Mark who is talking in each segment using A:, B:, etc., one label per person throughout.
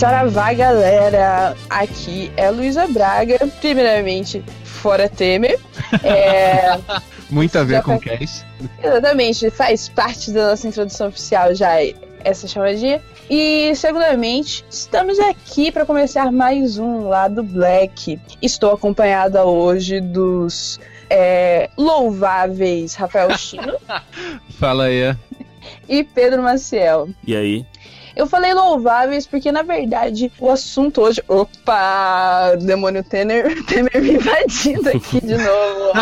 A: Saravá, galera! Aqui é Luísa Braga. Primeiramente, fora Temer. É,
B: Muito a ver
A: Já
B: com
A: foi-
B: Cass.
A: exatamente, faz parte da nossa introdução oficial já essa chamadinha. E, segundamente, estamos aqui para começar mais um Lado Black. Estou acompanhada hoje dos é, louváveis Rafael Chino
B: Fala aí.
A: e Pedro Maciel.
C: E aí?
A: Eu falei louváveis porque, na verdade, o assunto hoje. Opa! Demônio Temer, Temer me invadindo aqui de novo.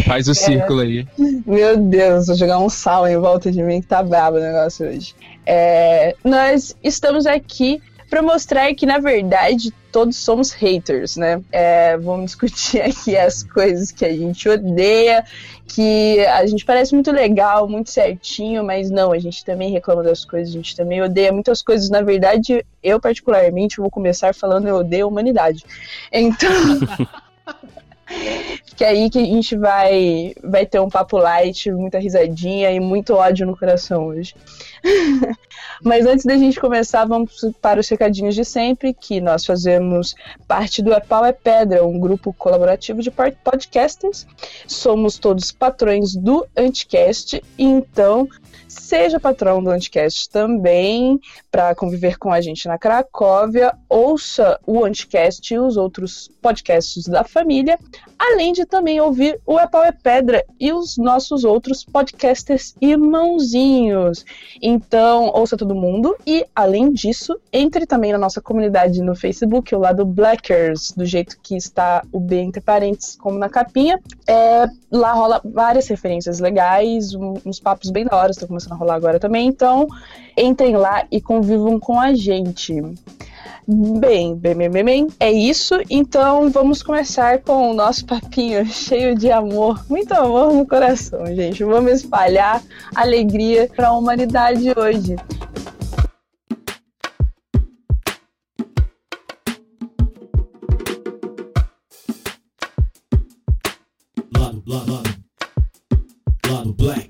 B: Faz o círculo aí.
A: Meu Deus, vou jogar um sal em volta de mim que tá brabo o negócio hoje. É, nós estamos aqui para mostrar que, na verdade, todos somos haters, né? É, vamos discutir aqui as coisas que a gente odeia, que a gente parece muito legal, muito certinho, mas não, a gente também reclama das coisas, a gente também odeia muitas coisas. Na verdade, eu, particularmente, vou começar falando eu odeio a humanidade. Então. Que é aí que a gente vai, vai ter um papo light, muita risadinha e muito ódio no coração hoje. Mas antes da gente começar, vamos para os recadinhos de sempre, que nós fazemos parte do É Pau é Pedra, um grupo colaborativo de pod- podcasters. Somos todos patrões do Anticast, então seja patrão do Anticast também, para conviver com a gente na Cracóvia. Ouça o Anticast e os outros podcasts da família além de também ouvir o É Pau é Pedra e os nossos outros podcasters irmãozinhos. Então, ouça todo mundo e, além disso, entre também na nossa comunidade no Facebook, o lado Blackers, do jeito que está o B entre parênteses, como na capinha. É, lá rola várias referências legais, um- uns papos bem da hora, estão começando a rolar agora também. Então, entrem lá e convivam com a gente. Bem, bem, bem, bem, bem, é isso. Então vamos começar com o nosso papinho cheio de amor, muito amor no coração, gente. Vamos espalhar alegria para a humanidade hoje.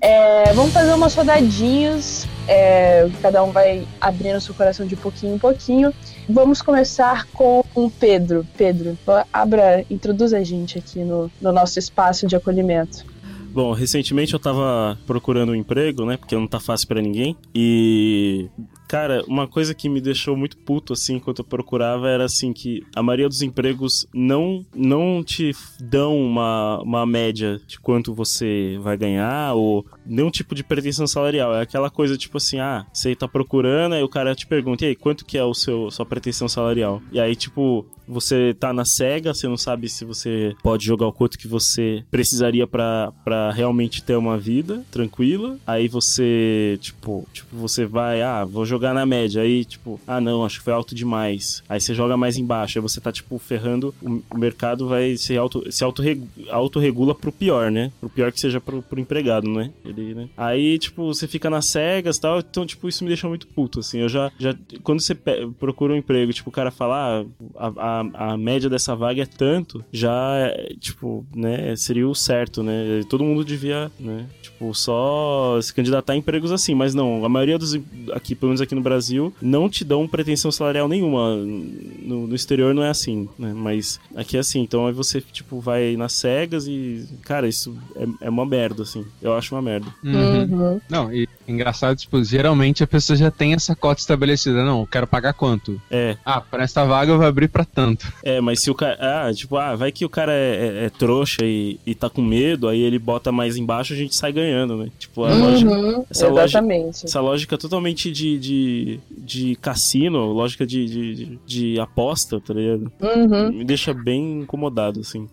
A: É, vamos fazer umas rodadinhas. é, cada um vai abrindo seu coração de pouquinho em pouquinho. Vamos começar com o Pedro. Pedro, abra, introduz a gente aqui no, no nosso espaço de acolhimento.
C: Bom, recentemente eu tava procurando um emprego, né? Porque não tá fácil pra ninguém. E. Cara, uma coisa que me deixou muito puto, assim, enquanto eu procurava, era assim que a maioria dos empregos não, não te dão uma, uma média de quanto você vai ganhar, ou nenhum tipo de pretensão salarial. É aquela coisa, tipo assim, ah, você tá procurando, aí o cara te pergunta, e aí, quanto que é o seu sua pretensão salarial? E aí, tipo, você tá na cega, você não sabe se você pode jogar o quanto que você precisaria pra realmente ter uma vida tranquila. Aí você, tipo, tipo, você vai, ah, vou jogar na média. Aí, tipo, ah, não, acho que foi alto demais. Aí você joga mais embaixo. Aí você tá, tipo, ferrando. O, mercado vai se auto se autorregu- autorregula pro pior, né? Pro pior que seja pro, pro empregado, né? Ele, né? Aí, tipo, você fica nas cegas e tal. Então, tipo, isso me deixa muito puto, assim. Eu já. já quando você procura um emprego, tipo, o cara fala, ah, a, a, a média dessa vaga é tanto, já, tipo, né, seria o certo, né? Todo mundo devia, né, tipo, só se candidatar a empregos assim, mas não, a maioria dos, aqui, pelo menos aqui no Brasil, não te dão pretensão salarial nenhuma. No, no exterior não é assim, né? Mas aqui é assim, então aí você, tipo, vai nas cegas e, cara, isso é, é uma merda, assim. Eu acho uma merda.
B: Uhum.
A: Uhum.
B: Não, e engraçado, tipo, geralmente a pessoa já tem essa cota estabelecida. Não, eu quero pagar quanto?
C: É,
B: Ah, pra esta vaga eu vou abrir pra tanto.
C: É, mas se o cara. Ah, tipo, ah, vai que o cara é, é- é trouxa e, e tá com medo, aí ele bota mais embaixo a gente sai ganhando, né? Tipo, a lógica.
A: Uhum,
C: essa loja-
A: exatamente.
C: Essa lógica totalmente de, de, de cassino, lógica de, de, de aposta, tá ligado?
A: Uhum.
C: Me deixa bem incomodado, assim.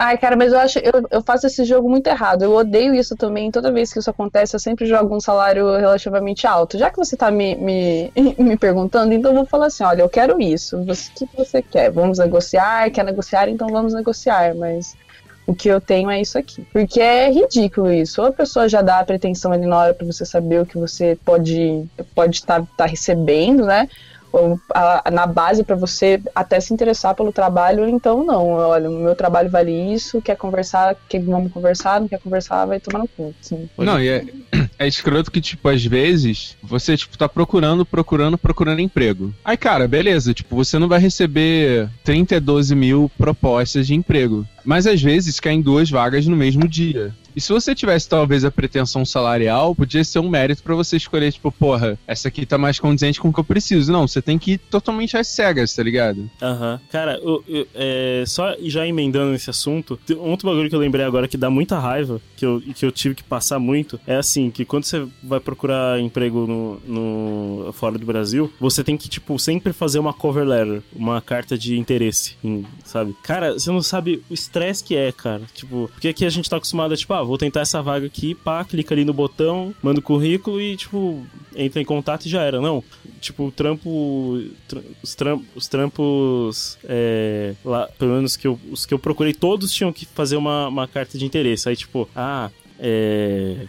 A: Ai, cara, mas eu acho, eu, eu faço esse jogo muito errado. Eu odeio isso também. Toda vez que isso acontece, eu sempre jogo um salário relativamente alto. Já que você tá me, me, me perguntando, então eu vou falar assim: olha, eu quero isso. Você- O que você quer? Vamos negociar? Quer negociar? Então vamos negociar. Mas o que eu tenho é isso aqui. Porque é ridículo isso. Ou a pessoa já dá a pretensão ali na hora pra você saber o que você pode pode estar tá recebendo, né? Ou a- na base pra você até se interessar pelo trabalho, ou então não. Olha, o meu trabalho vale isso, quer conversar, quer, vamos conversar, não quer conversar, vai tomar no cu.
B: Não, e é, é escroto que, tipo, às vezes, você, tipo, tá procurando, procurando, procurando emprego. Aí, cara, beleza, tipo, você não vai receber 32 mil propostas de emprego. Mas às vezes caem duas vagas no mesmo dia. E se você tivesse, talvez, a pretensão salarial, podia ser um mérito pra você escolher, tipo, porra, essa aqui tá mais condizente com o que eu preciso. Não, você tem que ir totalmente às cegas, tá ligado?
C: Aham. Cara, eu- eu- é, só já emendando nesse assunto, outro bagulho que eu lembrei agora que dá muita raiva, que eu, que eu tive que passar muito, é assim, que quando você vai procurar emprego no, no- fora do Brasil, você tem que, tipo, sempre fazer uma cover letter, uma carta de interesse, sabe? Cara, você não sabe o estresse que é, cara. Tipo, porque aqui a gente tá acostumado a, tipo, ah, vou tentar essa vaga aqui, pá, clica ali no botão, manda o currículo e, tipo, entra em contato e já era. Não, tipo, o trampo. tra- os, tram- os trampos. é, lá, pelo menos que eu, os que eu procurei, todos tinham que fazer uma, uma carta de interesse. Aí, tipo, ah, é.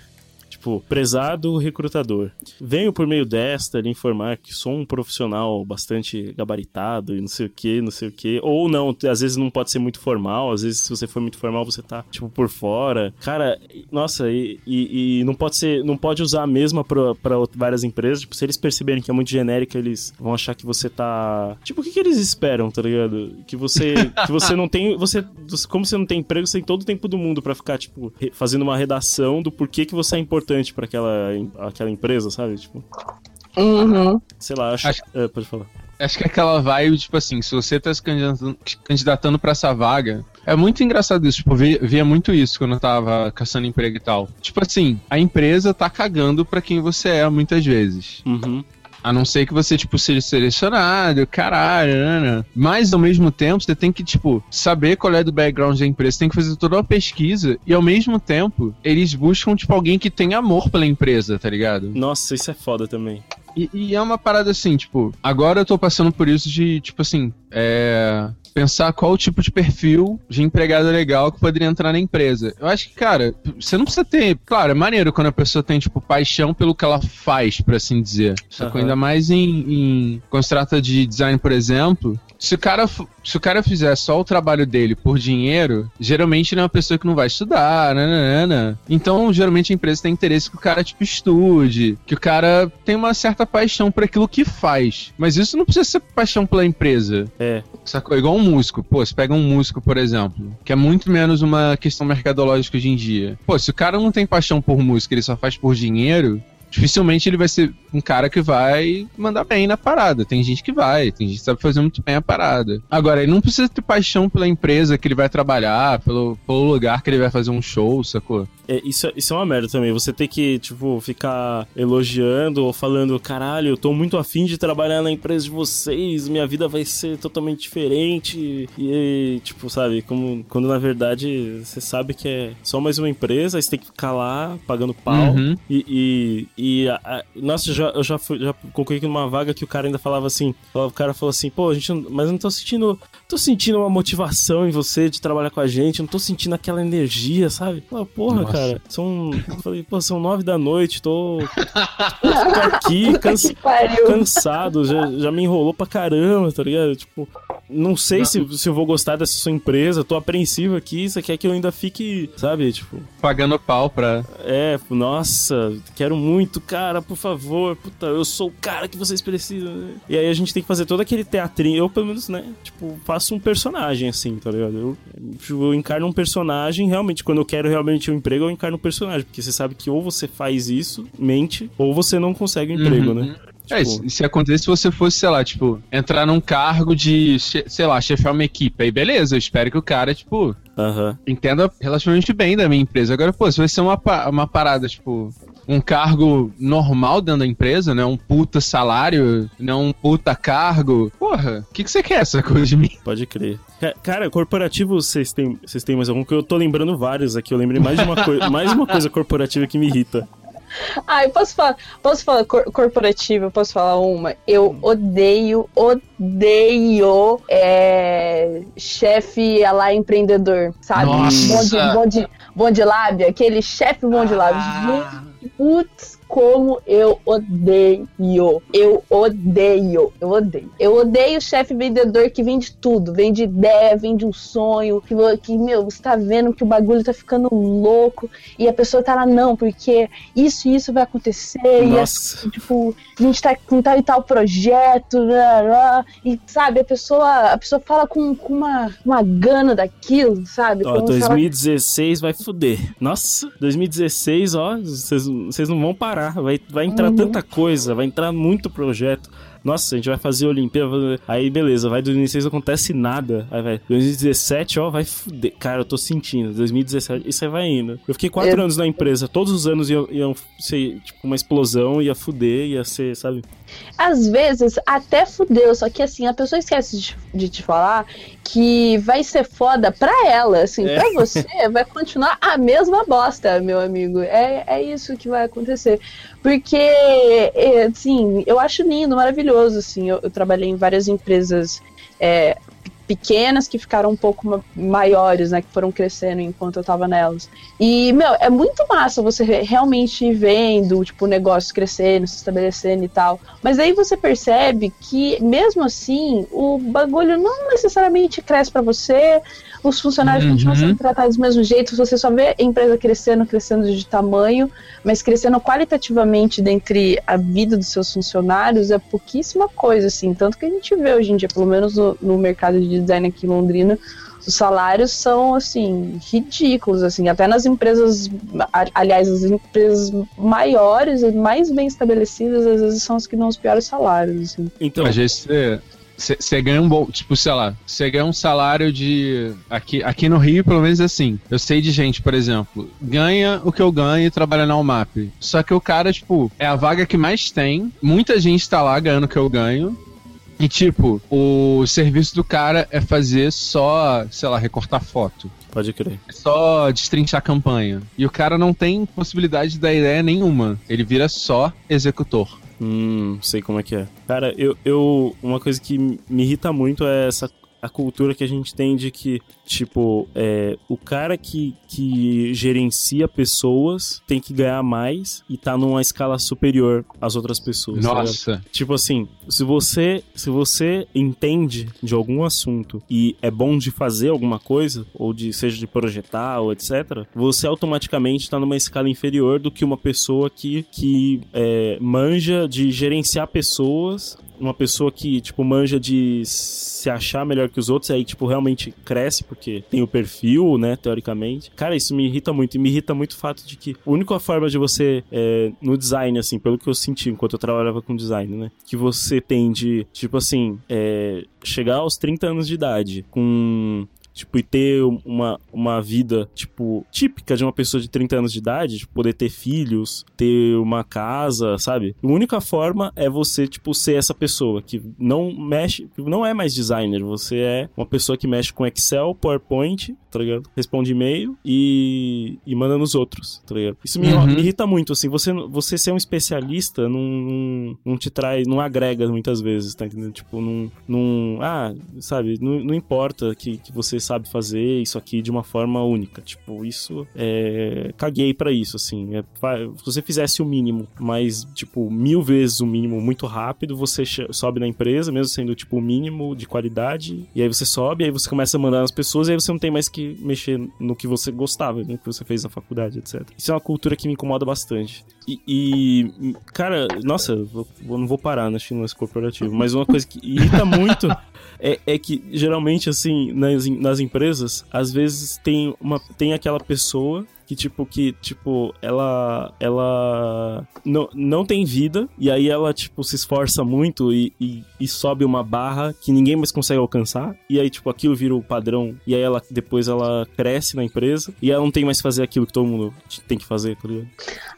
C: Tipo, prezado recrutador. Venho por meio desta lhe informar que sou um profissional bastante gabaritado e não sei o que, não sei o que. Ou não, às vezes não pode ser muito formal, às vezes se você for muito formal você tá, tipo, por fora. Cara, nossa, e, e- e não pode ser, não pode usar a mesma out- várias empresas. Tipo, se eles perceberem que é muito genérica, eles vão achar que você tá. Tipo, o que, que eles esperam, tá ligado? Que você, que você não tem. Você, como você não tem emprego, você tem todo o tempo do mundo pra ficar, tipo, fazendo uma redação do porquê que você é importante pra aquela, em- aquela empresa, sabe? Tipo,
A: Uhum.
C: sei lá, acho.
B: Acho-
C: é, pode falar.
B: Acho que é aquela vibe, tipo assim, se você tá se candidatando, candidatando pra essa vaga, é muito engraçado isso, tipo, via, via muito isso quando eu tava caçando emprego e tal. Tipo assim, a empresa tá cagando pra quem você é muitas vezes.
C: Uhum.
B: A não ser que você, tipo, seja selecionado, caralho, né, né? Mas, ao mesmo tempo, você tem que, tipo, saber qual é do background da empresa. Você tem que fazer toda uma pesquisa. E, ao mesmo tempo, eles buscam, tipo, alguém que tem amor pela empresa, tá ligado?
C: Nossa, isso é foda também.
B: E, e é uma parada assim, tipo, agora eu tô passando por isso de, tipo assim, é. Pensar qual o tipo de perfil de empregado legal que poderia entrar na empresa. Eu acho que, cara, você não precisa ter. Claro, é maneiro quando a pessoa tem, tipo, paixão pelo que ela faz, por assim dizer.
C: Aham.
B: ainda mais em, em. Quando se trata de design, por exemplo. Se o, cara, se o cara fizer só o trabalho dele por dinheiro, geralmente ele é uma pessoa que não vai estudar, nanana. Então, geralmente a empresa tem interesse que o cara, tipo, estude, que o cara tem uma certa paixão por aquilo que faz. Mas isso não precisa ser paixão pela empresa.
C: É.
B: Sacou? Igual um músico. Pô, você pega um músico, por exemplo, que é muito menos uma questão mercadológica hoje em dia. Pô, se o cara não tem paixão por música, ele só faz por dinheiro, dificilmente ele vai ser um cara que vai mandar bem na parada. Tem gente que vai, tem gente que sabe fazer muito bem a parada. Agora, ele não precisa ter paixão pela empresa que ele vai trabalhar, pelo, pelo lugar que ele vai fazer um show, sacou?
C: É, isso, é- isso é uma merda também. Você tem que, tipo, ficar elogiando ou falando, caralho, eu tô muito afim de trabalhar na empresa de vocês, minha vida vai ser totalmente diferente. E, tipo, sabe, como, quando na verdade você sabe que é só mais uma empresa, aí você tem que ficar lá pagando pau.
B: Uhum.
C: E, e, e a- a- nossa, eu já, eu já, fui, já concorri numa vaga que o cara ainda falava assim: o cara falou assim, pô, a gente, não- mas eu não tô sentindo, tô sentindo uma motivação em você de trabalhar com a gente, não tô sentindo aquela energia, sabe? Pô, porra,
B: Nossa.
C: cara, são, eu falei, pô, são nove da noite, tô, tô aqui, cansa, cansado, já, já me enrolou pra caramba, tá ligado? Tipo, não sei se, se eu vou gostar dessa sua empresa, tô apreensivo aqui, você quer que eu ainda fique, sabe, tipo,
B: Pagando pau pra.
C: é, nossa, quero muito, cara, por favor, puta, eu sou o cara que vocês precisam. né? E aí a gente tem que fazer todo aquele teatrinho, eu pelo menos, né, tipo, faço um personagem assim, tá ligado? Eu, eu encarno um personagem, realmente, quando eu quero realmente um emprego, eu encarno um personagem, porque você sabe que ou você faz isso, mente, ou você não consegue um emprego,
B: Uhum.
C: né?
B: É,
C: Tipo,
B: se se acontecesse se você fosse, sei lá, tipo, entrar num cargo de, sei lá, chefiar uma equipe, aí beleza, eu espero que o cara, tipo, entenda relativamente bem da minha empresa. Agora, pô, se vai ser uma, uma parada, tipo, um cargo normal dentro da empresa, né? Um puta salário, não um puta cargo. Porra, o que, que você quer essa coisa de mim?
C: Pode crer. Ca- Cara, corporativo, vocês têm, vocês têm mais algum? Que eu tô lembrando vários aqui. Eu lembrei mais de uma, coi mais uma coisa corporativa que me irrita.
A: Ah, eu posso falar, posso falar cor- corporativo, eu posso falar uma. Eu odeio, odeio é, chefe é lá empreendedor, sabe?
B: Nossa!
A: Bom de, bom, de, bom de lábia, aquele chefe bom de lábia. Gente, putz, como eu odeio. Eu odeio, eu odeio. Eu odeio chefe vendedor que vende tudo, vende ideia, vende um sonho, que, que meu, você tá vendo que o bagulho tá ficando louco e a pessoa tá lá, não, porque isso e isso vai acontecer, e
C: Nossa.
A: tipo, a gente tá com tal e tal projeto, blá, blá, e sabe, a pessoa, a pessoa fala com, com uma, uma gana daquilo, sabe?
C: Ó,
A: Como se ela-
C: 2016 vai fuder. Nossa, 2016, ó, vocês não vão parar. Vai, vai entrar
A: Uhum.
C: tanta coisa, vai entrar muito projeto. Nossa, a gente vai fazer Olimpíada. vai fazer- Aí, beleza, vai 2016 não acontece nada. Aí vai 2017, ó, vai fuder. Cara, eu tô sentindo. 2017, isso aí vai indo. Eu fiquei quatro
A: Eu-
C: anos na empresa. Todos os anos iam, iam ser, tipo, uma explosão, ia fuder, ia ser, sabe?
A: Às vezes até fudeu, só que assim, a pessoa esquece de, de te falar que vai ser foda pra ela, assim,
C: É.
A: pra você vai continuar a mesma bosta, meu amigo. É, é isso que vai acontecer. Porque, é, assim, eu acho lindo, maravilhoso, assim, eu, eu trabalhei em várias empresas é, pequenas que ficaram um pouco ma- maiores, né, que foram crescendo enquanto eu tava nelas. E, meu, é muito massa você re- realmente vendo, tipo, o negócio crescendo, se estabelecendo e tal. Mas aí você percebe que, mesmo assim, o bagulho não necessariamente cresce pra você, os funcionários
B: Uhum.
A: continuam sendo tratados do mesmo jeito, você só vê a empresa crescendo, crescendo de tamanho, mas crescendo qualitativamente dentre a vida dos seus funcionários é pouquíssima coisa, assim. Tanto que a gente vê hoje em dia, pelo menos no, no mercado de design aqui em Londrina, os salários são, assim, ridículos, assim. Até nas empresas, aliás, as empresas maiores e mais bem estabelecidas, às vezes são as que dão os piores salários, assim.
C: Então,
B: Às vezes você, ganha um bom. Tipo, sei lá, você ganha um salário de. Aqui, aqui no Rio, pelo menos é assim. Eu sei de gente, por exemplo, ganha o que eu ganho e trabalha na UMAP. Só que o cara, tipo, é a vaga que mais tem. Muita gente tá lá ganhando o que eu ganho. E, tipo, o serviço do cara é fazer só, sei lá, recortar foto.
C: pode crer.
B: É só destrinchar a campanha. E o cara não tem possibilidade de dar ideia nenhuma. Ele vira só executor.
C: Hum, sei como é que é. Cara, eu, eu. Uma coisa que me irrita muito é essa. A cultura que a gente tem de que, tipo, é, o cara que, que gerencia pessoas tem que ganhar mais e tá numa escala superior às outras pessoas. tá?
B: Nossa.
C: Tipo assim, se você se você entende de algum assunto e é bom de fazer alguma coisa, ou de seja de projetar ou etc, você automaticamente está numa escala inferior do que uma pessoa que, que é, manja de gerenciar pessoas. Uma pessoa que, tipo, manja de se achar melhor que os outros, aí, tipo, realmente cresce, porque tem o perfil, né, teoricamente. Cara, isso me irrita muito. E me irrita muito o fato de que a única forma de você, é, no design, assim, pelo que eu senti enquanto eu trabalhava com design, né, que você tem de, tipo assim, é, chegar aos 30 anos de idade com Tipo, e ter uma, uma vida, tipo, típica de uma pessoa de 30 anos de idade, tipo, poder ter filhos, ter uma casa, sabe? A única forma é você, tipo, ser essa pessoa que não mexe, que não é mais designer, você é uma pessoa que mexe com Excel, PowerPoint, tá ligado? Responde e-mail e, e manda nos outros, tá ligado? Isso me,
B: Uhum.
C: me irrita muito, assim, você, você ser um especialista não, não, não te traz, não agrega muitas vezes, tá entendendo? Tipo, não, não ah, sabe, não, não importa que, que você sabe fazer isso aqui de uma forma única, tipo, isso, é, caguei pra isso, assim, é, se você fizesse o mínimo, mas, tipo, mil vezes o mínimo muito rápido, você sobe na empresa, mesmo sendo, tipo, o mínimo de qualidade, e aí você sobe, aí você começa a mandar nas pessoas, e aí você não tem mais que mexer no que você gostava, no que você fez na faculdade, etc. Isso é uma cultura que me incomoda bastante. E, e, cara, nossa, eu não vou parar no lance corporativo, mas uma coisa que irrita muito é, é que, geralmente, assim, nas, nas nas empresas, às vezes tem uma tem aquela pessoa que tipo que tipo ela ela não, não tem vida e aí ela tipo se esforça muito e, e, e sobe uma barra que ninguém mais consegue alcançar e aí tipo aquilo vira o padrão e aí ela depois ela cresce na empresa e ela não tem mais fazer aquilo que todo mundo tem que fazer, tá ligado?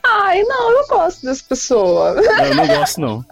A: Ai, não, eu gosto dessa pessoa.
C: Não, eu não gosto não.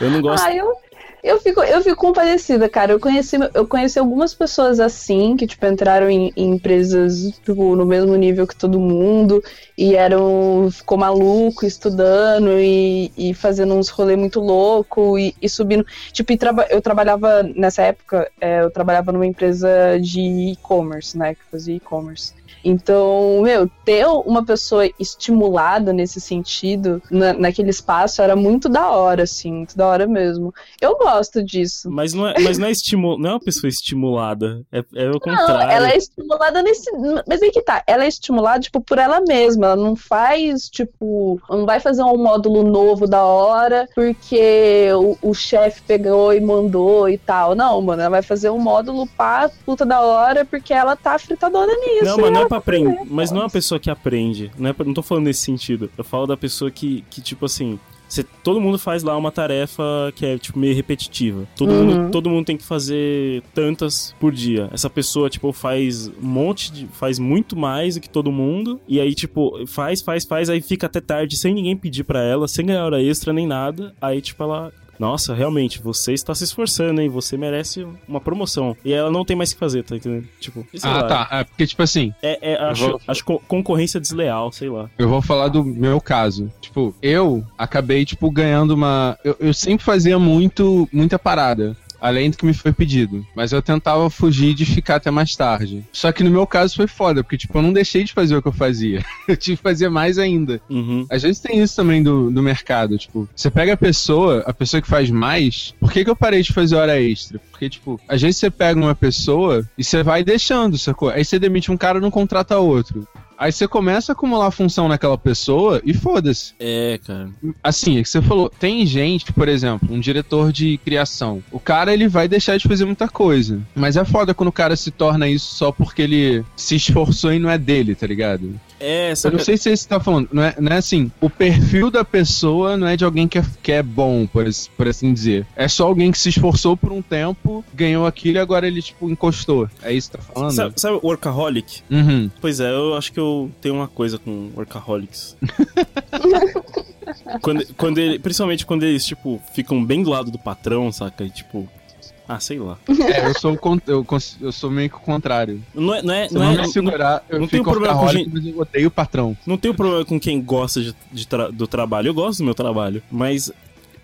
C: Eu não gosto.
A: Ai, eu, eu, fico, eu fico compadecida, cara. Eu conheci, eu conheci algumas pessoas assim, que, tipo, entraram em, em empresas, tipo, no mesmo nível que todo mundo, e eram. ficou maluco, estudando e, e fazendo uns rolê muito louco e, e subindo. Tipo, e traba, eu trabalhava, nessa época, é, eu trabalhava numa empresa de e-commerce, né? Que fazia e-commerce. Então, meu, ter uma pessoa estimulada nesse sentido, na, naquele espaço, era muito da hora, assim, muito da hora mesmo. Eu gosto disso.
C: Mas não é, mas não é, estimu, não é uma pessoa estimulada. É, é o contrário.
A: Não, ela é estimulada nesse. Mas aí que tá, ela é estimulada, tipo, por ela mesma. Ela não faz, tipo, não vai fazer um módulo novo da hora porque o, o chefe pegou e mandou e tal. Não, mano, ela vai fazer um módulo pá, puta da hora porque ela tá fritadona nisso.
C: Não, mas não é pra aprender. Mas não é uma pessoa que aprende. Não, é não tô falando nesse sentido. Eu falo da pessoa que, que tipo assim. Você, todo mundo faz lá uma tarefa que é, tipo, meio repetitiva. Todo,
A: Uhum.
C: mundo, todo mundo tem que fazer tantas por dia. Essa pessoa, tipo, faz um monte de. faz muito mais do que todo mundo. E aí, tipo, faz, faz, faz, aí fica até tarde sem ninguém pedir pra ela, sem ganhar hora extra nem nada. Aí, tipo, ela. Nossa, realmente, você está se esforçando, hein? Você merece uma promoção. E ela não tem mais o que fazer, tá entendendo? Tipo,
B: Ah,
C: lá.
B: tá. É porque, tipo assim,
C: É, é, acho,
B: vou-
C: acho co- concorrência desleal, sei lá.
B: Eu vou falar do meu caso. Tipo, eu acabei, tipo, ganhando uma. Eu, eu sempre fazia muito, muita parada. Além do que me foi pedido. Mas eu tentava fugir de ficar até mais tarde. Só que no meu caso foi foda, porque, tipo, eu não deixei de fazer o que eu fazia. Eu tive que fazer mais ainda.
C: Uhum.
B: Às vezes tem isso também do, do mercado, tipo, você pega a pessoa, a pessoa que faz mais, por que, que eu parei de fazer hora extra? Porque, tipo, às vezes você pega uma pessoa e você vai deixando, sacou? Aí você demite um cara e não contrata outro. Aí você começa a acumular função naquela pessoa e foda-se.
C: É, cara.
B: Assim, é que você falou, tem gente, por exemplo, um diretor de criação. O cara, ele vai deixar de fazer muita coisa. Mas é foda quando o cara se torna isso só porque ele se esforçou e não é dele, tá ligado?
C: É,
B: Eu
C: sabe?
B: não sei se você tá falando, não é, não é assim, o perfil da pessoa não é de alguém que é, que é bom, por, por assim dizer. É só alguém que se esforçou por um tempo, ganhou aquilo e agora ele, tipo, encostou. É isso que tá falando?
C: Sabe, sabe Workaholic?
B: Uhum.
C: Pois é, eu acho que eu tenho uma coisa com Workaholics. quando, quando ele, principalmente quando eles, tipo, ficam bem do lado do patrão, saca? E, tipo. Ah, sei lá.
B: É, eu sou, eu, eu sou meio que o contrário.
C: Não é. Não, é,
B: Se
C: não,
B: eu
C: é,
B: não me
C: não,
B: segurar, eu
C: não tem
B: fico
C: problema com gente-
B: mas eu odeio o patrão.
C: não tenho problema com quem gosta de, de tra- do trabalho. Eu gosto do meu trabalho. Mas.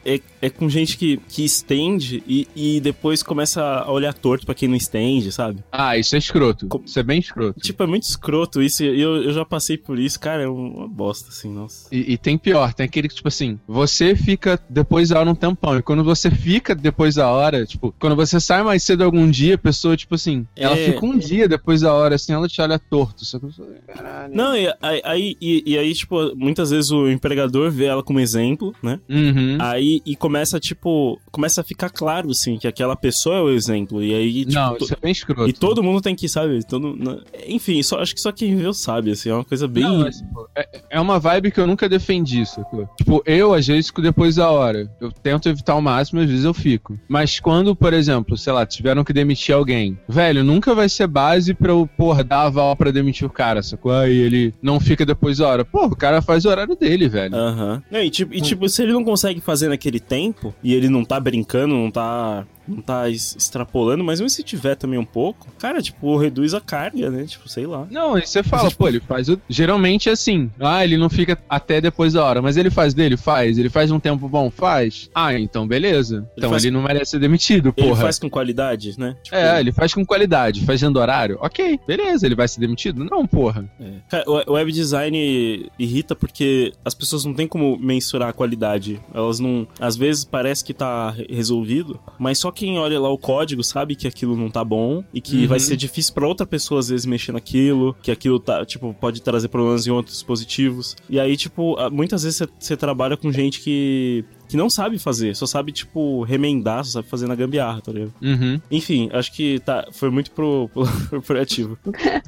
C: É, é com gente que, que estende e, e depois começa a olhar torto pra quem não estende, sabe?
B: Ah, isso é escroto.
C: Co-
B: Isso é bem escroto.
C: Tipo, é muito escroto isso. Eu, eu já passei por isso, cara, é uma bosta, assim, nossa.
B: E, e tem pior, tem aquele que, tipo assim, você fica depois da hora um tempão. E quando você fica depois da hora, tipo, quando você sai mais cedo algum dia, a pessoa, tipo assim, ela
C: É.
B: fica um dia depois da hora, assim, ela te olha torto. Só que caralho.
C: Não, e aí, aí- e, e aí, tipo, muitas vezes o empregador vê ela como exemplo, né?
B: Uhum.
C: Aí e começa, tipo, começa a ficar claro, assim, que aquela pessoa é o exemplo. E aí, tipo,
B: Não, isso é bem escroto.
C: e todo mundo tem que, sabe? Todo, na- enfim, só, acho que só quem viu sabe, assim, é uma coisa bem.
B: Não, mas, tipo, é, é uma vibe que eu nunca defendi, sacou? Tipo, eu, às vezes, fico depois da hora. Eu tento evitar o máximo, às vezes eu fico. Mas quando, por exemplo, sei lá, tiveram que demitir alguém, velho, nunca vai ser base pra eu, porra, dar aval pra demitir o cara, sacou? Aí ele não fica depois da hora. Porra, o cara faz o horário dele, velho.
C: Aham. Não, E, tipo, e tipo, se ele não consegue fazer naquele tempo, e ele não tá brincando, não tá. Não tá extrapolando, mas mesmo se tiver também um pouco, cara, tipo, reduz a carga, né? Tipo, sei lá.
B: Não, aí você fala, pô, ele faz o. Geralmente é assim. Ah, ele não fica até depois da hora. Mas ele faz dele? Faz. Ele faz um tempo bom? Faz. Ah, então beleza. Então
C: faz-
B: ele não merece ser demitido,
C: Ele
B: porra.
C: faz com qualidade, né? Tipo,
B: É, ele faz com qualidade, fazendo horário. Ok, beleza, ele vai ser demitido? Não, porra.
C: É. Cara, o web design irrita porque as pessoas não têm como mensurar a qualidade. Elas não. Às vezes parece que tá re- resolvido, mas só quem olha lá o código sabe que aquilo não tá bom e que
B: Uhum.
C: vai ser difícil pra outra pessoa às vezes mexer naquilo, que aquilo tá, tipo, pode trazer problemas em outros dispositivos. E aí, tipo, muitas vezes você- trabalha com gente que que não sabe fazer, só sabe, tipo, remendar, só sabe fazer na gambiarra, tá ligado?
B: Uhum.
C: Enfim, acho que tá, foi muito pro, pro corporativo.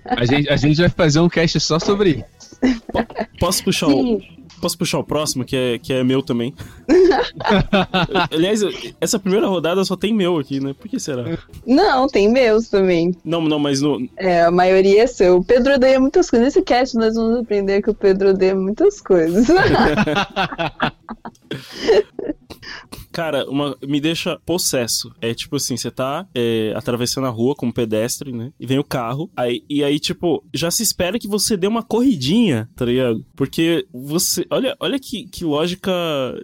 B: A, gente, a gente vai fazer um cast só sobre isso.
C: Posso puxar o,
A: Sim.
C: Posso puxar o próximo, que é, que é meu também? Aliás, essa primeira rodada só tem meu aqui, né? Por que será?
A: Não, tem meus também.
C: Não, não, mas no.
A: É, a maioria é seu. O Pedro odeia muitas coisas. Nesse cast nós vamos aprender que o Pedro odeia muitas coisas.
C: Cara, uma, me deixa possesso. É tipo assim, você tá é, atravessando a rua como pedestre, né? E vem o carro. Aí, e aí, tipo, já se espera que você dê uma corridinha, tá ligado? Porque você. Olha, olha que, que lógica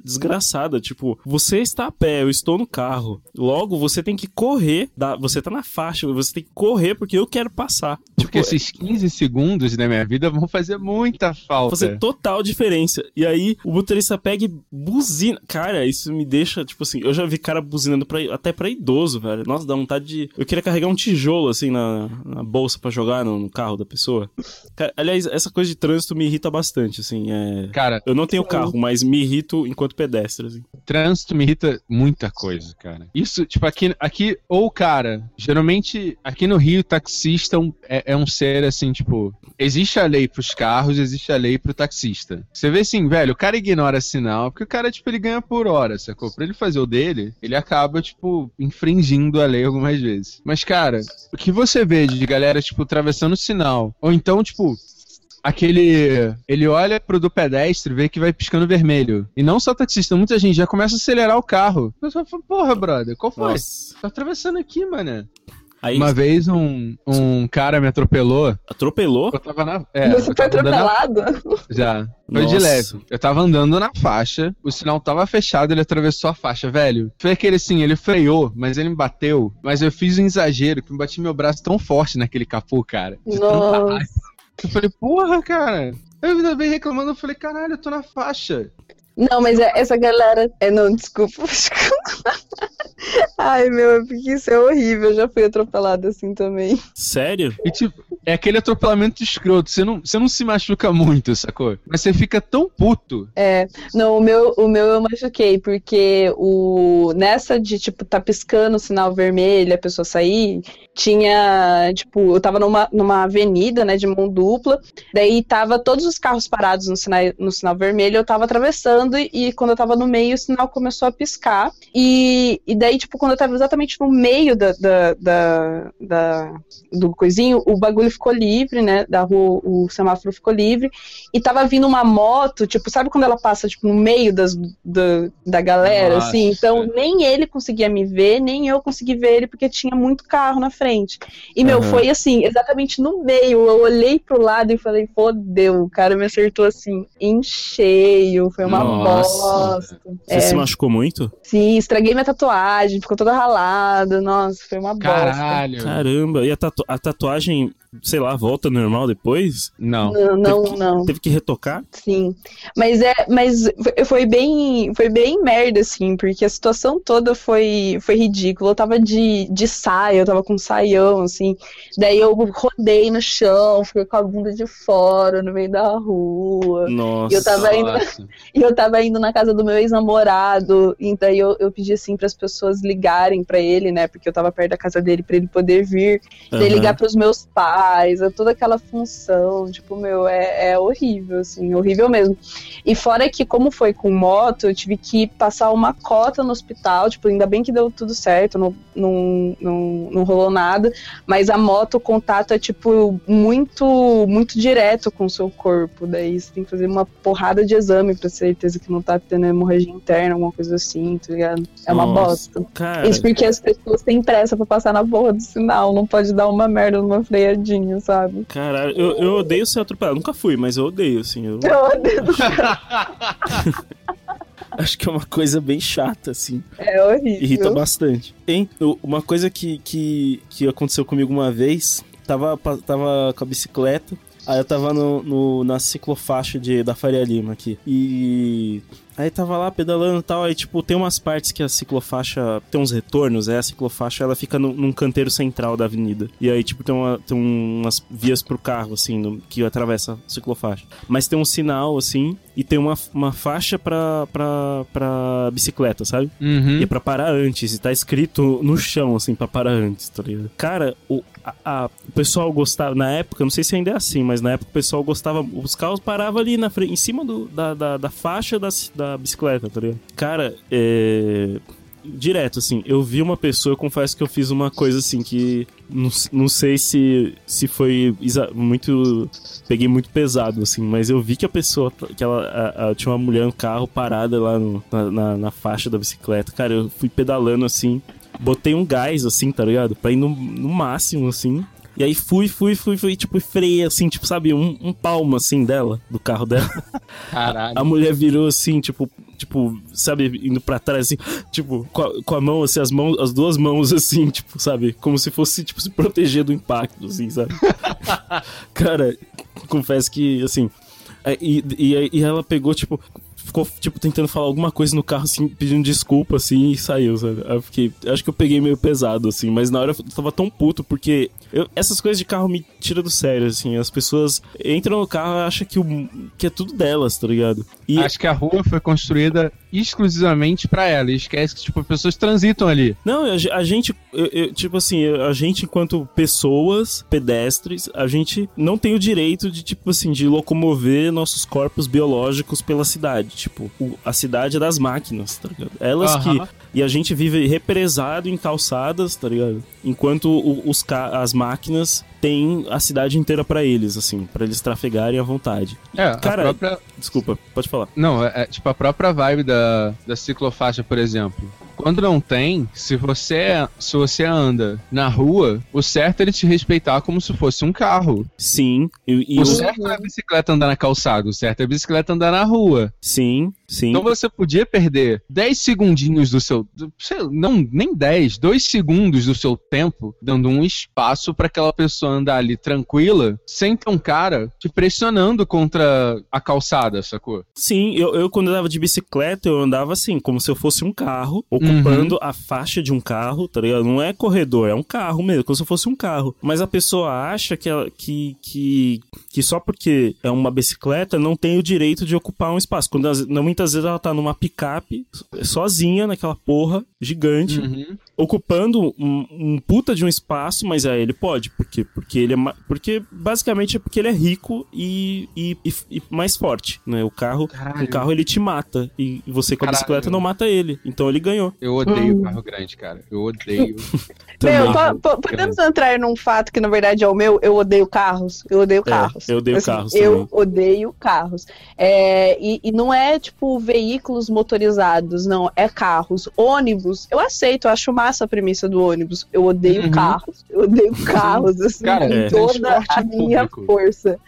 C: desgraçada. Tipo, você está a pé, eu estou no carro. Logo, você tem que correr. Da, você tá na faixa, você tem que correr porque eu quero passar.
B: Porque
C: Tipo,
B: esses 15 segundos da minha vida vão fazer muita falta.
C: fazer total diferença. E aí o motorista pega e buzina. Cara, isso me deixa, tipo assim, eu já vi cara buzinando pra, até pra idoso, velho. Nossa, dá vontade de. Eu queria carregar um tijolo, assim, na, na bolsa pra jogar no, no carro da pessoa. Cara, aliás, essa coisa de trânsito me irrita bastante, assim. É...
B: Cara,
C: Eu não tenho carro, mas me irrito enquanto pedestre, assim.
B: trânsito me irrita muita coisa, cara. Isso, tipo, aqui, aqui ou cara, geralmente aqui no Rio, taxista é um- é, é um ser assim, tipo, existe a lei pros carros, existe a lei pro taxista. Você vê assim, velho, o cara ignora sinal, porque o cara, tipo, ele ganha por hora, sacou? Pra ele fazer o dele, ele acaba, tipo, infringindo a lei algumas vezes. Mas, cara, o que você vê de galera, tipo, atravessando o sinal, ou então, tipo, aquele. Ele olha pro do pedestre e vê que vai piscando vermelho. E não só taxista, muita gente já começa a acelerar o carro. Pessoa fala, porra, brother, qual foi?
C: Nossa.
B: Tá atravessando aqui, mano.
C: Aí
B: Uma vez um, um cara me atropelou.
C: atropelou.
B: Eu tava na. É,
A: Você foi
B: andando na-
A: atropelado?
B: Já. Foi de
C: Nossa.
B: leve. Eu tava andando na faixa, o sinal tava fechado, ele atravessou a faixa, velho. Foi aquele assim, ele freou, mas ele me bateu. Mas eu fiz um exagero que me bati meu braço tão forte naquele capô, cara. De
A: Nossa.
B: Eu falei, porra, cara. Eu ainda bem reclamando, eu falei, caralho, eu tô na faixa.
A: Não, mas é- essa galera. É, não, desculpa. Ai, meu, é porque isso é horrível. Eu já fui atropelada assim também.
C: Sério?
B: E tipo, é aquele atropelamento escroto. Você não, você não se machuca muito, sacou? Mas você fica tão puto.
A: É, não, o meu, o meu eu machuquei, porque o nessa de, tipo, tá piscando o sinal vermelho, a pessoa sair, tinha, tipo, eu tava numa, numa avenida, né, de mão dupla, daí tava todos os carros parados no sinal, no sinal vermelho, eu tava atravessando e, e quando eu tava no meio, o sinal começou a piscar, e, e daí, tipo, quando eu tava exatamente no meio da, da, da, da- do coisinho, o bagulho ficou livre, né, da rua, o semáforo ficou livre, e tava vindo uma moto, tipo, sabe quando ela passa, tipo, no meio das, da, da galera,
B: Nossa.
A: assim? Então, nem ele conseguia me ver, nem eu consegui ver ele, porque tinha muito carro na frente. E, meu,
C: Aham.
A: foi assim, exatamente no meio, eu olhei pro lado e falei, fodeu, o cara me acertou, assim, em cheio, foi uma
C: Nossa.
A: bosta.
C: Você
A: É,
C: se machucou muito?
A: sim, estraguei minha tatuagem, ficou toda ralada, nossa, foi uma bosta.
B: Caralho.
C: Caramba, e a, tatu- a tatuagem, sei lá, volta normal depois?
B: Não.
A: Não, não,
C: Teve que-
A: não.
C: Teve que retocar?
A: Sim, mas é, mas foi- bem, foi bem merda assim, porque a situação toda foi, foi ridícula. Eu tava de, de saia, eu tava com um saião assim. Daí eu rodei no chão, fiquei com a bunda de fora no meio da rua.
C: Nossa.
A: E eu tava indo, e eu tava indo na casa do meu ex-namorado, e daí eu, eu pedi assim para as pessoas ligarem pra ele, né, porque eu tava perto da casa dele pra ele poder vir. Daí
C: Aham.
A: ligar pros meus pais, é toda aquela função, tipo, meu, é, é horrível, assim, horrível mesmo. E fora que, como foi com moto, eu tive que passar uma cota no hospital, tipo, ainda bem que deu tudo certo, não, não, não, não rolou nada, mas a moto, o contato é, tipo, muito, muito direto com o seu corpo, daí você tem que fazer uma porrada de exame pra ter certeza que não tá tendo hemorragia interna, alguma coisa assim, tá ligado? É uma
C: Nossa.
A: bosta.
C: Cara,
A: Isso porque as pessoas têm pressa pra passar na porra do sinal, não pode dar uma merda numa freadinha, sabe?
C: caralho, eu, eu odeio ser atropelado. Nunca fui, mas eu odeio, assim. Eu
A: Eu odeio.
C: acho que é uma coisa bem chata, assim.
A: É horrível.
C: Irrita bastante. Hein? Uma coisa que, que, que aconteceu comigo uma vez, tava, tava com a bicicleta, aí eu tava no, no- na ciclofaixa de, da Faria Lima aqui. E Aí tava lá pedalando e tal, aí tipo, tem umas partes que a ciclofaixa tem uns retornos, é a ciclofaixa ela fica no- num canteiro central da avenida. E aí tipo tem, uma, tem umas vias pro carro assim, no- que atravessa a ciclofaixa. Mas tem um sinal assim e tem uma, uma faixa pra, pra, pra bicicleta, sabe?
B: Uhum.
C: E é pra parar antes, e tá escrito no chão, assim, pra parar antes, tá ligado? Cara, o, a- a- o pessoal gostava, na época, não sei se ainda é assim, mas na época o pessoal gostava, os carros paravam ali na frente, em cima do, da, da, da faixa da, da bicicleta, tá ligado? Cara, é. Direto, assim, eu vi uma pessoa, eu confesso que eu fiz uma coisa assim que não, não sei se, se foi muito. Peguei muito pesado, assim, mas eu vi que a pessoa, que ela a- a- tinha uma mulher no carro parada lá no- na, na, na faixa da bicicleta. Cara, eu fui pedalando assim, botei um gás, assim, tá ligado? Pra ir no, no máximo, assim. E aí fui, fui, fui, fui, tipo, freiei, assim, tipo, sabe, um, um palmo, assim, dela, do carro dela.
B: Caralho.
C: A mulher virou assim, tipo, tipo, sabe, indo pra trás, assim, tipo, com a, com a mão, assim, as mãos, as duas mãos, assim, tipo, sabe, como se fosse, tipo, se proteger do impacto, assim, sabe? Cara, confesso que, assim, é, e, e, e ela pegou, tipo, ficou, tipo, tentando falar alguma coisa no carro, assim, pedindo desculpa, assim, e saiu, sabe? Eu fiquei, acho que eu peguei meio pesado, assim, mas na hora eu tava tão puto, porque eu- essas coisas de carro me tiram do sério, assim, as pessoas entram no carro e acham que, o, que é tudo delas, tá ligado? E
B: Acho que a rua foi construída exclusivamente pra ela. E esquece que, tipo, as pessoas transitam ali.
C: Não, a, a gente, eu- eu- tipo assim, a gente enquanto pessoas, pedestres, a gente não tem o direito de, tipo assim, de locomover nossos corpos biológicos pela cidade. Tipo, o- a cidade é das máquinas, tá ligado? Elas
B: Aham.
C: que... E a gente vive represado em calçadas, tá ligado? Enquanto o- os, as máquinas têm a cidade inteira pra eles, assim, pra eles trafegarem à vontade.
B: É,
C: Cara,
B: a própria.
C: Desculpa, pode falar.
B: Não, é, é, tipo a própria vibe da, da ciclofaixa, por exemplo. Quando não tem, se você, se você anda na rua, o certo é ele te respeitar como se fosse um carro.
C: Sim, e, e
B: o
C: o-
B: certo é a bicicleta andar na calçada, o certo é a bicicleta andar na rua.
C: sim, sim.
B: Então você podia perder 10 segundinhos do seu. sei não, nem 10, 2 segundos do seu tempo, dando um espaço pra aquela pessoa andar ali tranquila, sem ter um cara te pressionando contra a calçada, sacou?
C: Sim, eu, eu quando andava de bicicleta, eu andava assim, como se eu fosse um carro, ocupando a faixa de um carro, tá ligado? Não é corredor, é um carro mesmo, como se eu fosse um carro. Mas a pessoa acha que, ela, que, que, que só porque é uma bicicleta não tem o direito de ocupar um espaço. Quando as- não, muitas vezes ela tá numa picape, sozinha naquela porra gigante,
B: Uhum.
C: Ocupando um, um puta de um espaço, mas aí ele pode, porque porque ele é porque basicamente é porque ele é rico e, e, e- e mais forte, né? O carro,
B: Caralho.
C: o carro ele te mata e você com a
B: Caralho.
C: bicicleta não mata ele, então ele ganhou.
B: Eu odeio carro grande, cara. Eu odeio.
A: Meu, po- po- podemos entrar num fato que na verdade é o meu? Eu odeio carros. Eu odeio
C: É,
A: carros.
C: eu odeio
A: Assim,
C: carros
A: Eu
C: também.
A: odeio carros. É, e, e não é tipo veículos motorizados, não. É carros. Ônibus, eu aceito, eu acho massa a premissa do ônibus. Eu odeio
B: Uhum.
A: carros. Eu odeio carros, assim,
B: Cara,
A: com
C: é.
A: toda a minha força.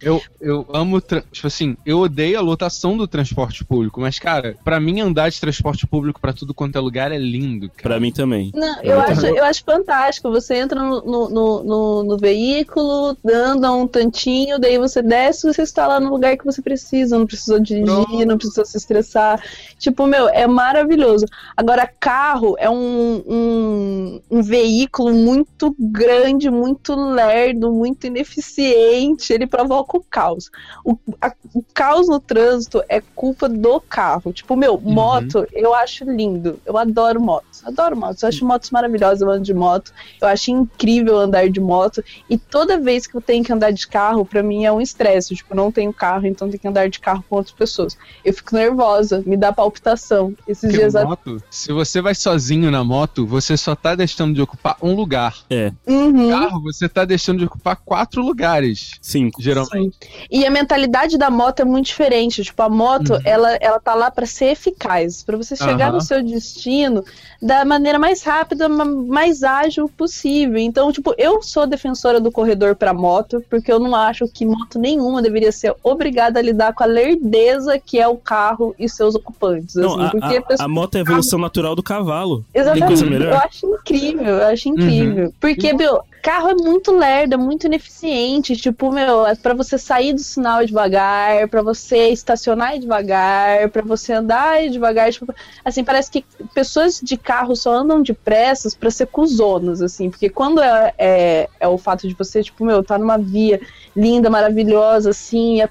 B: Eu, eu amo, tipo assim, eu odeio a lotação do transporte público, mas, cara, pra mim andar de transporte público pra tudo quanto é lugar é lindo, cara.
C: Pra mim também.
A: Não, eu acho, eu acho fantástico. Você entra no, no, no, no- veículo, anda um tantinho, daí você desce e você está lá no lugar que você precisa. Não precisa dirigir,
B: Pronto.
A: não precisa se estressar. Tipo, meu, é maravilhoso. Agora, carro é um, um, um veículo muito grande, muito lerdo, muito ineficiente. Ele provoca o caos. O, a- o caos no trânsito é culpa do carro. Tipo, meu, moto, eu acho lindo. Eu adoro motos. Adoro motos. Eu acho motos maravilhosas. Eu ando de moto. Eu acho incrível andar de moto. E toda vez que eu tenho que andar de carro, pra mim é um estresse. Tipo, não tenho carro, então tenho que andar de carro com outras pessoas. Eu fico nervosa, me dá palpitação. Esses
B: Porque
A: dias. a-
B: moto, se você vai sozinho na moto, você só tá deixando de ocupar um lugar.
C: É,
A: Uhum.
B: Carro, você tá deixando de ocupar quatro lugares.
C: cinco.
B: Geralmente.
A: E a mentalidade da moto é muito diferente. Tipo, a moto,
B: Uhum.
A: ela, ela tá lá pra ser eficaz, pra você chegar
B: Aham.
A: no seu destino da maneira mais rápida, ma- mais ágil possível. Então, tipo, eu sou defensora do corredor pra moto, porque eu não acho que moto nenhuma deveria ser obrigada a lidar com a lerdeza que é o carro e seus ocupantes.
C: Não,
A: assim,
C: a,
A: porque
C: a-
A: a pessoa-
C: a moto é a evolução natural do cavalo. Tem
A: Exatamente.
C: coisa melhor?
A: Eu acho incrível, eu acho incrível. Porque, meu, carro é muito lerdo, é muito ineficiente. Tipo, meu, é pra você sair do sinal devagar, pra você estacionar devagar, pra você andar devagar. Tipo, assim, parece que pessoas de carro só andam depressas pra ser cuzonas, assim. Porque quando é, é, é o fato de você, tipo, meu, tá numa via linda, maravilhosa, assim. é-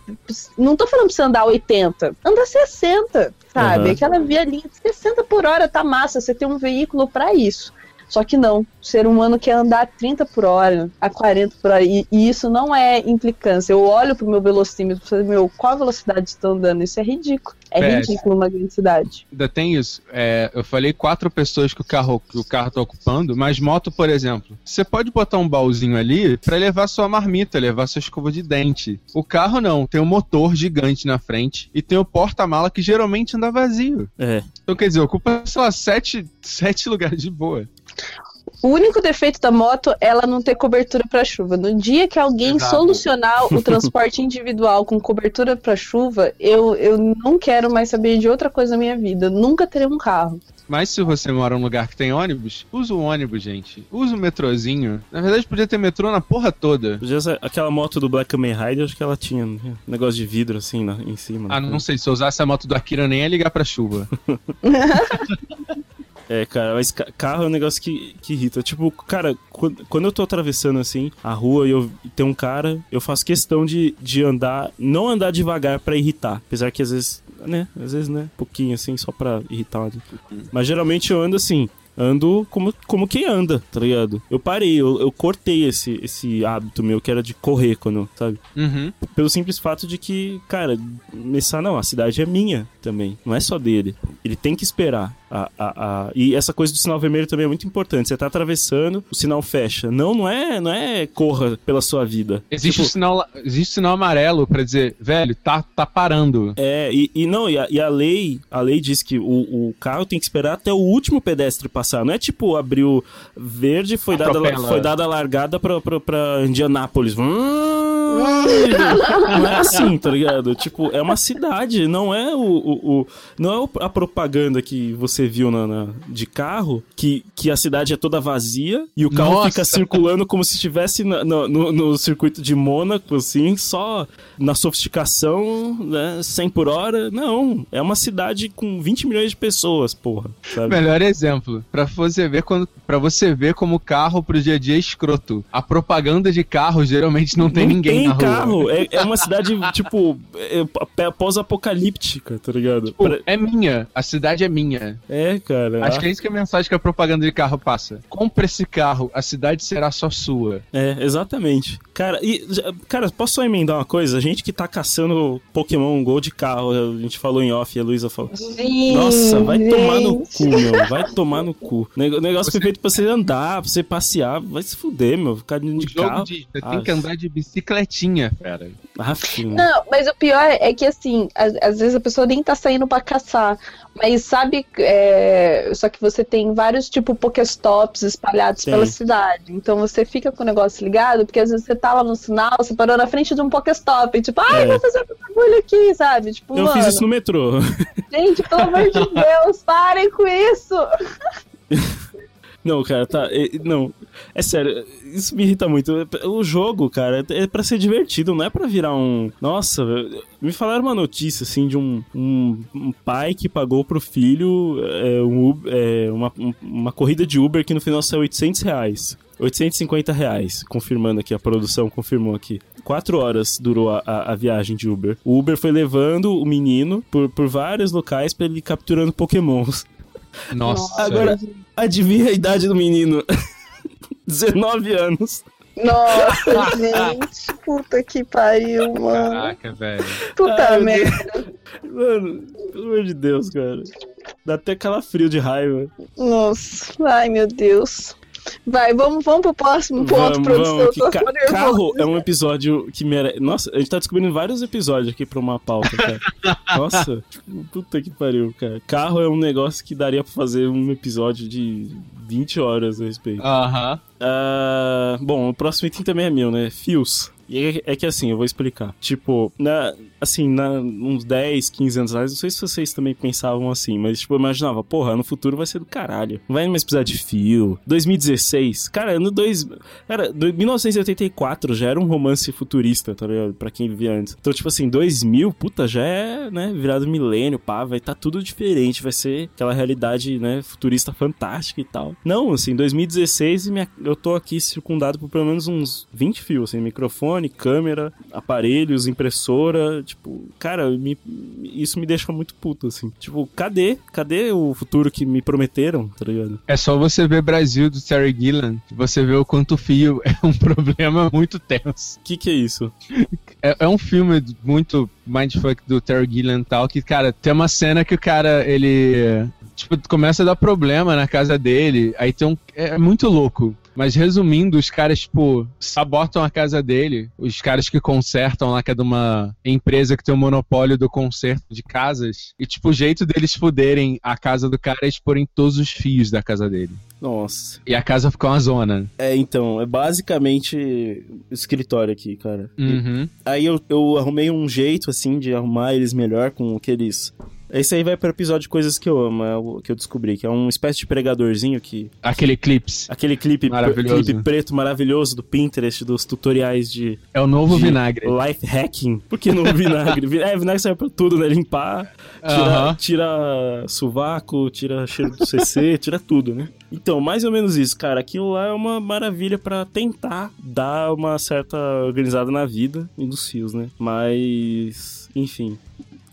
A: não tô falando pra você andar 80, anda 60, sabe?
C: Aham.
A: Aquela via linda, 60 por hora tá massa, você tem um veículo pra isso. Só que não, o ser humano quer andar a 30 por hora, a 40 por hora, e, e isso não é implicância. Eu olho pro meu velocímetro e falo, meu, qual a velocidade estão andando? Isso é ridículo. É
B: É.
A: ridículo numa grande cidade.
B: Ainda tem isso. É, eu falei quatro pessoas que o carro que o carro tá ocupando, mas moto, por exemplo, você pode botar um baúzinho ali pra levar sua marmita, levar sua escova de dente. O carro não, tem um motor gigante na frente e tem o porta-mala que geralmente anda vazio.
C: É.
B: Então quer dizer, ocupa, sei lá, sete, sete lugares de boa.
A: O único defeito da moto é ela não ter cobertura para chuva. No dia que alguém
B: Exato.
A: solucionar o transporte individual com cobertura para chuva, eu, eu não quero mais saber de outra coisa na minha vida. Eu nunca terei um carro.
B: Mas se você mora num lugar que tem ônibus, usa o ônibus, gente. Usa o metrozinho. Na verdade, podia ter metrô na porra toda.
C: Podia ser aquela moto do Black Kamen Rider, acho que ela tinha um negócio de vidro assim na- em cima.
B: Ah, não sei, se eu usasse a moto do Akira, nem ia ligar pra chuva.
C: É, cara, mas ca- carro é um negócio que, que irrita. Tipo, cara, quando, eu tô atravessando assim a rua e eu tem um cara, eu faço questão de, de andar, não andar devagar pra irritar. Apesar que às vezes, né, às vezes, né, pouquinho assim, só pra irritar. Mas geralmente eu ando assim. Ando como, como quem anda, tá ligado? Eu parei, eu, eu cortei esse, esse hábito meu que era de correr quando, sabe?
B: Uhum.
C: Pelo simples fato de que, cara, nessa não, a cidade é minha também, não é só dele. Ele tem que esperar. A, a, a... E essa coisa do sinal vermelho também é muito importante. Você tá atravessando, o sinal fecha. Não, não é, não é corra pela sua vida.
B: Existe,
C: Tipo,
B: sinal, existe sinal amarelo pra dizer, velho, tá, tá parando.
C: É, e, e não, e a, e a lei, a lei diz que o, o carro tem que esperar até o último pedestre passar. Não é tipo abriu verde, foi dada, foi dada a largada pra Indianápolis. Hum, Não é assim, tá ligado? Tipo, é uma cidade, não é o, o, o- não é a propaganda que você viu na, na- de carro, que, que a cidade é toda vazia e o carro
B: Nossa.
C: fica circulando como se estivesse na- no, no- no circuito de Mônaco, assim, só na sofisticação, né, 100 por hora. Não, é uma cidade com 20 milhões de pessoas, porra, sabe?
B: Melhor exemplo, pra você ver quando, para você ver como o carro pro dia a dia é escroto. A propaganda de carro geralmente não tem ninguém
C: tem
B: na rua.
C: carro, é, é uma cidade, tipo, é, p- pós-apocalíptica, tá ligado?
B: Pô,
C: Pra-
B: é minha, a cidade é minha.
C: É, cara.
B: Acho que é isso que é a mensagem que a propaganda de carro passa. Compre esse carro, a cidade será só sua.
C: É, exatamente. Cara, e, cara, posso só emendar uma coisa? A gente que tá caçando Pokémon Go de carro, a gente falou em off e a Luísa falou. Nossa, vai tomar no cu, meu. Vai tomar no cu. O negócio foi feito pra você andar, pra você passear. Vai se fuder, meu. Ficar de
B: O jogo
C: carro.
B: diz, você
C: Ah,
B: tem que andar de bicicletinha, fera.
C: Ah, filho.
A: Não, mas o pior é que assim, às, às vezes a pessoa nem tá saindo pra caçar. Mas sabe, é, só que você tem vários tipo Pokéstops espalhados
C: Tem.
A: pela cidade. Então você fica com o negócio ligado, porque às vezes você tá lá no sinal, você parou na frente de um Pokéstop, e tipo, ai,
C: É.
A: vou fazer um bagulho aqui, sabe? Tipo,
C: Eu
A: mano,
C: fiz isso no metrô.
A: gente, pelo amor de Deus, parem com isso!
C: Não, cara, tá. é- não, é sério, isso me irrita muito. O jogo, cara, é pra ser divertido, não é pra virar um. Nossa, me falaram uma notícia, assim, de um, um, um pai que pagou pro filho é, um Uber- é, uma, um- uma corrida de Uber que no final saiu 800 reais. 850 reais, confirmando aqui, a produção confirmou aqui. Quatro horas durou a, a- a viagem de Uber. O Uber foi levando o menino por, por vários locais pra ele ir capturando pokémons.
B: Nossa.
C: Agora- Adivinha a idade do menino? 19 anos.
A: Nossa, gente, puta que pariu, mano.
B: Caraca, velho.
A: Puta
C: Ai,
A: merda.
C: Mano, pelo amor de Deus, cara. Dá até calafrio de raiva.
A: Nossa, ai meu Deus. Vai, vamos, vamos pro próximo ponto,
C: Vamos,
A: produção.
C: vamos. Que ca- carro é um episódio que merece. Nossa, a gente tá descobrindo vários episódios aqui pra uma pauta, cara. Nossa, puta que pariu, cara. Carro é um negócio que daria pra fazer um episódio de 20 horas a respeito.
B: Aham.
C: Ah, bom, o próximo item também é meu, né? Fios. E é, é que assim, eu vou explicar. Tipo, na, assim, na, uns 10, 15 anos atrás, não sei se vocês também pensavam assim, mas tipo, eu imaginava, porra, no futuro vai ser do caralho. Não vai mais precisar de fio. 2016, cara, no dois, cara, do- 1984 já era um romance futurista, tá ligado? Pra quem vivia antes. Então, tipo assim, 2000, puta, já é, né, virado milênio, pá, vai tá tudo diferente, vai ser aquela realidade, né, futurista fantástica e tal. Não, assim, 2016 e minha- eu tô aqui circundado por pelo menos uns 20 fios, assim, microfone, câmera, aparelhos, impressora, tipo, cara, me- isso me deixa muito puto, assim. Tipo, cadê? Cadê o futuro que me prometeram, tá ligado?
B: É só você ver Brasil do Terry Gilliam, que você vê o quanto fio é um problema muito tenso.
C: O que que é isso?
B: É, é um filme muito mindfuck do Terry Gilliam e tal, que, cara, tem uma cena que o cara, ele, tipo, começa a dar problema na casa dele, aí tem um... É muito louco. Mas resumindo, os caras, tipo, sabotam a casa dele. Os caras que consertam lá, que é de uma empresa que tem o monopólio do conserto de casas. E, tipo, o jeito deles fuderem a casa do cara é exporem todos os fios da casa dele.
C: Nossa.
B: E a casa fica uma zona.
C: É, então, é basicamente escritório aqui, cara.
B: Uhum.
C: Aí eu, eu arrumei um jeito, assim, de arrumar eles melhor com aqueles. Esse aí vai pro episódio de coisas que eu amo, é o que eu descobri, que é uma espécie de pregadorzinho que.
B: Aquele clips.
C: Aquele clipe,
B: Maravilhoso.
C: clipe preto maravilhoso do Pinterest, dos tutoriais de,
B: É o novo vinagre.
C: life hacking. Por que não vinagre? Vi- é, vinagre serve pra tudo, né? Limpar, tira,
B: Aham.
C: tira sovaco, tira cheiro do CC, tira tudo, né? Então, mais ou menos isso, cara. Aquilo lá é uma maravilha pra tentar dar uma certa organizada na vida e nos fios, né? Mas, enfim.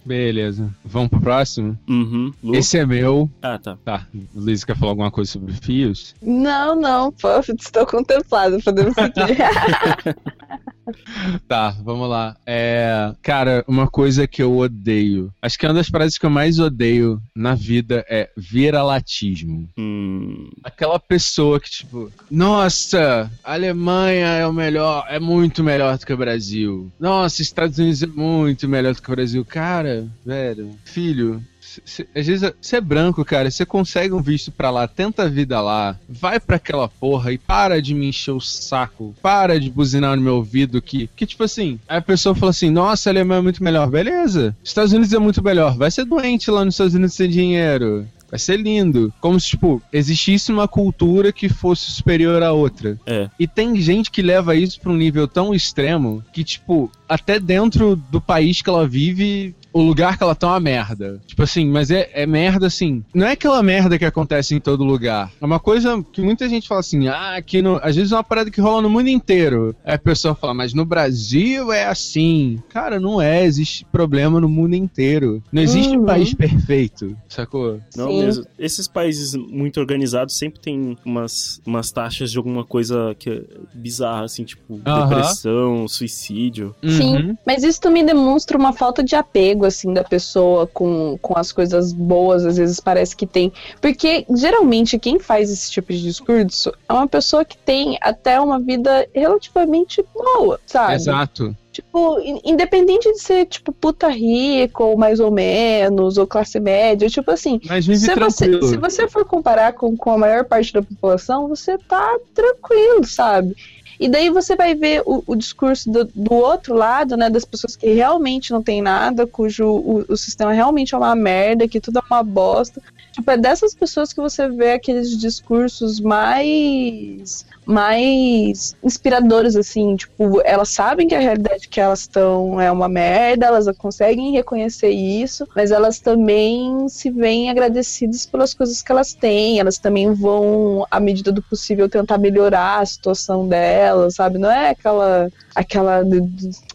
B: Beleza. Vamos pro próximo?
C: Uhum. Lu?
B: Esse é meu.
C: Ah, tá.
B: Tá. Luiz quer falar alguma coisa sobre fios?
A: Não, não, pô, estou contemplado, podemos seguir.
B: Tá, vamos lá. É. Cara, uma coisa que eu odeio. Acho que uma das frases que eu mais odeio na vida é viralatismo.
C: Hum,
B: Aquela pessoa que, tipo, nossa, a Alemanha é o melhor, é muito melhor do que o Brasil. Nossa, Estados Unidos é muito melhor do que o Brasil. Cara, velho, filho. Cê- Às vezes você é branco, cara. Você consegue um visto pra lá, tenta a vida lá, vai pra aquela porra e para de me encher o saco. Para de buzinar no meu ouvido que, que tipo assim, aí a pessoa fala assim: Nossa, a Alemanha é muito melhor. Beleza, Estados Unidos é muito melhor. Vai ser doente lá nos Estados Unidos sem dinheiro. Vai ser lindo. Como se, tipo, existisse uma cultura que fosse superior à outra.
C: é.
B: E tem gente que leva isso pra um nível tão extremo que, tipo, até dentro do país que ela vive, o lugar que ela tá é uma merda. Tipo assim, mas é, é merda assim. Não é aquela merda que acontece em todo lugar. É uma coisa que muita gente fala assim, ah, aqui no. Às vezes é uma parada que rola no mundo inteiro. Aí a pessoa fala, mas no Brasil é assim. Cara, não é. Existe problema no mundo inteiro. Não existe
A: Uhum.
B: país perfeito, sacou?
C: Não
A: Sim.
C: mesmo. Esses países muito organizados sempre tem umas, umas taxas de alguma coisa que é bizarra, assim, tipo
B: Aham.
C: depressão, suicídio.
A: Sim,
B: Uhum.
A: mas isso também demonstra uma falta de apego, assim, da pessoa com, com as coisas boas, às vezes parece que tem. Porque, geralmente, quem faz esse tipo de discurso é uma pessoa que tem até uma vida relativamente boa, sabe?
B: Exato.
A: Tipo, in- independente de ser, tipo, puta rica, ou mais ou menos, ou classe média, tipo assim,
B: Mas vive
A: se você, se você for comparar com, com a maior parte da população, você tá tranquilo, sabe? E daí você vai ver o, o discurso do, do outro lado, né? Das pessoas que realmente não tem nada, cujo o, o sistema realmente é uma merda, que tudo é uma bosta. Tipo, é dessas pessoas que você vê aqueles discursos mais mais inspiradores, assim, tipo, elas sabem que a realidade que elas estão é uma merda, elas conseguem reconhecer isso, mas elas também se veem agradecidas pelas coisas que elas têm, elas também vão, à medida do possível, tentar melhorar a situação delas, sabe? Não é aquela, aquela,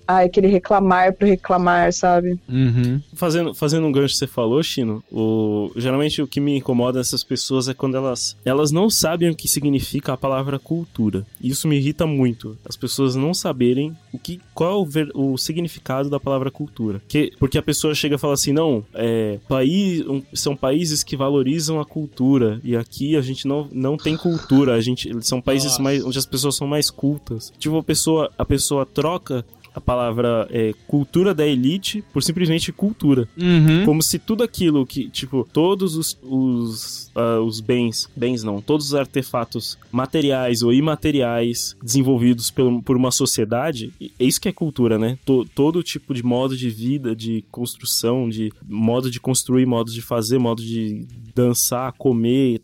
A: ah, aquele reclamar por reclamar, sabe?
B: Uhum.
C: Fazendo, fazendo um gancho que você falou, Chino, o, geralmente o que me incomoda nessas pessoas é quando elas, elas não sabem o que significa a palavra cultura. Isso me irrita muito. As pessoas não saberem o que, qual é o, ver- o significado da palavra cultura. Que, porque a pessoa chega e fala assim, não, é, país, um- são países que valorizam a cultura e aqui a gente não, não tem cultura. A gente, são países
B: Nossa.
C: mais, onde as pessoas são mais cultas. Tipo, a pessoa, a pessoa troca a palavra é, cultura da elite por simplesmente cultura.
B: Uhum.
C: Como se tudo aquilo que, tipo, todos os, os, ah, os bens, bens não, todos os artefatos materiais ou imateriais desenvolvidos pelo- por uma sociedade, é isso que é cultura, né? To- todo tipo de modo de vida, de construção, de modo de construir, modo de fazer, modo de dançar, comer,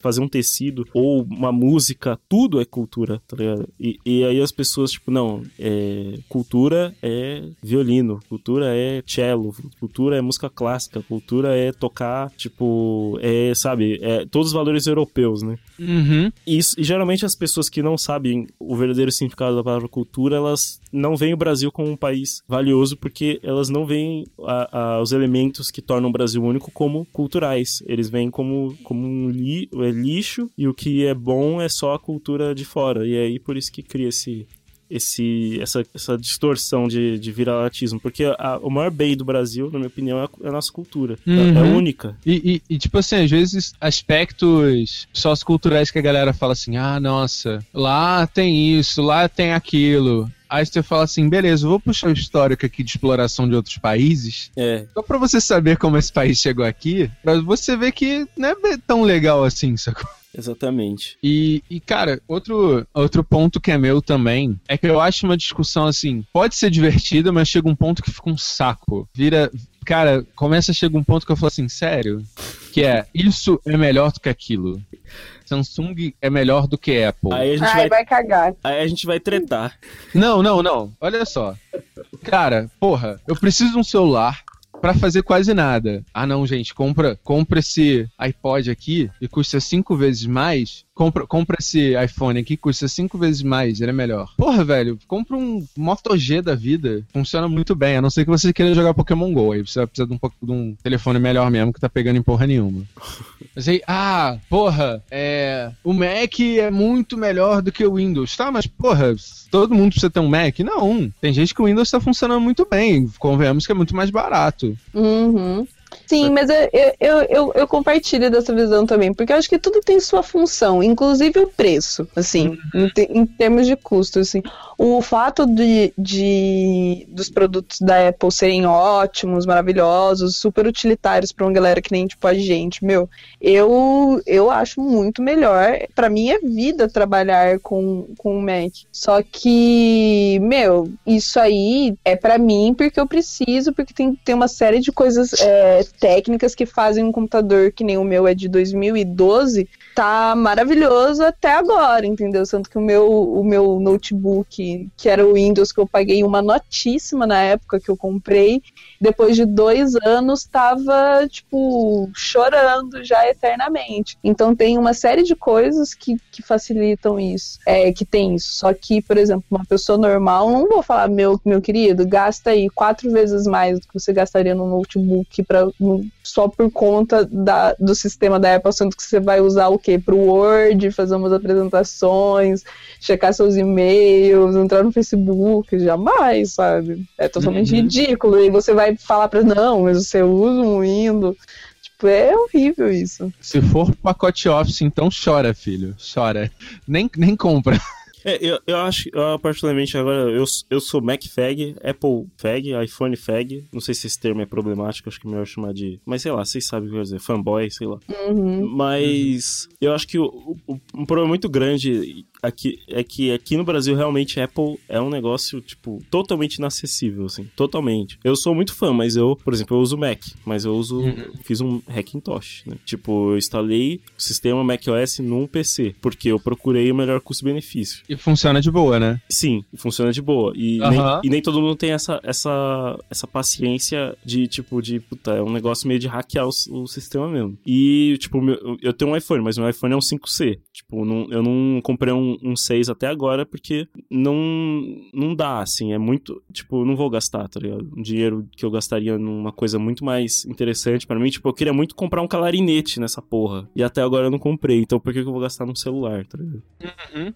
C: fazer um tecido ou uma música, tudo é cultura, tá ligado? E, e aí as pessoas, tipo, não, é, cultura é violino, cultura é cello, cultura é música clássica, cultura é tocar, tipo, é, sabe, é todos os valores europeus, né?
B: Uhum.
C: E, isso- e geralmente as pessoas que não sabem o verdadeiro significado da palavra cultura, elas não veem o Brasil como um país valioso porque elas não veem a- a- os elementos que tornam o Brasil único como culturais. Eles veem como, como um li, é lixo e o que é bom é só a cultura de fora. E é aí por isso que cria esse. Esse, essa, essa distorção de, de viralatismo. Porque a- o maior bem do Brasil, na minha opinião, é a, é a nossa cultura. É- É,
B: Uhum.
C: única.
B: E, e- e, tipo assim, às vezes aspectos socioculturais que a galera fala assim, ah, nossa, lá tem isso, lá tem aquilo. Aí você fala assim, beleza, eu vou puxar o histórico aqui de exploração de outros países,
C: É,
B: só pra você saber como esse país chegou aqui, pra você ver que não é tão legal assim, sacou?
C: Exatamente.
B: E, e, cara, outro, outro ponto que é meu também é que eu acho uma discussão assim, pode ser divertida, mas chega um ponto que fica um saco. Vira. Cara, começa a chegar um ponto que eu falo assim, sério? Que é, isso é melhor do que aquilo. Samsung é melhor do que Apple.
C: Aí a gente
A: Ai,
C: vai,
A: vai cagar.
C: aí a gente vai tretar.
B: Não, não, não. Olha só. Cara, porra, eu preciso de um celular pra fazer quase nada. Ah, não, gente, compra, compra esse iPod aqui e custa cinco vezes mais. Compra, compra esse iPhone aqui, custa cinco vezes mais, ele é melhor. Porra, velho, compra um Moto G da vida. Funciona muito bem, a não ser que você queira jogar Pokémon GO. Aí você vai precisar de um, de um telefone melhor mesmo, que tá pegando em porra nenhuma. Mas aí, ah, porra, é. O Mac é muito melhor do que o Windows. Tá, mas, porra, todo mundo precisa ter um Mac? Não. Tem gente que o Windows tá funcionando muito bem. Convenhamos que é muito mais barato.
A: Uhum. Sim, mas eu, eu, eu, eu compartilho dessa visão também, porque eu acho que tudo tem sua função, inclusive o preço, assim, em, te- em termos de custo, assim. O fato de, de dos produtos da Apple serem ótimos, maravilhosos, super utilitários pra uma galera que nem tipo a gente, meu, eu, eu acho muito melhor. Pra mim é vida trabalhar com, com o Mac. Só que, meu, isso aí é pra mim porque eu preciso, porque tem, tem uma série de coisas é, técnicas que fazem um computador que nem o meu é de 2012 tá maravilhoso até agora, entendeu? Tanto que o meu, o meu notebook, que era o Windows, que eu paguei uma notíssima na época que eu comprei, depois de dois anos tava, tipo, chorando já eternamente. Então tem uma série de coisas que, que facilitam isso, é, que tem isso. Só que, por exemplo, uma pessoa normal, não vou falar, meu, meu querido, gasta aí quatro vezes mais do que você gastaria no notebook no- só por conta da, do sistema da Apple, sendo que você vai usar o quê? Pro Word, fazer umas apresentações, checar seus e-mails, entrar no Facebook, jamais, sabe? É totalmente
B: Uhum.
A: ridículo. E você vai falar pra não, mas você usa um Windows. Tipo, é horrível isso.
B: Se for pacote Office, então chora, filho. Chora. Nem, nem compra.
C: É, eu, eu acho, eu particularmente agora, eu, eu sou Mac Fag, Apple Fag, iPhone Fag. Não sei se esse termo é problemático, acho que é melhor chamar de. Mas sei lá, vocês sabem o que eu dizer, fanboy, sei lá.
A: Uhum.
C: Mas eu acho que o, o- um problema muito grande aqui é que aqui no Brasil realmente Apple é um negócio, tipo, totalmente inacessível, assim. Totalmente. Eu sou muito fã, mas eu, por exemplo, eu uso Mac, mas eu uso. Fiz um Hackintosh, né? Tipo, eu instalei o sistema macOS num PC, porque eu procurei o melhor custo-benefício.
B: E funciona de boa, né?
C: Sim, funciona de boa. E, nem, e nem todo mundo tem essa, essa, essa paciência de, tipo, de, puta, é um negócio meio de hackear o, o sistema mesmo. E, tipo, meu- eu tenho um iPhone, mas meu iPhone é um 5C. Tipo, não- eu não comprei um, um 6 até agora porque não, não dá, assim, é muito, tipo, não vou gastar, tá ligado? Um dinheiro que eu gastaria numa coisa muito mais interessante pra mim. Tipo, eu queria muito comprar um clarinete nessa porra. E até agora eu não comprei, então por que que eu vou gastar num celular, tá ligado?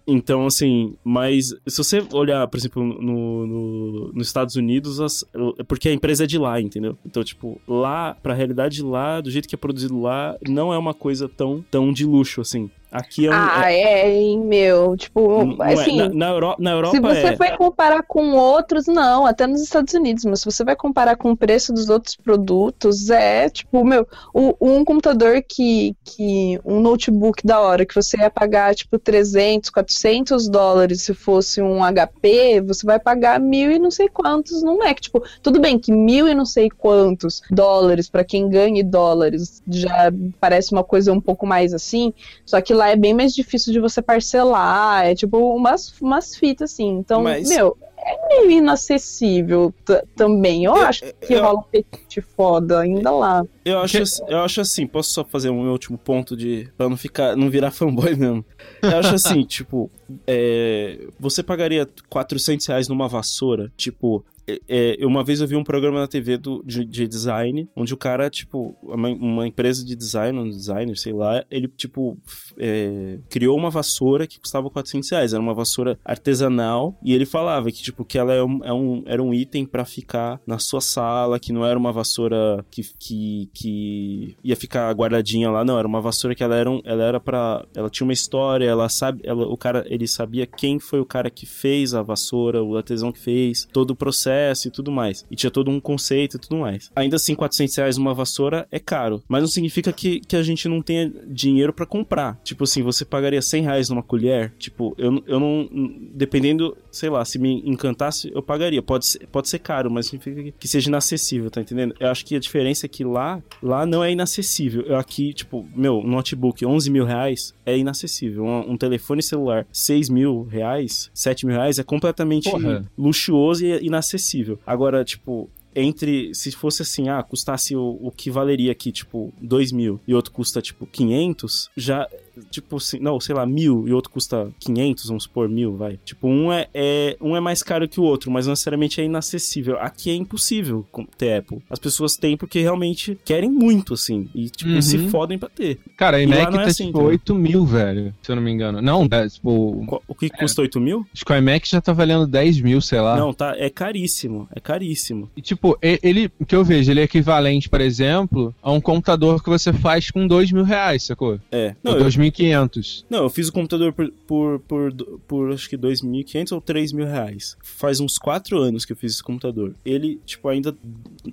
C: Então, assim, mas se você olhar, por exemplo, no, no- nos Estados Unidos, as- é porque a empresa é de lá, entendeu? Então, tipo, lá, pra realidade lá, do jeito que é produzido lá, não é uma coisa tão, tão de luxo, assim. Aqui é um.
A: Ah,
C: é-
A: é, hein, meu. Tipo,
C: não é-
A: assim.
C: na, na Euro- na Europa
A: Se você
C: é.
A: vai comparar com outros, não, até nos Estados Unidos, mas se você vai comparar com o preço dos outros produtos, é tipo, meu, o- um computador que, que, um notebook da hora, que você ia pagar tipo 300, 400 dólares se fosse um HP, você vai pagar mil e não sei quantos no Mac. Tipo, tudo bem que mil e não sei quantos dólares, pra quem ganha dólares, já parece uma coisa um pouco mais assim, só que lá é bem mais difícil de você parcelar, é tipo umas, umas fitas assim. Então,
C: Mas-
A: meu, é meio inacessível também. Eu,
C: Eu-
A: acho que
C: eu-
A: rola um petite foda ainda lá.
C: Eu acho, assim- eu acho assim, posso só fazer um último ponto de. pra não ficar. não virar fanboy mesmo. Eu acho assim, tipo, é, você pagaria 400 reais numa vassoura? Tipo, é, é, uma vez eu vi um programa na TV do, de, de design, onde o cara, tipo, uma, uma empresa de design, um designer, sei lá, ele, tipo, é, criou uma vassoura que custava 400 reais. Era uma vassoura artesanal e ele falava que, tipo, que ela é um, é um- era um item pra ficar na sua sala, que não era uma vassoura que, que, que ia ficar guardadinha lá, não, era uma vassoura que ela era, um, ela era para ela tinha uma história, ela sabe, ela, o cara, ele sabia quem foi o cara que fez a vassoura, o artesão que fez, todo o processo e tudo mais. E tinha todo um conceito e tudo mais. Ainda assim, 400 reais uma vassoura é caro, mas não significa que, que a gente não tenha dinheiro pra comprar. Tipo assim, você pagaria 100 reais numa colher? Tipo, eu, eu não. Dependendo, sei lá, se me encantasse, eu pagaria. Pode ser, pode ser caro, mas significa que- que seja inacessível, tá entendendo? Eu acho que a diferença é que lá, lá não é inacessível. Eu aqui, tipo, meu, notebook, 11 mil reais é inacessível. Um, um telefone celular, 6 mil reais, 7 mil reais é completamente
B: Porra.
C: luxuoso e inacessível. Agora, tipo, entre. Se fosse assim, ah, custasse o, o que valeria aqui, tipo, 2 mil e outro custa, tipo, 500, já. Tipo assim, não, sei lá, mil e outro custa 500, vamos supor, mil, vai. Tipo, um é, é, um é mais caro que o outro, mas não necessariamente é inacessível. Aqui é impossível ter Apple. As pessoas têm porque realmente querem muito, assim. E, tipo,
B: Uhum.
C: se fodem pra ter.
B: Cara, a
C: E
B: iMac
C: é
B: tá
C: assim,
B: tipo
C: entendeu?
B: 8 mil, velho. Se eu não me engano. Não, é, tipo.
C: O que custa 8 mil?
B: Acho que o iMac já tá valendo 10 mil, sei lá.
C: Não, tá. É caríssimo. É caríssimo.
B: E, tipo, ele, o que eu vejo, ele é equivalente, por exemplo, a um computador que você faz com 2 mil reais, sacou?
C: É. Não, eu,
B: 2.500.
C: Não, eu fiz o computador por, por, por, por acho que 2.500 ou 3 mil reais. Faz uns 4 anos que eu fiz esse computador. Ele, tipo, ainda.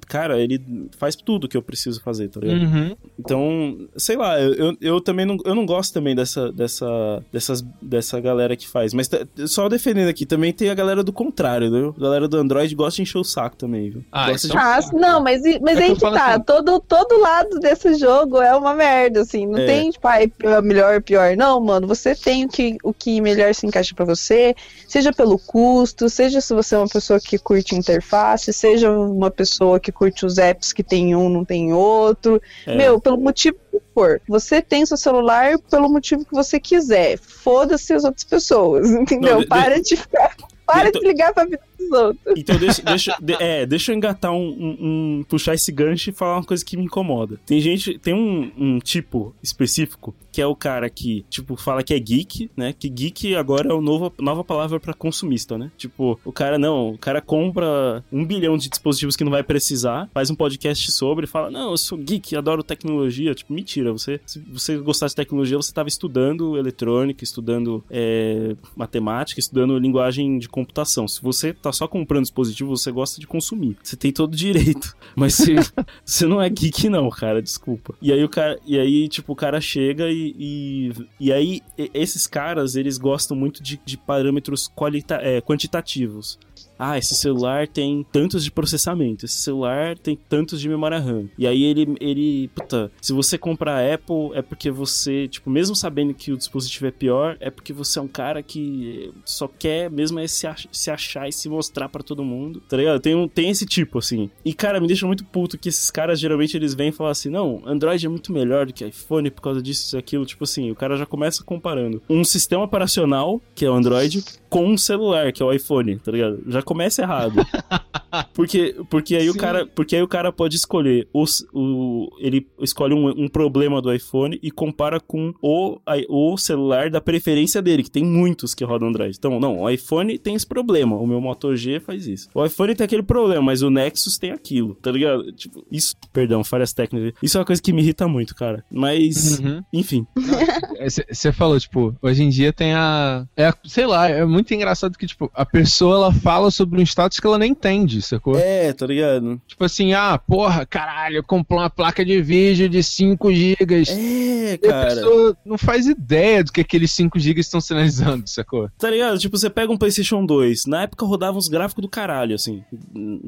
C: Cara, ele faz tudo que eu preciso fazer, tá ligado?
B: Uhum.
C: Então, sei lá, eu, eu, eu também não, eu não gosto também dessa, dessa, dessas, dessa galera que faz. Mas tá- só defendendo aqui, também tem a galera do contrário, viu? A galera do Android gosta de encher o saco também, viu?
B: Ah,
C: gosta
B: isso
C: de...
A: Ah, não, mas, mas
B: É
A: aí que tá.
B: assim-
A: Todo, todo lado desse jogo é uma merda, assim. Não
C: É.
A: tem, tipo, ai, pior, melhor, pior. Não, mano. Você tem o que, o que melhor se encaixa pra você, seja pelo custo, seja se você é uma pessoa que curte interface, seja uma pessoa que curte os apps que tem um, não tem outro.
C: É.
A: Meu, pelo motivo que for. Você tem seu celular pelo motivo que você quiser. Foda-se as outras pessoas, entendeu?
C: Não, de-
A: Para de ficar. Para
C: Então-
A: de ligar pra vida outros.
C: Então deixa, deixa, de- é, deixa eu engatar um, um- um- puxar esse gancho e falar uma coisa que me incomoda. Tem gente, tem um, um tipo específico que é o cara que, tipo, fala que é geek, né? Que geek agora é a nova, palavra pra consumista, né? Tipo, o cara não, o cara compra um bilhão de dispositivos que não vai precisar, faz um podcast sobre e fala, não, eu sou geek, adoro tecnologia. Tipo, mentira, você, se você gostasse de tecnologia, você tava estudando eletrônica, estudando é, matemática, estudando linguagem de computação. Se você tá só comprando dispositivo, você gosta de consumir. Você tem todo o direito. Mas você, você não é geek, não, cara, desculpa. E aí o cara, e aí, tipo, o cara chega e. E, e aí, esses caras, eles gostam muito de, de parâmetros qualita, é, quantitativos. Ah, esse celular tem tantos de processamento, esse celular tem tantos de memória RAM. E aí ele, ele, puta, se você comprar Apple é porque você, tipo, mesmo sabendo que o dispositivo é pior, é porque você é um cara que só quer mesmo é se, ach- se achar e se mostrar pra todo mundo, tá ligado? Tem, um, tem esse tipo, assim. E, cara, me deixa muito puto que esses caras, geralmente, eles vêm falam assim, não, Android é muito melhor do que iPhone por causa disso, isso e aquilo. Tipo assim, o cara já começa comparando um sistema operacional, que é o Android, com um celular, que é o iPhone, tá ligado? Já começa errado. Porque, porque, aí o cara, porque aí o cara pode escolher os, o, ele escolhe um, um problema do iPhone e compara com o, o celular da preferência dele, que tem muitos que rodam Android. Então, não, o iPhone tem esse problema, o meu Moto G faz isso. O iPhone tem aquele problema, mas o Nexus tem aquilo, tá ligado? Tipo, isso, perdão, falhas técnicas. Isso é uma coisa que me irrita muito, cara. Mas,
B: Uhum.
C: enfim.
B: Você falou, tipo, hoje em dia tem a, é a- Sei lá, é muito engraçado que, tipo, a pessoa ela fala sobre um status que ela nem entende, sacou?
C: É, tá ligado?
B: Tipo assim, ah, porra, caralho, eu comprei uma placa de vídeo de 5 gigas.
C: É,
B: E a
C: cara.
B: pessoa não faz ideia do que aqueles 5 GB estão sinalizando, sacou?
C: Tá ligado? Tipo, você pega um PlayStation 2. Na época rodava uns gráficos do caralho, assim.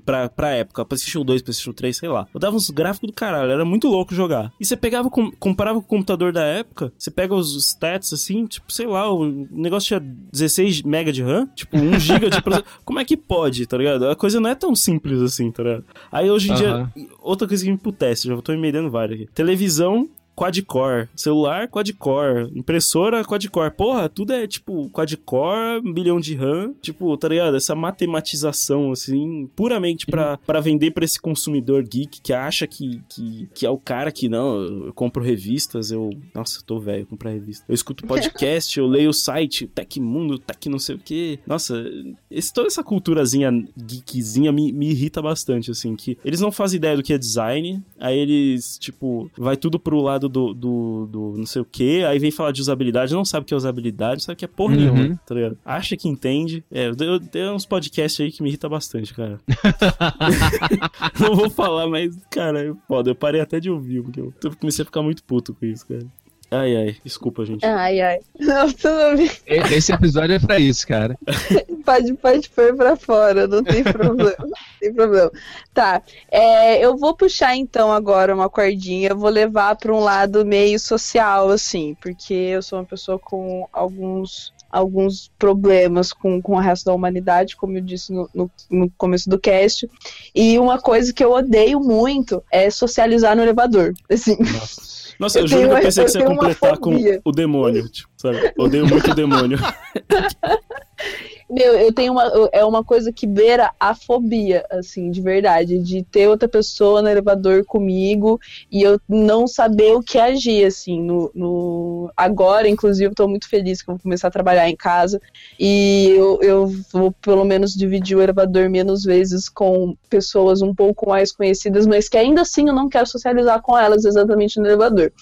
C: Pra, pra época. PlayStation 2, PlayStation 3, sei lá. Rodava uns gráficos do caralho. Era muito louco jogar. E você pegava, com- comparava com o computador da época. Você pega os stats, assim, tipo, sei lá, o negócio tinha 16 MB de RAM. Tipo, 1 GB de. Como é que pode, tá ligado? A coisa não é tão simples assim, tá ligado? Aí hoje em
B: Aham.
C: dia. Outra coisa que me emputece, já tô emendando várias aqui. Televisão quad-core, celular quad-core, impressora quad-core. Porra, tudo é tipo quad-core, um bilhão de RAM. Tipo, tá ligado? Essa matematização, assim, puramente pra, pra vender pra esse consumidor geek que acha que, que, que é o cara que não, eu compro revistas, eu. Nossa, eu tô velho comprar revista. Eu escuto podcast, eu leio o site, Tecmundo, Tec não sei o quê. Nossa, esse, toda essa culturazinha geekzinha me, me irrita bastante, assim, que eles não fazem ideia do que é design, aí eles, tipo, vai tudo pro lado do, do, do não sei o que, aí vem falar de usabilidade, não sabe o que é usabilidade, não sabe o que é porra
B: Uhum.
C: nenhuma, tá ligado? Acha que entende. É, eu, tenho uns podcasts aí que me irrita bastante, cara. não vou falar, mas, cara, é foda. Eu parei até de ouvir, porque eu comecei a ficar muito puto com isso, cara. Ai, ai, desculpa, gente.
A: Ai, ai. Não, tudo bem.
B: Esse episódio é pra isso, cara.
A: Pode, pode pôr pra fora, não tem problema. não tem problema. Tá, é, eu vou puxar então agora uma cordinha, vou levar pra um lado meio social, assim, porque eu sou uma pessoa com alguns alguns problemas com, com o resto da humanidade, como eu disse no, no, no começo do cast. E uma coisa que eu odeio muito é socializar no elevador. Assim,
C: Nossa, eu,
A: Eu
C: juro
A: tenho
C: que eu pensei
A: eu
C: que você ia completar com o demônio, tipo, sabe? Odeio muito o demônio.
A: Meu, eu tenho uma. É uma coisa que beira a fobia, assim, de verdade. De ter outra pessoa no elevador comigo e eu não saber o que agir, assim. No, no... Agora, inclusive, eu tô muito feliz que eu vou começar a trabalhar em casa. E eu, eu vou, pelo menos, dividir o elevador menos vezes com pessoas um pouco mais conhecidas, mas que ainda assim eu não quero socializar com elas exatamente no elevador.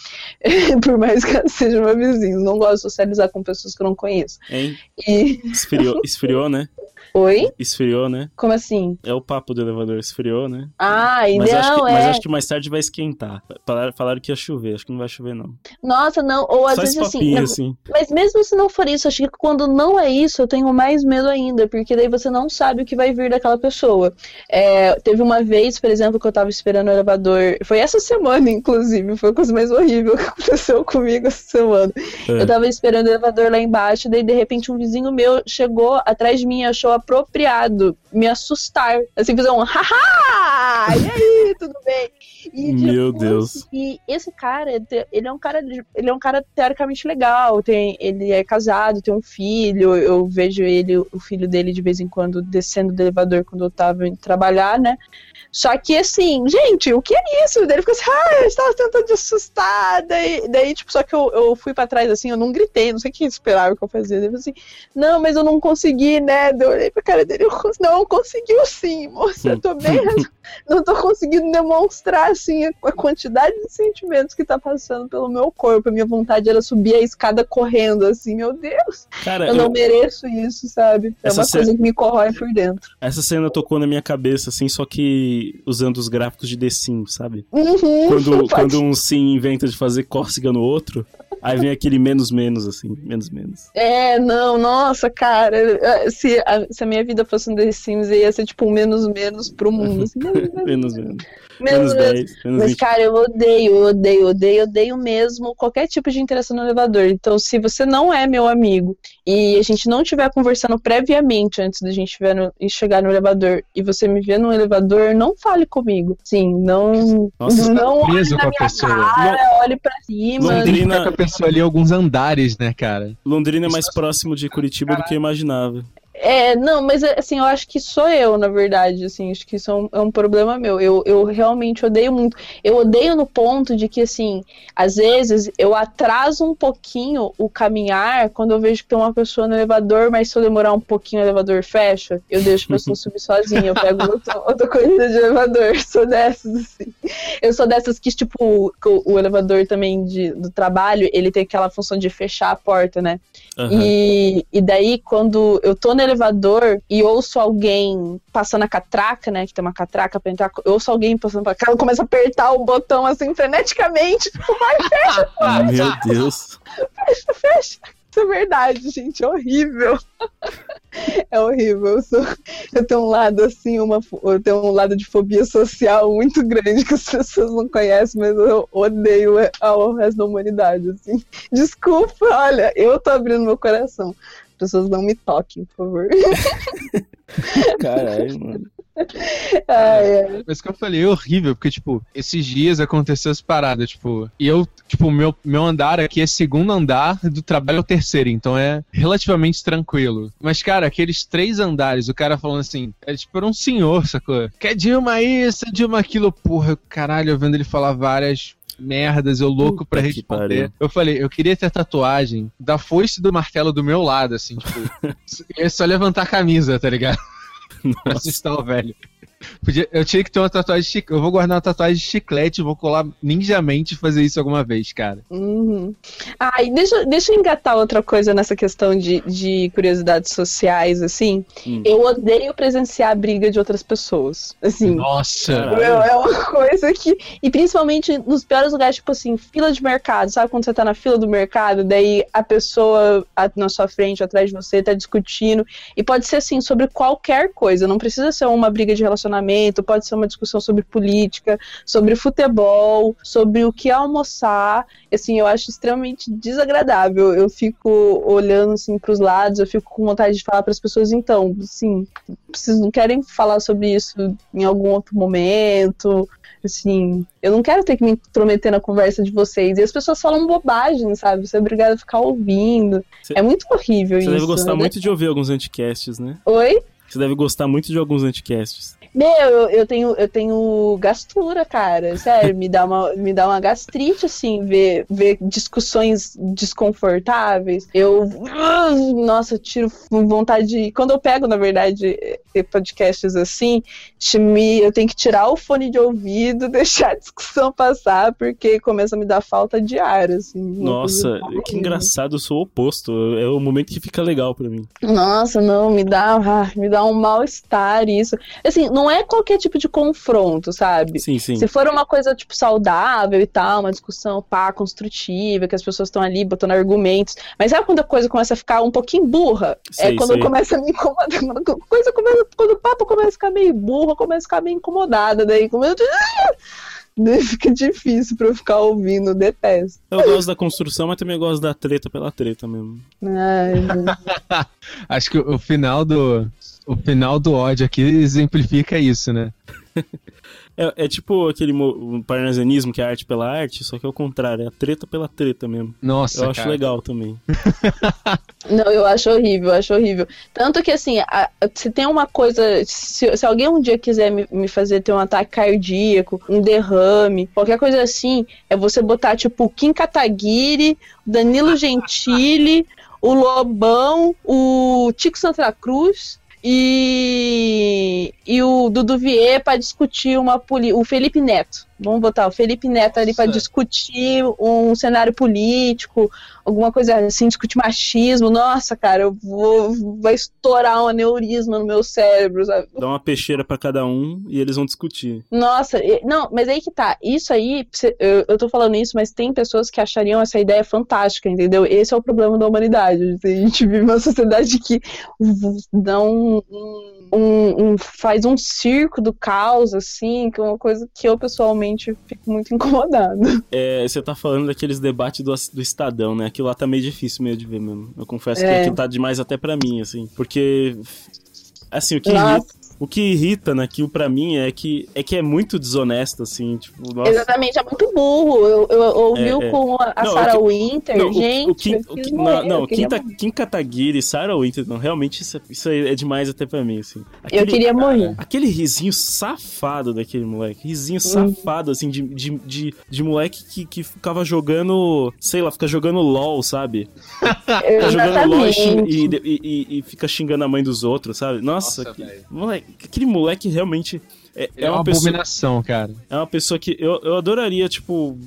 A: Por mais que elas sejam meus vizinhos. Não gosto de socializar com pessoas que eu não conheço.
C: Hein?
A: E.
C: Esfriou, esfriou, né?
A: Oi?
C: Esfriou, né?
A: Como assim?
C: É o papo do elevador, esfriou, né?
A: Ah, e
C: Mas,
A: não,
C: acho que,
A: é.
C: mas acho que mais tarde vai esquentar. Falaram, falaram que ia chover, acho que não vai chover, não.
A: Nossa, não. Ou às
C: Só
A: vezes assim. não,
C: assim.
A: Mas mesmo se não for isso, acho que quando não é isso, eu tenho mais medo ainda, porque daí você não sabe o que vai vir daquela pessoa. É, teve uma vez, por exemplo, que eu tava esperando o elevador. Foi essa semana, inclusive, foi a coisa mais horrível que aconteceu comigo essa semana.
C: É.
A: Eu tava esperando o elevador lá embaixo, daí de repente um vizinho meu chegou atrás de mim e achou apropriado me assustar. Assim, fazer um haha! E aí, tudo bem? E,
C: Meu Deus.
A: E esse cara, ele é um cara, ele é um cara teoricamente legal, tem, ele é casado, tem um filho, eu vejo ele, o filho dele de vez em quando descendo do elevador quando eu tava indo trabalhar, né? Só que assim, gente, o que é isso? Daí ele ficou assim, ah, eu estava tentando te assustar. Daí, daí tipo, só que eu, eu fui pra trás assim, eu não gritei, não sei o que esperava que eu fazia. Ele falou assim, não, mas eu não consegui, né? Daí Eu olhei pra cara dele, não, conseguiu sim, moça, eu tô bem, não tô conseguindo demonstrar assim a quantidade de sentimentos que tá passando pelo meu corpo. A minha vontade era subir a escada correndo, assim, meu Deus,
C: Cara,
A: eu não
C: eu-
A: mereço isso, sabe? É
C: Essa
A: uma
C: ce-
A: coisa que me corrói por dentro.
C: essa cena tocou na minha cabeça, assim, só que usando os gráficos de The Sims, sabe?
A: Uhum,
C: Quando,
A: pode
C: quando um sim inventa de fazer cócega no outro, aí vem aquele menos menos, assim, menos menos.
A: É, não, nossa, cara. eh, Se a, se a minha vida fosse um The Sims, ia ser tipo um menos menos pro mundo. Assim, menos, menos,
C: Menos menos.
A: menos,
C: Menos
A: menos.
C: 10, menos
A: Mas,
C: 20.
A: cara, eu odeio, odeio, odeio, odeio mesmo qualquer tipo de interação no elevador. Então, se você não é meu amigo e a gente não estiver conversando previamente antes da gente ver no- e chegar no elevador e você me vê no elevador, não fale comigo. Sim, não.
C: Nossa,
A: não olhe
B: preso
A: na
B: com a
A: minha
B: pessoa.
A: cara, olhe pra cima.
C: Londrina-
B: com a pessoa ali alguns andares, né, cara?
C: Londrina é mais próximo de Curitiba do que eu imaginava.
A: É, não, mas assim, eu acho que sou eu, na verdade, assim, acho que isso é um, é um problema meu. Eu, eu realmente odeio muito. Eu odeio no ponto de que, assim, às vezes eu atraso um pouquinho o caminhar quando eu vejo que tem uma pessoa no elevador, mas se eu demorar um pouquinho o elevador fecha, eu deixo a pessoa subir sozinha, eu pego outra, outra corrida de elevador. Sou dessas, assim. Eu sou dessas que, tipo, o, o elevador também de, do trabalho, ele tem aquela função de fechar a porta, né?
C: Aham.
A: E, e daí, quando eu tô no elevador e ouço alguém passando a catraca, né? Que tem uma catraca pra entrar, eu ouço alguém passando pra cá, eu começo a apertar o botão assim freneticamente. Tipo, vai, fecha,
C: Meu Deus.
A: fecha, fecha. Isso é verdade, gente. É horrível. É horrível. Eu, sou, eu tenho um lado assim, uma, eu tenho um lado de fobia social muito grande que as pessoas não conhecem, mas eu odeio ao resto da humanidade, assim. Desculpa, olha, eu tô abrindo meu coração. As pessoas não me toquem, por favor.
C: Caralho, mano.
A: Ai, ai.
B: Mas que eu falei, é horrível, porque, tipo, esses dias aconteceu essa parada, tipo, e eu, tipo, meu, meu andar aqui é segundo andar, do trabalho é o terceiro, então é relativamente tranquilo. Mas, cara, aqueles três andares, o cara falando assim, é tipo, era um senhor, sacou? Quer Dilma isso, Dilma aquilo, porra, caralho, eu vendo ele falar várias merdas, eu louco pra
C: Puta que
B: responder. Eu falei, eu queria ter tatuagem da foice do martelo do meu lado, assim, tipo, é só levantar a camisa, tá ligado? pra assustar o velho. Podia- eu tinha que ter uma tatuagem de chiclete. Eu vou guardar uma tatuagem de chiclete e vou colar ninjamente e fazer isso alguma vez, cara.
A: Uhum. Ah, e deixa, deixa eu engatar outra coisa nessa questão de, de curiosidades sociais, assim.
C: Hum.
A: Eu odeio presenciar a briga de outras pessoas. Assim,
B: Nossa!
A: Meu, é uma coisa que. E principalmente nos piores lugares, tipo assim, fila de mercado. Sabe quando você tá na fila do mercado, daí a pessoa na sua frente, atrás de você, tá discutindo. E pode ser assim, sobre qualquer coisa. Não precisa ser uma briga de relacionamento, pode ser uma discussão sobre política, sobre futebol, sobre o que almoçar. Assim, eu acho extremamente desagradável. Eu fico olhando assim pros lados, eu fico com vontade de falar para as pessoas, então, assim, vocês não querem falar sobre isso em algum outro momento? Assim, eu não quero ter que me intrometer na conversa de vocês. E as pessoas falam bobagem, sabe? Você é obrigado a ficar ouvindo.
C: Cê-
A: é muito horrível
C: Você
A: isso.
C: deve gostar
A: né?
C: muito de ouvir alguns anticasts, né?
A: Oi?
C: Você deve gostar muito de alguns anticasts.
A: Meu, eu, eu tenho, eu tenho gastura, cara. Sério, me dá uma, me dá uma gastrite, assim, ver, ver discussões desconfortáveis. Eu. Nossa, eu tiro vontade de. Quando eu pego, na verdade, ter podcasts assim, eu tenho que tirar o fone de ouvido, deixar a discussão passar, porque começa a me dar falta de ar, assim.
C: Nossa,
A: coisa
C: que engraçado, eu sou o oposto. É o momento que fica legal pra mim.
A: Nossa, não, me dá, ah, me dá um mal-estar isso. Assim, não é qualquer tipo de confronto, sabe?
C: Sim, sim.
A: Se for uma coisa, tipo, saudável e tal, uma discussão, pá, construtiva, que as pessoas estão ali botando argumentos. Mas sabe quando a coisa começa a ficar um pouquinho burra?
C: Sei,
A: é quando
C: sei.
A: começa a me incomodar. Quando, coisa começa, quando o papo começa a ficar meio burra, começa a ficar meio incomodada. Daí começa. Fica difícil pra eu ficar ouvindo, eu detesto.
C: Eu gosto da construção, mas também gosto da treta pela treta mesmo.
A: Ai,
B: Acho que o final do. O final do ódio aqui exemplifica isso, né?
C: É, é tipo aquele mo- parnasianismo, que é arte pela arte, só que é o contrário, é a treta pela treta mesmo.
B: Nossa,
C: Eu acho
B: cara.
C: legal também.
A: Não, eu acho horrível, eu acho horrível. Tanto que, assim, a- se tem uma coisa. Se, se alguém um dia quiser me, me fazer ter um ataque cardíaco, um derrame, qualquer coisa assim, é você botar, tipo, o Kim Kataguiri, o Danilo Gentili, o Lobão, o Tico Santa Cruz. E, e o Dudu Vier para discutir uma o Felipe Neto. Vamos botar o Felipe Neto ali para discutir um cenário político, alguma coisa assim, discutir machismo. Nossa, cara, eu vou. Vai estourar um aneurisma no meu cérebro, sabe?
C: Dá uma peixeira pra cada um e eles vão discutir.
A: Nossa, não, mas aí que tá. Isso aí, eu, eu tô falando isso, mas tem pessoas que achariam essa ideia fantástica, entendeu? Esse é o problema da humanidade. A gente vive uma sociedade que dá um- um- um- faz um circo do caos, assim, que é uma coisa que eu pessoalmente fico muito incomodada.
C: É, você tá falando daqueles debates do, do Estadão, né? Aquilo lá tá meio difícil meio de ver mesmo. Eu confesso que
A: É.
C: aquilo tá demais até pra mim, assim. Porque. Assim, o que irrita, O que irrita naquilo pra mim é que é que é muito desonesto, assim, tipo, nossa.
A: Exatamente, é muito burro. Eu, eu, eu ouvi
C: É,
A: o
C: é.
A: com a, a
C: Não,
A: Sarah Winter,
C: Não,
A: gente.
C: o, Kim, o não, não,
A: eu queria
C: Kim, Kataguiri Sarah Winter, não, realmente isso, é- isso aí é demais até pra mim, assim.
A: Eu queria morrer.
C: Aquele risinho safado daquele moleque. Risinho
A: Hum.
C: safado, assim, de, de, de, de moleque que, que ficava jogando, sei lá, fica jogando LOL, sabe? Fica jogando LOL e, e, e- e fica xingando a mãe dos outros, sabe? Nossa,
B: Nossa,
C: que- moleque, aquele moleque realmente é,
B: É,
C: é
B: uma
C: uma pessoa.
B: abominação, cara.
C: É uma pessoa que eu, eu adoraria, tipo,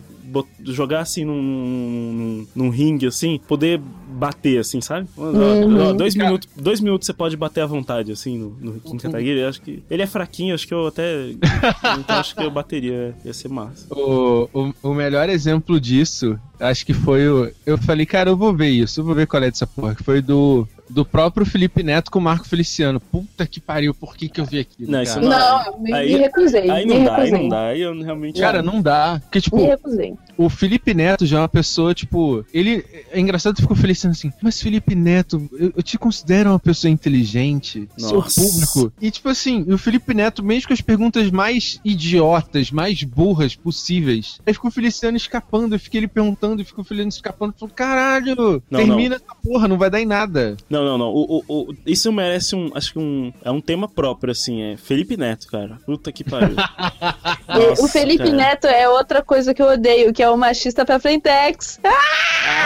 C: jogar assim num, num, num ringue, assim, poder bater, assim, sabe?
A: Uhum.
C: Dois, minutos, dois minutos você pode bater à vontade, assim, no, no Kim Kataguiri. Eu acho que. Ele é fraquinho, acho que eu até. então acho que eu bateria. Ia ser massa.
B: O, o, o melhor exemplo disso, acho que foi o. Eu falei, cara, eu vou ver isso, eu vou ver qual é dessa porra. Que foi do, do próprio Felipe Neto com o Marco Feliciano. Puta que pariu, por que, que eu vi aquilo?
C: Não,
B: cara?
C: isso
A: Não, me,
C: Aí-
A: me recusei.
C: Aí
A: me
C: não dá, aí
A: recusei.
C: não dá. Aí eu realmente.
B: Cara, não dá. Porque, tipo,
A: Me recusei.
B: o Felipe Neto já é uma pessoa, tipo. Ele. É engraçado que ficou Feliciano assim, mas Felipe Neto, eu, eu te considero uma pessoa inteligente, seu
C: Nossa.
B: público. E, tipo assim, o Felipe Neto, mesmo com as perguntas mais idiotas, mais burras possíveis, aí ficou o Feliciano escapando, eu fiquei ele perguntando, e ficou o Feliciano escapando, falou, caralho,
C: Não,
B: termina essa porra, não vai dar em nada.
C: Não, não, não. O, o, o- isso merece um. Acho que um. É um tema próprio, assim. É Felipe Neto, cara. Puta que pariu. Nossa,
A: o Felipe
C: cara.
A: Neto é outra coisa que eu odeio, que é o machista pra frentex.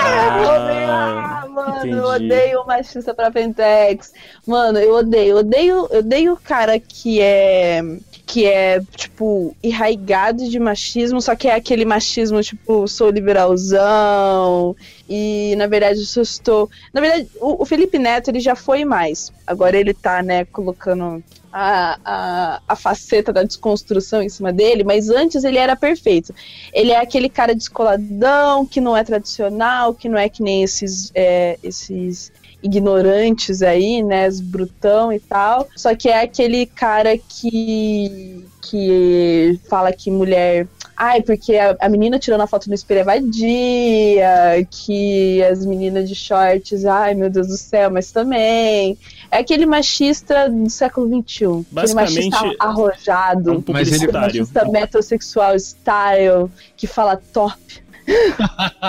A: Ah, mano,
C: entendi.
A: eu odeio o machista pra frentex. Mano, eu odeio, eu odeio, eu odeio o cara que é que é tipo enraigado de machismo, só que é aquele machismo tipo sou liberalzão e na verdade eu estou, na verdade o, o Felipe Neto ele já foi mais. Agora ele tá, né, colocando a, a, a faceta da desconstrução em cima dele, mas antes ele era perfeito. Ele é aquele cara descoladão, que não é tradicional, que não é que nem esses, é, esses ignorantes aí, né, os brutão e tal. Só que é aquele cara que, que fala que mulher Ai, porque a, a menina tirando a foto no espelho é vadia, que as meninas de shorts, ai meu Deus do céu, mas também. É aquele machista do século XXI. Aquele
C: Basicamente,
A: machista
C: É
A: arrojado.
C: um
B: Mas ele-
A: aquele
C: publicitário.
A: machista metrosexual style, que fala top.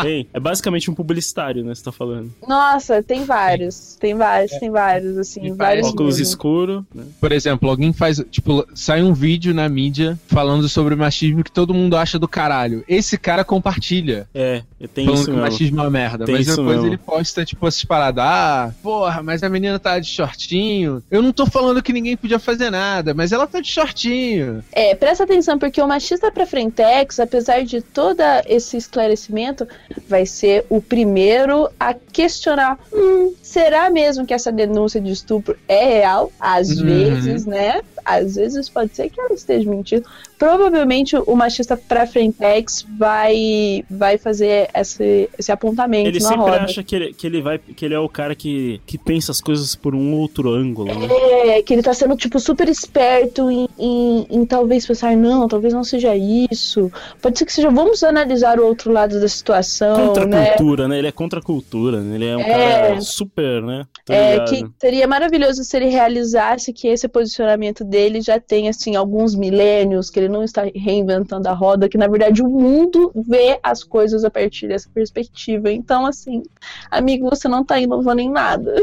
C: Tem. É basicamente um publicitário, né? Você tá falando.
A: Nossa, tem vários. Tem vários, tem vários, assim, vários.
C: Óculos
A: mesmo.
C: escuros, né?
B: Por exemplo, alguém faz, tipo, sai um vídeo na mídia falando sobre machismo que todo mundo acha do caralho. Esse cara compartilha.
C: É, tem
B: falando
C: isso
B: que o
C: mesmo.
B: machismo é uma merda.
C: Tem
B: mas depois
C: mesmo.
B: ele posta, tipo, essas paradas. Ah, porra, mas a menina tá de shortinho. Eu não tô falando que ninguém podia fazer nada, mas ela tá de shortinho.
A: É, presta atenção, porque o machista pra frentex, apesar de todo esse esclarecimento, vai ser o primeiro a questionar: hum, será mesmo que essa denúncia de estupro é real? Às
B: Uhum.
A: vezes, né? Às vezes pode ser que ela esteja mentindo. Provavelmente o machista pra frentex vai, vai fazer esse, esse apontamento
C: Ele sempre
A: roda.
C: acha que ele, que ele vai. que ele é o cara que, que pensa as coisas por um outro ângulo, né?
A: É, que ele tá sendo, tipo, super esperto em, em, em talvez pensar, não, talvez não seja isso. Pode ser que seja, vamos analisar o outro lado da situação,
C: Contra a
A: né?
C: cultura, né? Ele é contra a cultura, né? Ele é um
A: É.
C: cara super, né? Tô
A: É,
C: ligado.
A: que seria maravilhoso se ele realizasse que esse posicionamento dele já tem, assim, alguns milênios, que ele não está reinventando a roda, que na verdade o mundo vê as coisas a partir dessa perspectiva. Então, assim, amigo, você não tá inovando em nada.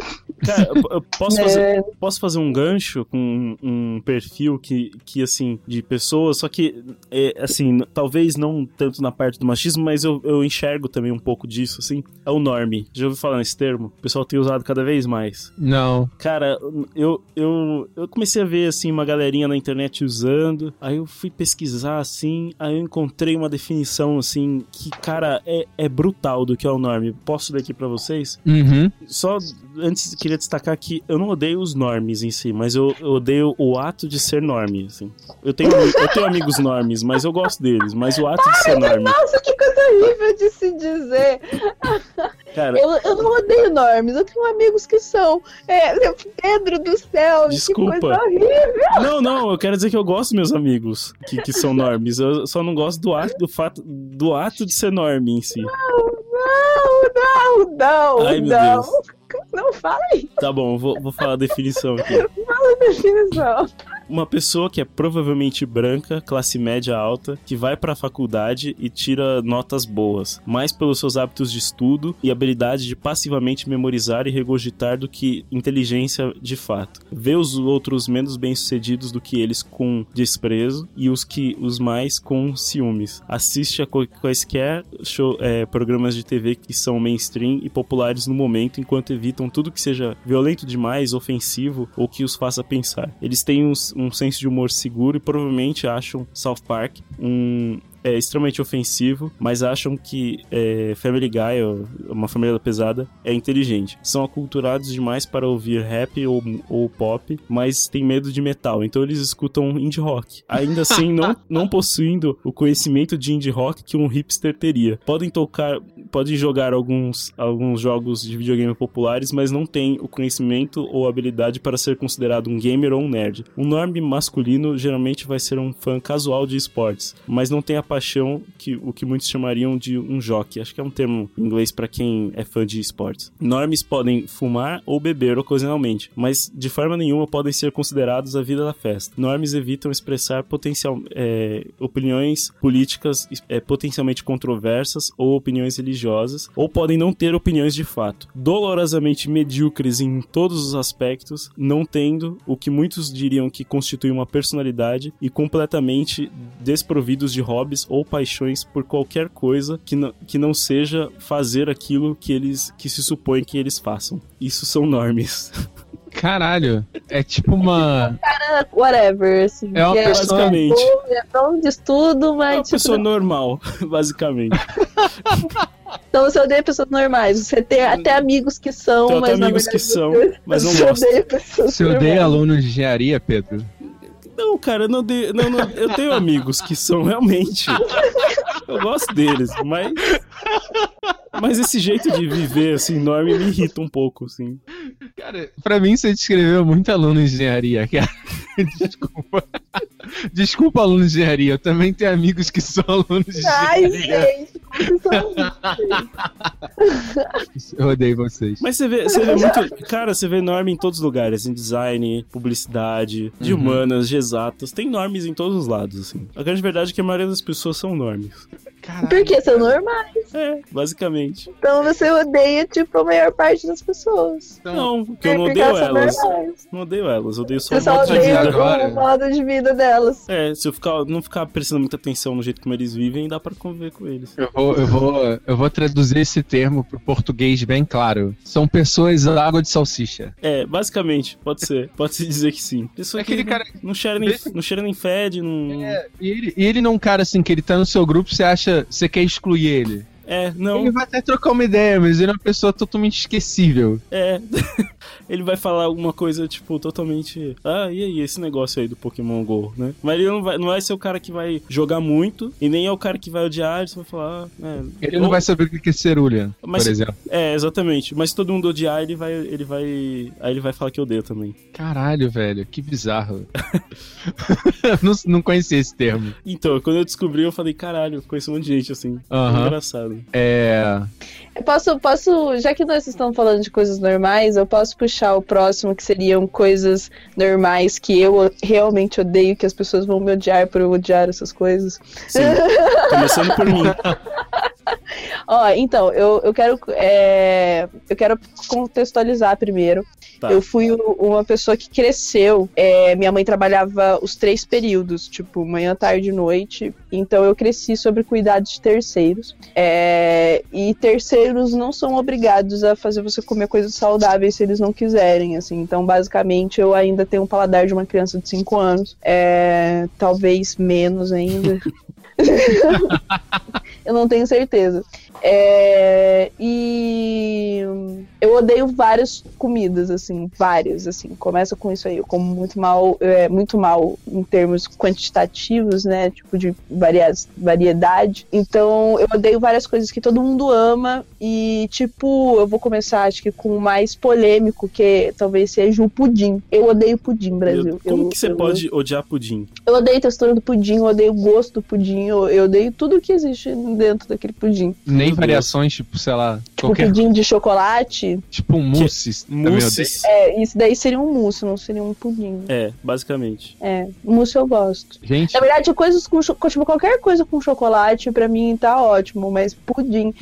C: Cara, eu, posso, fazer, posso fazer um gancho com um, perfil que, que, assim, de pessoas, só que, é, assim, talvez não tanto na parte do machismo, mas eu, eu enxergo também um pouco disso, assim. É o norme. Já ouviu falar nesse termo? O pessoal tem usado cada vez mais.
B: Não.
C: Cara, eu, eu, eu comecei a ver, assim, uma galerinha na internet usando, aí eu fui pesquisar, assim, aí eu encontrei uma definição, assim, que, cara, é, é brutal do que é o norme. Posso ler aqui pra vocês?
B: Uhum.
C: Só antes queria destacar que eu não odeio os normes em si, mas eu, eu odeio o ato de ser norme, assim. Eu tenho, eu tenho amigos normes, mas eu gosto deles, mas o ato de ser norme,
A: Nossa, que coisa horrível de se dizer.
C: cara,
A: Eu, eu não odeio normes, eu tenho amigos que são. É, Pedro do céu,
C: Desculpa.
A: que coisa horrível.
C: não, não, eu quero dizer que eu gosto dos meus amigos que, que são normes, eu só não gosto do ato, do fato, do ato de ser norme em si.
A: Não, não, não,
C: Ai, meu
A: não.
C: Deus.
A: Não fala aí,
C: Tá bom, vou, vou falar a definição aqui.
A: fala a definição.
C: Uma pessoa que é provavelmente branca, classe média alta, que vai pra faculdade e tira notas boas, mais pelos seus hábitos de estudo e habilidade de passivamente memorizar e regurgitar do que inteligência de fato. Vê os outros menos bem-sucedidos do que eles com desprezo e os que os mais com ciúmes. Assiste a quaisquer show- é, programas de TV que são mainstream e populares no momento, enquanto evitam tudo que seja violento demais, ofensivo ou que os faça pensar. Eles têm um, um senso de humor seguro e provavelmente acham South Park um é extremamente ofensivo, mas acham que é, Family Guy, ou uma família pesada, é inteligente. São aculturados demais para ouvir rap ou, ou pop, mas têm medo de metal, então eles escutam indie rock. Ainda assim, não, não possuindo o conhecimento de indie rock que um hipster teria. Podem tocar, podem jogar alguns, alguns jogos de videogame populares, mas não têm o conhecimento ou habilidade para ser considerado um gamer ou um nerd. Um norme masculino geralmente vai ser um fã casual de esportes, mas não tem a paixão que o que muitos chamariam de um jockey. Acho que é um termo em inglês para quem é fã de esportes. Normes podem fumar ou beber ocasionalmente, mas de forma nenhuma podem ser considerados a vida da festa. Normes evitam expressar potencial, é, opiniões políticas é, potencialmente controversas ou opiniões religiosas, ou podem não ter opiniões de fato. Dolorosamente medíocres em todos os aspectos, não tendo o que muitos diriam que constitui uma personalidade e completamente desprovidos de hobbies ou paixões por qualquer coisa que não, que não seja fazer aquilo que eles que se supõe que eles façam. Isso são normes.
B: Caralho. É tipo uma.
A: Whatever, assim.
B: É uma
A: que
B: pessoa-
C: Basicamente.
A: É bom de estudo,
C: É uma
A: mas. tipo,
C: pessoa normal, basicamente.
A: Então você odeia pessoas normais. Você tem até amigos que são,
C: Tem até
A: mas na
C: amigos que
A: verdade,
C: são,
A: você-
C: mas não
A: você
C: gostam.
A: odeia pessoas
B: Você odeia alunos de engenharia, Pedro?
C: Não, cara, eu não, de, não, não- eu tenho amigos que são realmente. Eu gosto deles, mas. Mas esse jeito de viver, assim, enorme, me irrita um pouco, assim.
B: Cara, pra mim você descreveu muito aluno de engenharia, cara. Desculpa. Desculpa, aluno de engenharia. Eu também tenho amigos que são alunos de
A: Ai,
B: engenharia.
A: gente, vocês são
B: Eu odeio vocês.
C: Mas você vê, você vê muito. Cara, você vê norme em todos os lugares. Em design, publicidade, de
B: Uhum.
C: humanas, de exatas. Tem normes em todos os lados, assim. A grande verdade é que a maioria das pessoas são normes.
A: Porque são normais.
C: É, basicamente.
A: Então você odeia, tipo, a maior parte das pessoas.
B: Então,
C: Não, porque eu não odeio
A: elas normais.
C: Não odeio elas, eu odeio só
A: Você
C: o
A: só
C: modo de vida.
B: agora.
A: o modo de vida delas.
C: É, se eu ficar, não ficar prestando muita atenção no jeito como eles vivem, dá pra conviver com eles.
B: Eu vou, eu, vou, eu vou traduzir esse termo pro português bem claro. São pessoas água de salsicha.
C: É, basicamente, pode ser. Pode se dizer que sim. Pessoa
B: Aquele
C: que
B: cara-
C: não cheira nem, não cheira nem fede, não.
B: É, e, ele, e ele não é um cara assim que ele tá no seu grupo, você acha, você quer excluir ele.
C: É, não.
B: Ele vai até trocar uma ideia, mas ele é uma pessoa totalmente esquecível.
C: É. ele vai falar alguma coisa, tipo, totalmente. Ah, e aí, esse negócio aí do Pokémon GO, né? Mas ele não vai, não vai ser o cara que vai jogar muito, e nem é o cara que vai odiar, você vai falar. Ah, é.
B: Ele não
C: Ou-
B: vai saber o que é cerulha,
C: Mas-
B: por exemplo.
C: É, exatamente. Mas se todo mundo odiar, ele vai. Ele vai. Aí ele vai falar que odeia também.
B: Caralho, velho, que bizarro. não, não conhecia esse termo.
C: Então, quando eu descobri, eu falei, caralho, conheço um monte de gente assim. Engraçado.
B: É.
A: Eu posso, posso, já que nós estamos falando de coisas normais, eu posso puxar o próximo que seriam coisas normais que eu realmente odeio, que as pessoas vão me odiar por eu odiar essas coisas.
C: Sim. Começando por mim.
A: Ó, então, eu, eu quero é, eu quero contextualizar primeiro.
C: Tá.
A: Eu fui uma pessoa que cresceu. é, minha mãe trabalhava os três períodos, tipo, manhã, tarde e noite. Então eu cresci sobre cuidados de terceiros. É, e terceiros não são obrigados a fazer você comer coisas saudáveis se eles não quiserem, assim. Então, basicamente, eu ainda tenho um paladar de uma criança de 5 anos. É, talvez menos ainda. eu não tenho certeza. É, e eu odeio várias comidas, assim, várias, assim. Começa com isso aí. Eu como muito mal, é, muito mal em termos quantitativos, né? Tipo de varia variedade. Então, eu odeio várias coisas que todo mundo ama. E, tipo, eu vou começar, acho que com o mais polêmico, que talvez seja o pudim. Eu odeio pudim, Brasil.
C: Como
A: Eu-
C: que você
A: eu-
C: pode odiar pudim?
A: eu odeio a textura do pudim, eu odeio o gosto do pudim, eu, eu odeio tudo que existe dentro daquele pudim.
B: Nem
C: Deus.
B: variações, tipo, sei lá,
A: Tipo
B: qualquer.
A: pudim de chocolate.
B: Tipo um mousse.
C: Mousses.
A: É, isso daí seria um mousse, não seria um pudim.
C: É, basicamente.
A: É, mousse eu gosto.
B: Gente,
A: Na verdade, coisas com cho- tipo, qualquer coisa com chocolate pra mim tá ótimo, mas pudim,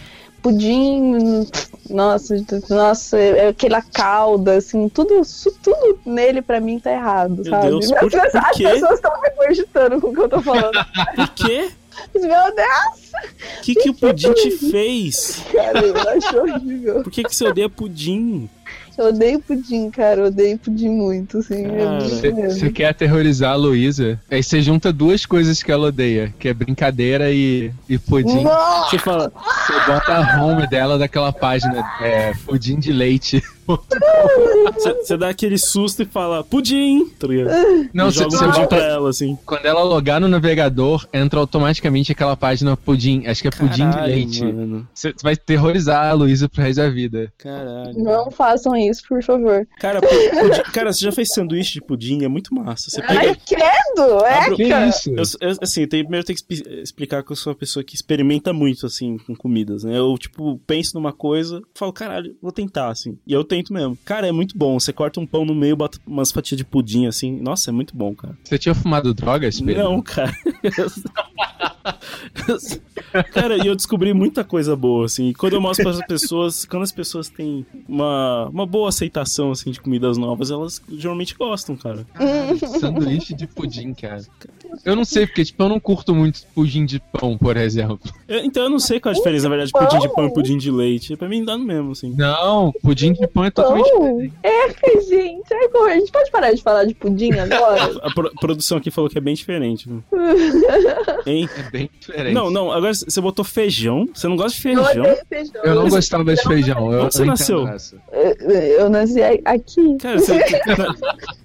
A: pudim, nossa, nossa, é aquela calda, assim, tudo, isso tudo nele pra mim tá errado,
C: Meu
A: sabe?
C: Deus,
A: As
C: por-
A: pessoas-
C: por
A: As pessoas estão regurgitando com o que eu tô falando.
C: Por quê?
A: Meu Deus,
C: O que, que o pudim te fez?
A: cara, eu acho horrível.
C: Por que, que você odeia pudim?
A: Eu odeio pudim, cara, eu odeio pudim muito, assim. é
B: Você quer aterrorizar a Luísa? Aí você junta duas coisas que ela odeia, que é brincadeira e, e pudim.
C: Você fala,
B: Você bota a home dela daquela página, é, pudim de leite.
C: você, dá aquele susto e fala, pudim! Tá?
B: Não, você,
C: joga um pra ela, assim.
B: quando ela logar no navegador, entra automaticamente aquela página pudim. Acho que é pudim de
C: Caralho,
B: leite. Você vai terrorizar a Luísa pro resto da vida.
C: Caralho.
A: não façam isso, por favor.
C: Cara, pu- pudim- cara, você já fez sanduíche de pudim? É muito massa. Você pega.
A: Ai, credo, é,
C: Abre-
B: Que
A: cara.
B: isso?
C: Eu, eu- assim, tem, primeiro tem que expli- explicar que eu sou uma pessoa que experimenta muito, assim, com comidas, né? Eu, tipo, penso numa coisa, falo, caralho, vou tentar, assim. E eu tento mesmo. Cara, é muito bom. Você corta um pão no meio, bota umas fatias de pudim, assim. Nossa, é muito bom, cara.
B: Você tinha fumado drogas, Pedro?
C: Não, cara. cara, e eu descobri muita coisa boa, assim. Quando eu mostro para as pessoas, quando as pessoas têm uma, uma boa aceitação, assim, de comidas novas, elas geralmente gostam, cara.
B: Sanduíche de pudim, cara. Eu não sei, porque, tipo, eu não curto muito pudim de pão, por exemplo.
C: Eu- então eu não sei qual a diferença, na verdade, de pudim de pão e pudim de leite. Pra mim dá no mesmo, assim.
B: Não, pudim de pão é totalmente
A: Não, é, gente, ai, como- a gente pode parar de falar de pudim agora?
C: A pro- produção aqui falou que é bem diferente. Hein?
B: é bem diferente.
C: Não, não, agora você botou feijão. Você não gosta de
A: Eu
C: feijão?
A: odeio feijão.
B: Eu não gostava de feijão. Eu,
C: Onde você
B: eu
C: nasceu?
B: entendo essa.
A: Eu, eu nasci aqui.
C: Cara, você.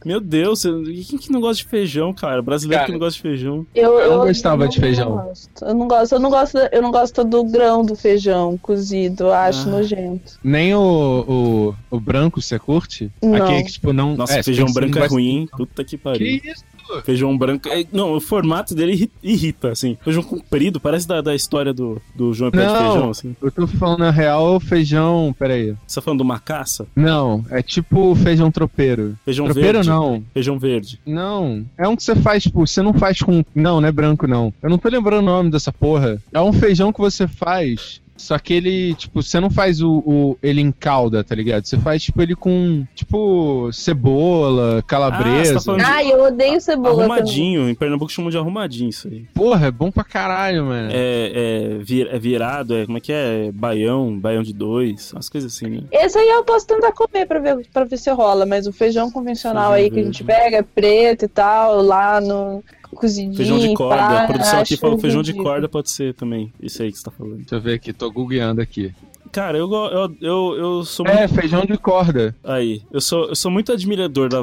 C: Meu Deus, você- quem que não gosta de feijão, cara? Brasileiro
B: Cara,
C: que não gosta de feijão.
A: Eu,
B: Eu não gostava de
A: não
B: feijão.
A: gosto. Eu não gosto, eu não gosto, eu não gosto do grão do feijão cozido, eu acho
C: Ah.
A: nojento.
B: Nem o, o, o branco você curte?
A: Não.
B: Aquele que, tipo, não.
C: Nossa,
B: é,
C: feijão
B: você
C: branco é ruim, hein? Puta que pariu.
B: Que isso?
C: Feijão branco. é- não, o formato dele irri- irrita, assim. Feijão comprido, parece da, da história do, do João e Pé de
B: Não.
C: Feijão, assim.
B: Eu tô falando na real feijão. Peraí.
C: Você tá falando de uma caça?
B: Não, é tipo feijão tropeiro.
C: Feijão
B: tropeiro
C: verde?
B: não.
C: Feijão verde.
B: Não. É um que você faz, tipo, você não faz com. Não, não é branco, não. Eu não tô lembrando o nome dessa porra. É um feijão que você faz. Só que ele, tipo, você não faz o, o- ele em calda, tá ligado? Você faz, tipo, ele com, tipo, cebola,
C: Ah,
B: calabresa.
C: você tá
A: Ai, eu odeio cebola também.
C: Arrumadinho. Em Pernambuco chamam de arrumadinho isso aí.
B: Porra, é bom pra caralho, mano.
C: É, é, vir- é virado, é, como é que é? Baião, baião de dois, umas coisas assim, né?
A: Esse aí eu posso tentar comer pra ver, pra ver se rola, mas o feijão convencional
C: Feijão
A: aí que a gente pega é preto e tal, lá no cozidinho.
C: Feijão de corda.
A: pá,
C: a produção aqui falou feijão de corda pode ser também. Isso aí que você tá falando.
B: Deixa eu ver aqui, tô googleando aqui.
C: Cara, eu, eu, eu, eu sou muito.
B: É, feijão de corda.
C: Aí, eu sou, eu sou muito admirador da,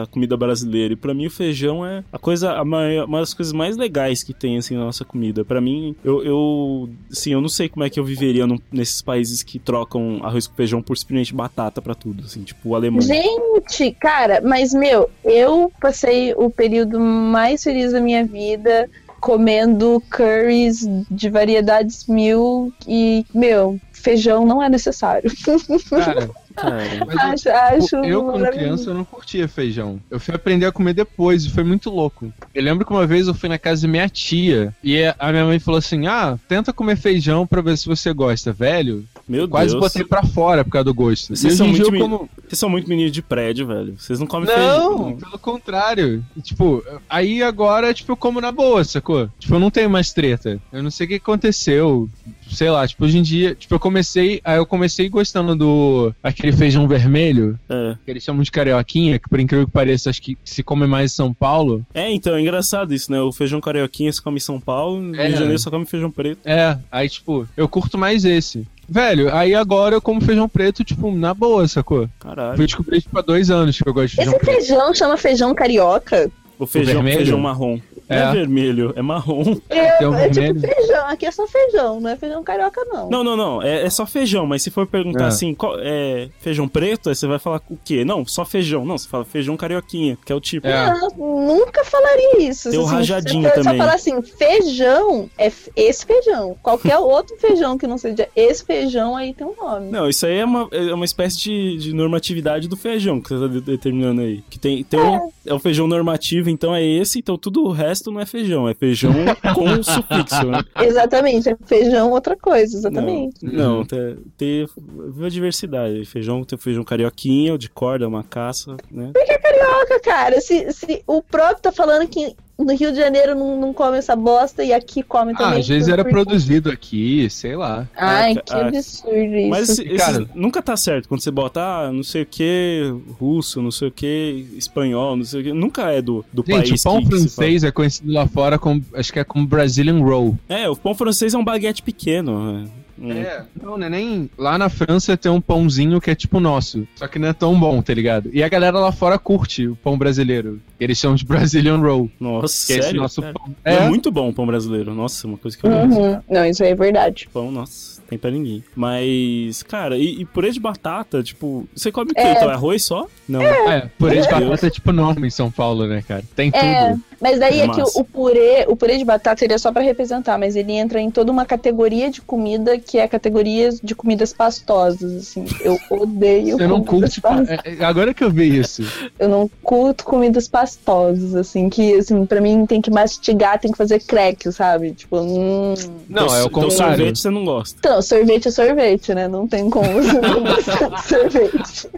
C: da comida brasileira. E pra mim o feijão é a coisa, a maior- uma das coisas mais legais que tem, assim, na nossa comida. Pra mim, eu, eu. Assim, eu não sei como é que eu viveria num- nesses países que trocam arroz com feijão por simplesmente batata pra tudo, assim, tipo o alemão.
A: Gente, cara, mas meu, eu passei o período mais feliz da minha vida comendo curries de variedades mil e, meu, feijão não é necessário.
B: Cara, mas
A: acho, acho
B: eu, quando criança, eu não curtia feijão. Eu fui aprender a comer depois e foi muito louco. Eu lembro que uma vez eu fui na casa da minha tia e a minha mãe falou assim: Ah, tenta comer feijão pra ver se você gosta, velho.
C: meu
B: Quase
C: Deus.
B: botei pra fora por causa do gosto.
C: Vocês são muito
B: como.
C: Vocês são muito meninos de prédio, velho. Vocês não comem
B: Não,
C: feijão.
B: pelo contrário. Tipo, aí agora, tipo, eu como na boa, sacou? Tipo, eu não tenho mais treta. Eu não sei o que aconteceu. Sei lá, tipo, hoje em dia, tipo, eu comecei. Aí eu comecei gostando do. Aquele feijão vermelho,
C: É.
B: que eles chamam de carioquinha, que por incrível que pareça, acho que se come mais em São Paulo.
C: É, então, é engraçado isso, né? O feijão carioquinha se come em São Paulo,
B: É.
C: Rio de Janeiro só come feijão preto.
B: É, aí, tipo, eu curto mais esse. Velho, aí agora eu como feijão preto, tipo, na boa, sacou?
C: Caralho.
B: Fui descobrir, tipo, há dois anos que eu gosto de feijão
A: Esse
B: preto.
A: feijão chama feijão carioca?
C: O feijão,
B: vermelho?
C: feijão marrom. Não é
B: É.
C: vermelho, é marrom.
D: É,
B: Tem um
D: é tipo feijão. Aqui é só feijão, não é feijão carioca, não.
C: Não, não, não. É, é só feijão, mas se for perguntar
B: É.
C: assim, qual- é feijão preto, aí você vai falar o quê? Não, só feijão. Não, você fala feijão carioquinha, que é o tipo.
B: É.
D: Não, nunca falaria isso.
C: Tem o
D: assim,
C: rajadinho
D: se eu
C: também.
D: Só falar assim, feijão é esse feijão. Qualquer outro feijão que não seja esse feijão, aí tem um nome.
C: Não, isso aí é uma, é uma espécie de, de normatividade do feijão que você tá de- determinando aí. Que tem, tem um, é o feijão normativo, então é esse, então tudo o resto não é feijão, é feijão com sufixo, né?
D: Exatamente, é feijão outra coisa, exatamente.
C: Não, não tem, tem viu a diversidade. Feijão, tem feijão carioquinha, o de corda, uma caça, né?
D: Caraca, cara, se, se o próprio tá falando que no Rio de Janeiro não, não come essa bosta e aqui come
B: Ah,
D: também.
B: às vezes era produzido aqui, sei lá.
D: Ai,
C: Ah,
D: que
C: ah,
D: absurdo isso.
C: Mas esse- esse
B: Cara-
C: nunca tá certo quando você bota, ah, não sei o que, russo, não sei o que, espanhol, não sei o que. Nunca é do, do
B: Gente,
C: país
B: o pão
C: que, que
B: francês é conhecido lá fora como, acho que é como Brazilian Roll.
C: É, o pão francês é um baguete pequeno. Um-
B: É, não, não é nem. Lá na França tem um pãozinho que é tipo nosso, só que não é tão bom, tá ligado? E a galera lá fora curte o pão brasileiro. Eles chamam de Brazilian Roll.
C: Nossa,
B: Que é esse
C: sério?
B: nosso
C: Cara,
B: pão.
C: É.
B: É,
C: muito bom o pão brasileiro. Nossa, uma coisa que eu gosto.
A: Uhum. Não, isso aí é verdade.
C: Pão, nossa, tem pra ninguém. Mas, cara, e, e purê de batata, tipo, você come o quê?
A: É.
C: Então é arroz só? Não.
B: é, purê de batata é tipo norma em São Paulo, né, cara? Tem
A: É.
B: tudo.
A: Mas daí
C: É
A: é que o, purê, o purê de batata seria só pra representar, mas ele entra em toda uma categoria de comida que é a categoria de comidas pastosas, assim. Eu odeio
B: Você não
A: comidas
B: curte.
A: pastosas.
B: é, é, Agora que eu vi isso.
A: Eu não curto comidas pastosas, assim, que assim, para mim tem que mastigar, tem que fazer crack, sabe? Tipo, hum...
B: Não,
C: Então,
B: é o
C: então
B: contrário.
C: sorvete você não gosta.
A: Então, sorvete é sorvete, né? Não tem como você não gostar de sorvete.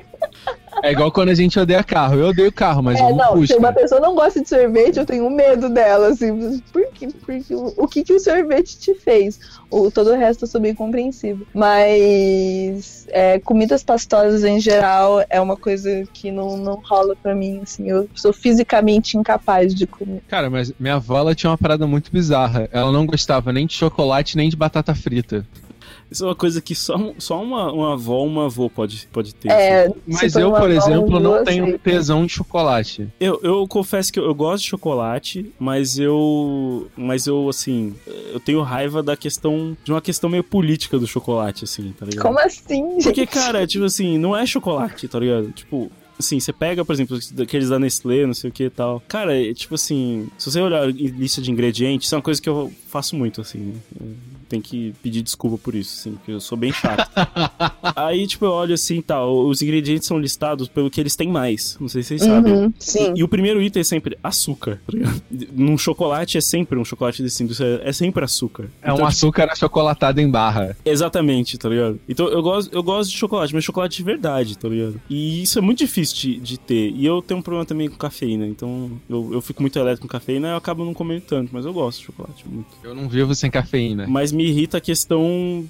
B: É igual quando a gente odeia carro. Eu odeio carro, mas
A: É,
B: eu
A: não, se uma pessoa não gosta de sorvete, eu tenho medo dela, assim. Por quê? Porque o, que, que o sorvete te fez? O, todo o resto eu sou bem compreensível. Mas é, comidas pastosas em geral é uma coisa que não, não rola pra mim, assim. Eu sou fisicamente incapaz de comer.
B: Cara, mas minha avó ela tinha uma parada muito bizarra. Ela não gostava nem de chocolate nem de batata frita.
C: Isso é uma coisa que só, só uma, uma avó ou uma avô pode, pode ter.
A: É,
C: assim.
B: Mas eu, por exemplo, não
A: doce,
B: tenho tesão em chocolate.
C: Eu, eu confesso que eu, eu gosto de chocolate, mas eu. Mas eu, assim. Eu tenho raiva da questão. De uma questão meio política do chocolate, assim, tá ligado?
A: Como assim, gente?
C: Porque, cara, tipo assim, não é chocolate, tá ligado? Tipo. Assim, você pega, por exemplo, aqueles da Nestlé, não sei o que e tal. Cara, é, tipo assim, se você olhar em lista de ingredientes, isso é uma coisa que eu faço muito, assim. Tem que pedir desculpa por isso, assim, porque eu sou bem chato. Aí, tipo, eu olho assim, tal, os ingredientes são listados pelo que eles têm mais. Não sei se vocês sabem.
A: Uhum, sim.
C: E, e o primeiro item é sempre açúcar, tá ligado? Num chocolate é sempre um chocolate desse indústria, é sempre açúcar.
B: É um
C: Então,
B: açúcar achocolatado em barra.
C: Exatamente, tá ligado? Então eu gosto, eu gosto de chocolate, mas chocolate de verdade, tá ligado? E isso é muito difícil de, de ter. E eu tenho um problema também com cafeína, então eu, eu fico muito elétrico com cafeína e eu acabo não comendo tanto, mas eu gosto de chocolate muito.
B: Eu não vivo sem cafeína.
C: Mas me irrita a questão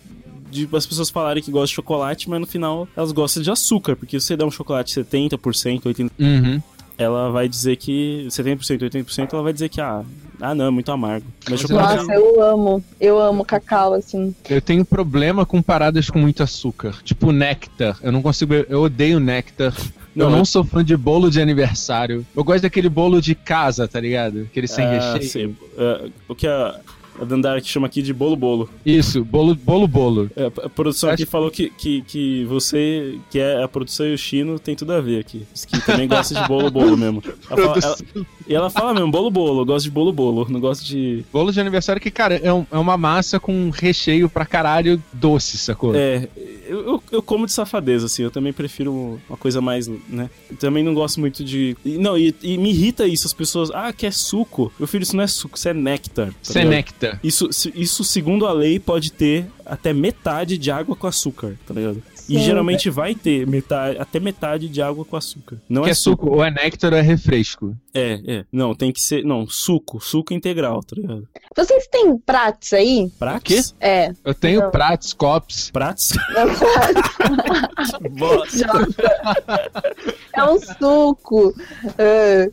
C: de as pessoas falarem que gostam de chocolate, mas no final elas gostam de açúcar, porque se você dá um chocolate 70%, 80%,
B: Uhum.
C: ela vai dizer que 70%, 80%, ela vai dizer que ah, ah não, é muito amargo. Mas chocolate
A: Nossa, eu amo. Eu amo cacau, assim.
B: Eu tenho problema com paradas com muito açúcar. Tipo néctar. Eu não consigo. Eu odeio néctar.
C: Não,
B: eu não sou fã de bolo de aniversário. Eu gosto daquele bolo de casa, tá ligado? Aquele sem
C: Ah,
B: recheio.
C: sei. Ah, o que a, a Dandara que chama aqui de bolo bolo.
B: Isso, bolo, bolo, bolo.
C: É, a produção aqui
B: Acho-
C: falou que, que, que você, que é a produção e o Chino, tem tudo a ver aqui. Diz que também gosta de bolo bolo mesmo. Ela fala- ela- e ela fala mesmo, bolo bolo, eu gosto de bolo bolo, não gosto de.
B: Bolo de aniversário que, cara, é, um- é uma massa com recheio pra caralho doce, sacou?
C: É, eu, eu, eu como de safadeza, assim, eu também prefiro uma coisa mais, né? Também não gosto muito de. Não, e, e me irrita isso, as pessoas, ah, que é suco. Meu filho, isso não é suco, isso é néctar. tá
B: Isso é
C: ligado?
B: Néctar.
C: Isso, isso, segundo a lei, pode ter até metade de água com açúcar, tá ligado? E
A: Sim.
C: geralmente vai ter metade, até metade de água com açúcar. Não
B: Que
C: é,
B: é suco, ou é néctar ou é refresco.
C: É, é. Não, tem que ser. Não, suco. Suco integral, tá ligado?
A: Vocês têm pratos aí?
C: Prates?
A: É.
B: Eu tenho
A: Não.
B: pratos, copos.
C: Prates?
A: Jota. É um suco. Ah,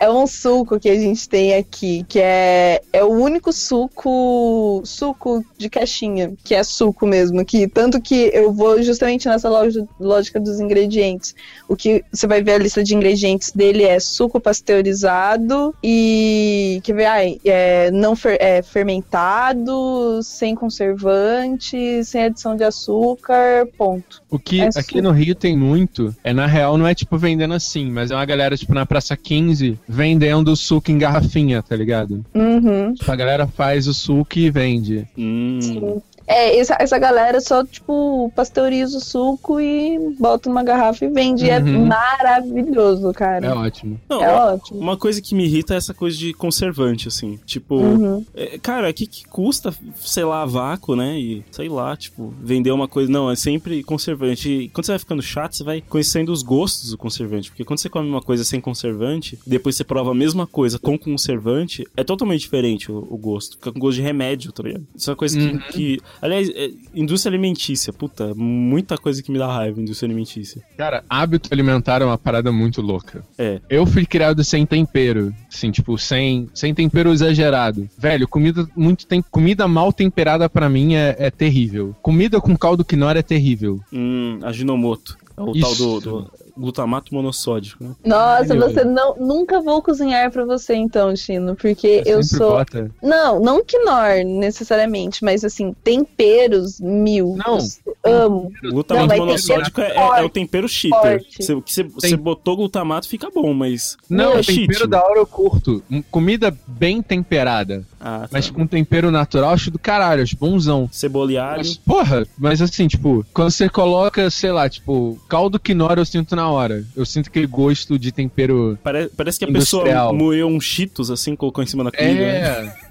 A: É um suco que a gente tem aqui, que é, é o único suco suco de caixinha, que é suco mesmo, que tanto que eu vou justamente nessa loja, lógica dos ingredientes. O que você vai ver a lista de ingredientes dele é suco pasteurizado e que ai, é, não fer- é, fermentado, sem conservante, sem adição de açúcar, ponto.
B: O que
A: É
B: aqui
A: suco.
B: no Rio tem muito, é na real não é tipo vendendo assim, mas é uma galera tipo na Praça 15 vendendo suco em garrafinha, tá ligado?
A: Uhum.
B: A galera faz o suco e vende.
C: Hum.
A: É, essa, essa galera só, tipo, pasteuriza o suco e bota numa garrafa e vende. É
B: Uhum.
A: maravilhoso, cara.
B: É ótimo.
C: Não,
A: É
C: uma-
A: ótimo.
C: Uma coisa que me irrita é essa coisa de conservante, assim. Tipo,
A: Uhum.
C: é, cara, o que, que custa, sei lá, vácuo, né? E sei lá, tipo, vender uma coisa. Não, é sempre conservante. E quando você vai ficando chato, você vai conhecendo os gostos do conservante. Porque quando você come uma coisa sem conservante, depois você prova a mesma coisa com conservante, é totalmente diferente o, o gosto. Fica com gosto de remédio, tá ligado? Isso é uma coisa que.
B: Uhum.
C: que- aliás, é, indústria alimentícia, puta, muita coisa que me dá raiva, indústria alimentícia.
B: Cara, hábito alimentar é uma parada muito louca.
C: É.
B: Eu fui criado sem tempero, assim, tipo, sem, sem tempero exagerado. Velho, comida muito tem comida mal temperada pra mim é, é terrível. Comida com caldo quinoa é terrível.
C: Hum, Aginomoto. É o
B: Isso.
C: tal do, do glutamato monossódico, né?
A: Nossa, você não. Nunca vou cozinhar pra você, então, Chino, porque eu
B: sempre
A: sou.
B: bota.
A: Não, não quinor necessariamente, mas assim, temperos mil.
B: Não.
A: Eu amo.
C: Glutamato
A: Não,
C: monossódico é, é-
A: forte,
C: é o tempero cheater. Você, você, você botou glutamato, fica bom, mas.
B: Não,
C: é
B: tempero
C: cheat.
B: da hora eu curto. Comida bem temperada.
C: Ah, tá.
B: Mas com tempero natural, acho do caralho, acho bonzão.
C: Cebola alho.
B: Mas, porra, mas assim, tipo, quando você coloca, sei lá, tipo, caldo quinoa eu sinto na hora. Eu sinto aquele gosto de tempero.
C: Pare- parece que a
B: Industrial.
C: pessoa moeu um cheetos assim, colocou em cima da comida. né?
B: É.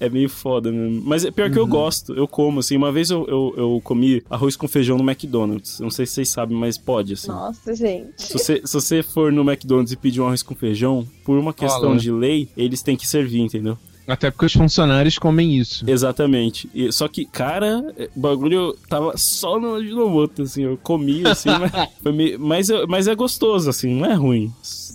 C: É meio foda mesmo. Mas é pior que eu
B: Uhum.
C: gosto, eu como, assim. Uma vez eu, eu, eu comi arroz com feijão no McDonald's. Eu Não sei se vocês sabem, mas pode, assim.
A: Nossa, gente.
C: Se você, se você for no McDonald's e pedir um arroz com feijão, por uma questão de lei, eles têm que servir, entendeu?
B: Até porque os funcionários comem isso.
C: Exatamente. E- só que, cara, é, o bagulho tava só no Ajinomoto, assim. Eu comi, assim, mas, meio- mas, mas é gostoso, assim, não é ruim.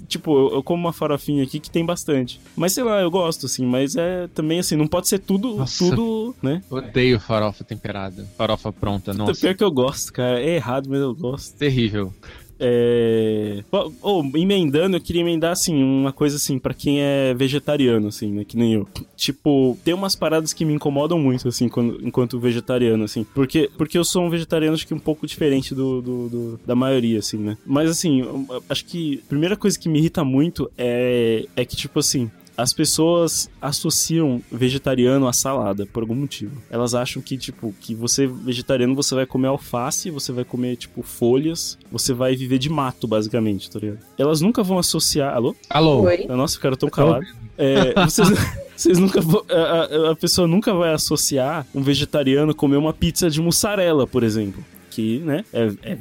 C: Tipo, eu, eu como uma farofinha aqui que tem bastante. Mas sei lá, eu gosto, assim, mas é também, assim, não pode ser tudo,
B: Nossa.
C: tudo, né?
B: Odeio farofa temperada. Farofa pronta, nossa.
C: Pior que eu gosto, cara. É errado, mas eu gosto.
B: Terrível.
C: É. Ou, ou, emendando, eu queria emendar, assim, uma coisa assim, pra quem é vegetariano, assim, né? Que nem eu. Tipo, tem umas paradas que me incomodam muito, assim, quando- enquanto vegetariano, assim. Porque, porque eu sou um vegetariano, acho que um pouco diferente do, do- do- da maioria, assim, né? Mas, assim, acho que a primeira coisa que me irrita muito é, é que, tipo assim. As pessoas associam vegetariano a salada, por algum motivo. Elas acham que, tipo, que você vegetariano, você vai comer alface, você vai comer, tipo, folhas, você vai viver de mato, basicamente, tá ligado? Elas nunca vão associar. Alô?
B: Alô?
A: Oi?
C: Nossa, ficaram tão calados. É, vocês, vocês nunca vão. A, a- a pessoa nunca vai associar um vegetariano comer uma pizza de mussarela, por exemplo. Que, né, é, é,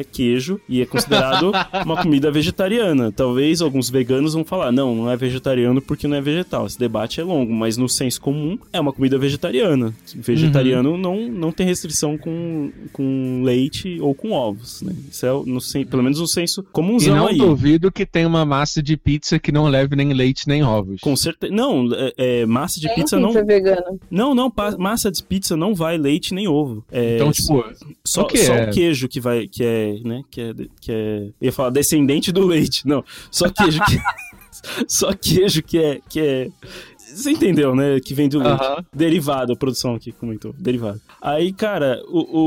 C: é queijo e é considerado uma comida vegetariana. Talvez alguns veganos vão falar, não, não é vegetariano porque não é vegetal. Esse debate é longo, mas no senso comum é uma comida vegetariana. Vegetariano não, não tem restrição com, com leite ou com ovos, né? Isso é, no, pelo menos no senso
B: E
C: comunzão
B: não
C: aí.
B: duvido que tem uma massa de pizza que não leve nem leite nem ovos.
C: Com certeza. Não, é, é, massa de
A: Tem
C: pizza
A: pizza
C: não.
A: vegana.
C: Não, não, massa de pizza não vai leite nem ovo. É,
B: Então, tipo,
C: só,
B: que
C: só
B: é?
C: o queijo que vai, que é, né, que é, que é, eu ia falar descendente do leite, não, só queijo que, só queijo que é, que é, você entendeu, né, que vem do leite,
B: Aham.
C: derivado, a produção aqui comentou, derivado. Aí, cara, o,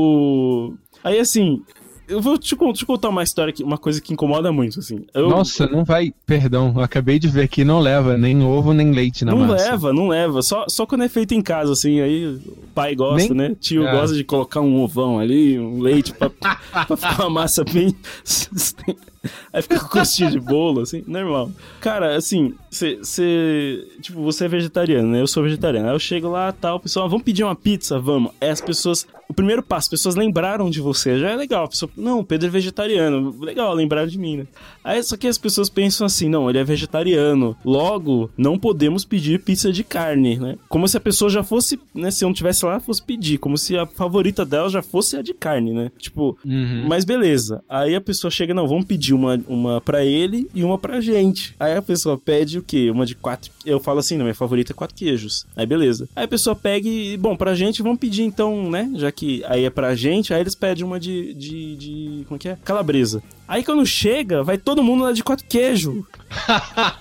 C: o- aí assim, eu vou te, te contar uma história, que, uma coisa que incomoda muito, assim. Eu,
B: Nossa, não vai. Perdão, eu acabei de ver aqui, não leva nem ovo nem leite na
C: não
B: massa.
C: leva, não leva. Só, só quando é feito em casa, assim. Aí o pai gosta,
B: Nem-
C: né? Tio
B: É.
C: gosta de colocar um ovão ali, um leite pra, pra ficar uma massa bem. Aí fica com gostinho de bolo, assim, normal. Cara, assim, você. Tipo, você é vegetariano, né? Eu sou vegetariano. Aí eu chego lá tal, pessoal, "Ah, vamos pedir uma pizza? Vamos. Aí as pessoas. O primeiro passo, as pessoas lembraram de você. Já é legal. A pessoa, não, o Pedro é vegetariano. Legal, lembraram de mim, né? Aí só que as pessoas pensam assim, não, ele é vegetariano. Logo, não podemos pedir pizza de carne, né? Como se a pessoa já fosse, né? Se eu não tivesse lá, fosse pedir. Como se a favorita dela já fosse a de carne, né? Tipo,
B: Uhum.
C: mas beleza. Aí a pessoa chega, não, vamos pedir uma, uma pra ele e uma pra gente. Aí a pessoa pede o quê? Uma de quatro. Eu falo assim, não, minha favorita é quatro queijos. Aí beleza. Aí a pessoa pega e, bom, pra gente, vamos pedir então, né? Já que aí é pra gente, aí eles pedem uma de. de, de como é que é? Calabresa. Aí quando chega, vai todo mundo lá de quatro queijo.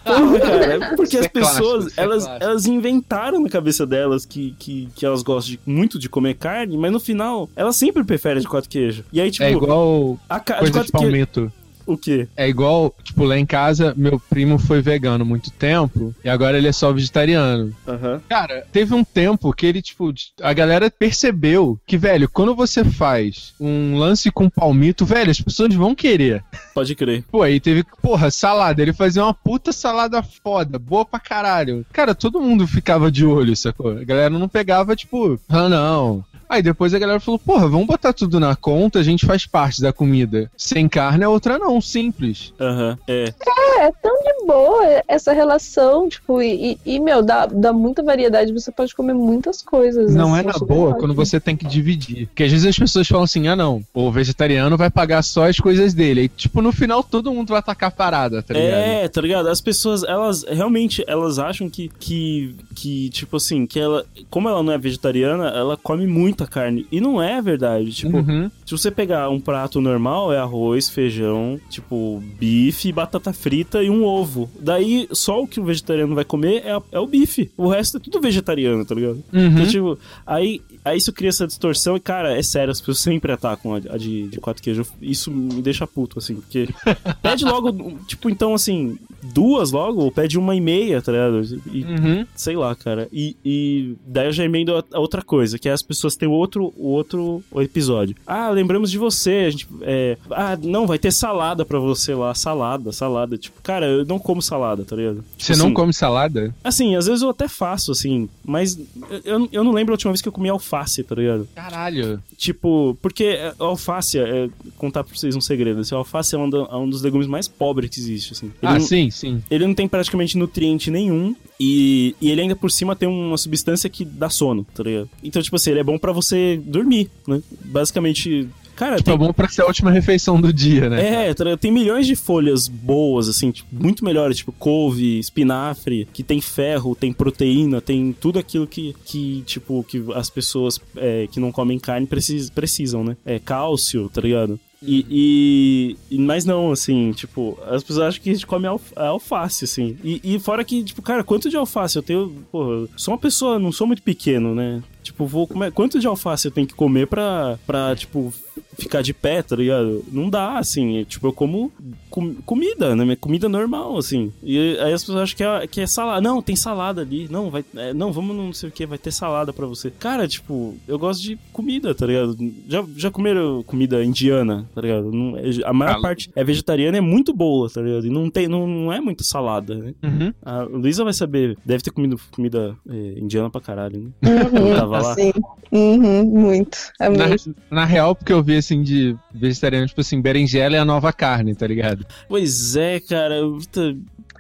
C: Porra, cara, porque
B: Isso
C: as
B: é
C: pessoas,
B: é
C: elas, elas inventaram na cabeça delas que, que, que elas gostam de- muito de comer carne, mas no final, elas sempre preferem de quatro queijo. E aí, tipo,
B: É igual
C: a ca- de
B: coisa de
C: quatro queijo. O quê?
B: É igual, tipo, lá em casa, meu primo foi vegano há muito tempo e agora ele é só vegetariano.
C: Aham.
B: Cara, teve um tempo que ele, tipo, a galera percebeu que, velho, quando você faz um lance com palmito, velho, as pessoas vão querer.
C: Pode crer.
B: Pô, aí teve, porra, salada. Ele fazia uma puta salada foda, boa pra caralho. Cara, todo mundo ficava de olho, sacou? A galera não pegava, tipo, ah, não. Aí depois a galera falou, porra, vamos botar tudo na conta, a gente faz parte da comida. Sem carne é outra não, simples.
C: Aham. É.
D: É tão de boa essa relação, tipo, e, e, e, meu, dá, dá muita variedade, você pode comer muitas coisas.
B: Não
D: assim,
B: é na boa
D: ótimo.
B: quando você tem que dividir. Porque às vezes as pessoas falam assim, ah não, o vegetariano vai pagar só as coisas dele. Aí, tipo, no final todo mundo vai atacar a parada, tá ligado?
C: É, tá ligado? As pessoas, elas realmente, elas acham que, que, que, tipo assim, que ela, como ela não é vegetariana, ela come muita carne. E não é verdade. Tipo,
B: Uhum.
C: se você pegar um prato normal, é arroz, feijão, tipo, bife, batata frita e um ovo. Daí, só o que o vegetariano vai comer é, é o bife. O resto é tudo vegetariano, tá ligado?
B: Uhum.
C: Então, tipo, aí, aí isso cria essa distorção e, cara, é sério, as pessoas sempre atacam a, a de, de quatro queijos. Isso me deixa puto, assim, porque pede logo, tipo, então, assim, duas logo, ou pede uma e meia, tá ligado? E,
B: Uhum.
C: sei lá, cara. E, e daí eu já emendo a, a outra coisa, que é as pessoas têm o outro, outro episódio. Ah, lembramos de você, a gente, é, ah, não, vai ter salada pra você lá, salada, salada. Tipo, cara, eu não como salada, tá ligado? Tipo
B: Você não
C: assim,
B: come salada?
C: Assim, às vezes eu até faço, assim, mas eu, eu não lembro a última vez que eu comi alface, tá ligado?
B: Caralho.
C: Tipo, porque é, a alface, é, contar pra vocês um segredo, assim, a alface é um, da- é um dos legumes mais pobres que existe, assim. Ele
B: ah,
C: não-
B: sim, sim.
C: ele não tem praticamente nutriente nenhum. E, e ele ainda por cima tem uma substância que dá sono, tá ligado? Então, tipo assim, ele é bom pra você dormir, né? Basicamente. Cara,
B: Tipo, é
C: tem,
B: bom pra ser a última refeição do dia, né?
C: é, tá tem milhões de folhas boas, assim, tipo, muito melhores, tipo couve, espinafre, que tem ferro, tem proteína, tem tudo aquilo que, que tipo, que as pessoas é, que não comem carne precis, precisam, né? É cálcio, tá ligado? E, e- Mas não, assim, tipo, as pessoas acham que a gente come alf- alface, assim. E, e fora que, tipo, cara, quanto de alface eu tenho. Porra, sou uma pessoa, não sou muito pequeno, né? Tipo, vou comer. Quanto de alface eu tenho que comer pra, pra tipo, ficar de pé, tá ligado? Não dá, assim. é, Tipo, eu como com- comida, né? Minha comida normal, assim. E aí as pessoas acham que é, que é salada. Não, tem salada ali. Não, vai. é, não, vamos não sei o que, vai ter salada pra você. Cara, tipo, eu gosto de comida, tá ligado? Já, já comeram comida indiana, tá ligado? Não- é- a maior
B: Ah,
C: parte é vegetariana, é muito boa, tá ligado? E não, tem, não, não é muita salada, né?
B: Uhum.
C: A Luísa vai saber, deve ter comido comida é, indiana pra caralho, né? Ela tava lá.
D: Sim. Uhum, muito. É
B: Na,
D: muito.
B: na real, porque eu vi assim de vegetariano, tipo assim, berinjela é a nova carne, tá ligado?
C: Pois é, cara. eu- puta,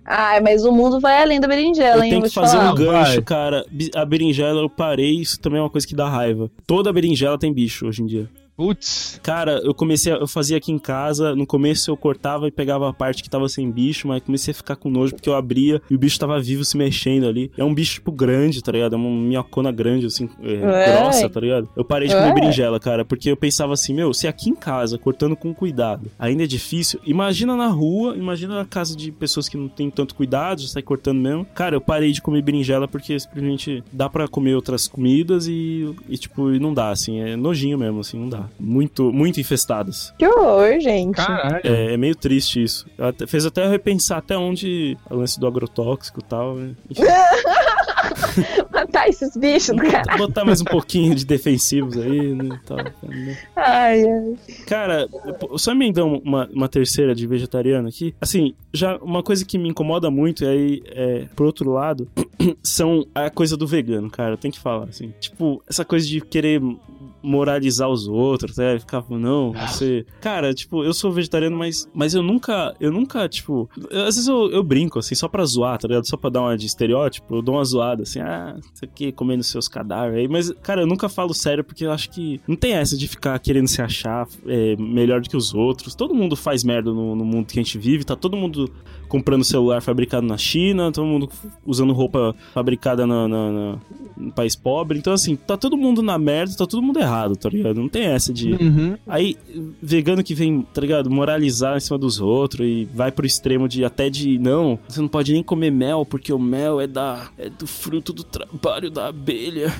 D: Ai, mas o mundo vai além da
C: Eu
D: berinjela, hein?
C: tenho
D: Vou
C: que fazer
D: falar.
C: um gancho,
B: vai.
C: cara. A berinjela eu parei, isso também é uma coisa que dá raiva. Toda berinjela tem bicho hoje em dia.
B: Putz.
C: Cara, eu comecei, a- eu fazia aqui em casa, no começo eu cortava e pegava a parte que tava sem bicho, mas comecei a ficar com nojo porque eu abria e o bicho tava vivo se mexendo ali. É um bicho, tipo, grande, tá ligado? É uma minhocona grande, assim, é,
D: Ué.
C: grossa, tá ligado? Eu parei de
D: Ué.
C: comer berinjela, cara, porque eu pensava assim, meu, se aqui em casa, cortando com cuidado, ainda é difícil, imagina na rua, imagina na casa de pessoas que não tem tanto cuidado, já sai cortando mesmo. Cara, eu parei de comer berinjela porque simplesmente dá pra comer outras comidas e, e tipo, e não dá, assim, é nojinho mesmo, assim, não dá. Muito, muito infestadas.
D: Que horror, gente.
B: Caralho.
C: É, é meio triste isso. Até- fez até eu repensar até onde o lance do agrotóxico e tal. né?
D: Matar esses bichos do cara.
C: botar mais um pouquinho de defensivos aí, né? e Tal, né?
D: Ai, ai.
C: Cara, só emendar uma, uma terceira de vegetariano aqui. Assim, já uma coisa que me incomoda muito, e aí, é, por outro lado, são a coisa do vegano, cara. Tenho que falar, assim. Tipo, essa coisa de querer moralizar os outros, né? Ficava, não, você. Cara, tipo, eu sou vegetariano, mas, mas eu nunca, eu nunca, tipo. às vezes eu, eu brinco, assim, só pra zoar, tá ligado? Só pra dar uma de estereótipo, eu dou uma zoada, assim, ah, isso aqui, comendo seus cadáveres aí. Mas, cara, eu nunca falo sério porque eu acho que não tem essa de ficar querendo se achar é, melhor do que os outros. Todo mundo faz merda no, no mundo que a gente vive, tá todo mundo comprando celular fabricado na China, todo mundo usando roupa fabricada na, na- na- no país pobre. Então, assim, tá todo mundo na merda, tá todo mundo errado, tá ligado? Não tem essa de.
B: Uhum.
C: Aí, vegano que vem, tá ligado? Moralizar em cima dos outros e vai pro extremo de até de não, você não pode nem comer mel, porque o mel é da é do fruto do trabalho da abelha.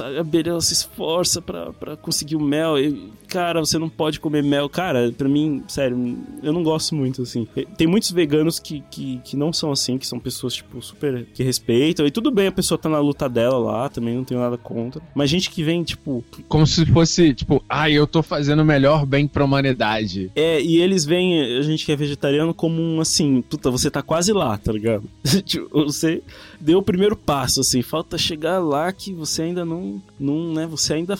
C: A abelha ela se esforça pra, pra conseguir o mel. E, cara, você não pode comer mel. Cara, pra mim, sério, eu não gosto muito, assim. Tem muitos veganos que, que, que não são assim, que são pessoas, tipo, super. que respeitam. E tudo bem, a pessoa tá na luta dela lá, também não tenho nada contra. Mas gente que vem, tipo,
B: Como se fosse, tipo, ai, eu tô fazendo o melhor bem pra humanidade.
C: É, e eles veem a gente que é vegetariano como um assim, puta, você tá quase lá, tá ligado? Tipo, você deu o primeiro passo, assim, falta chegar lá que você ainda não, não né, você ainda,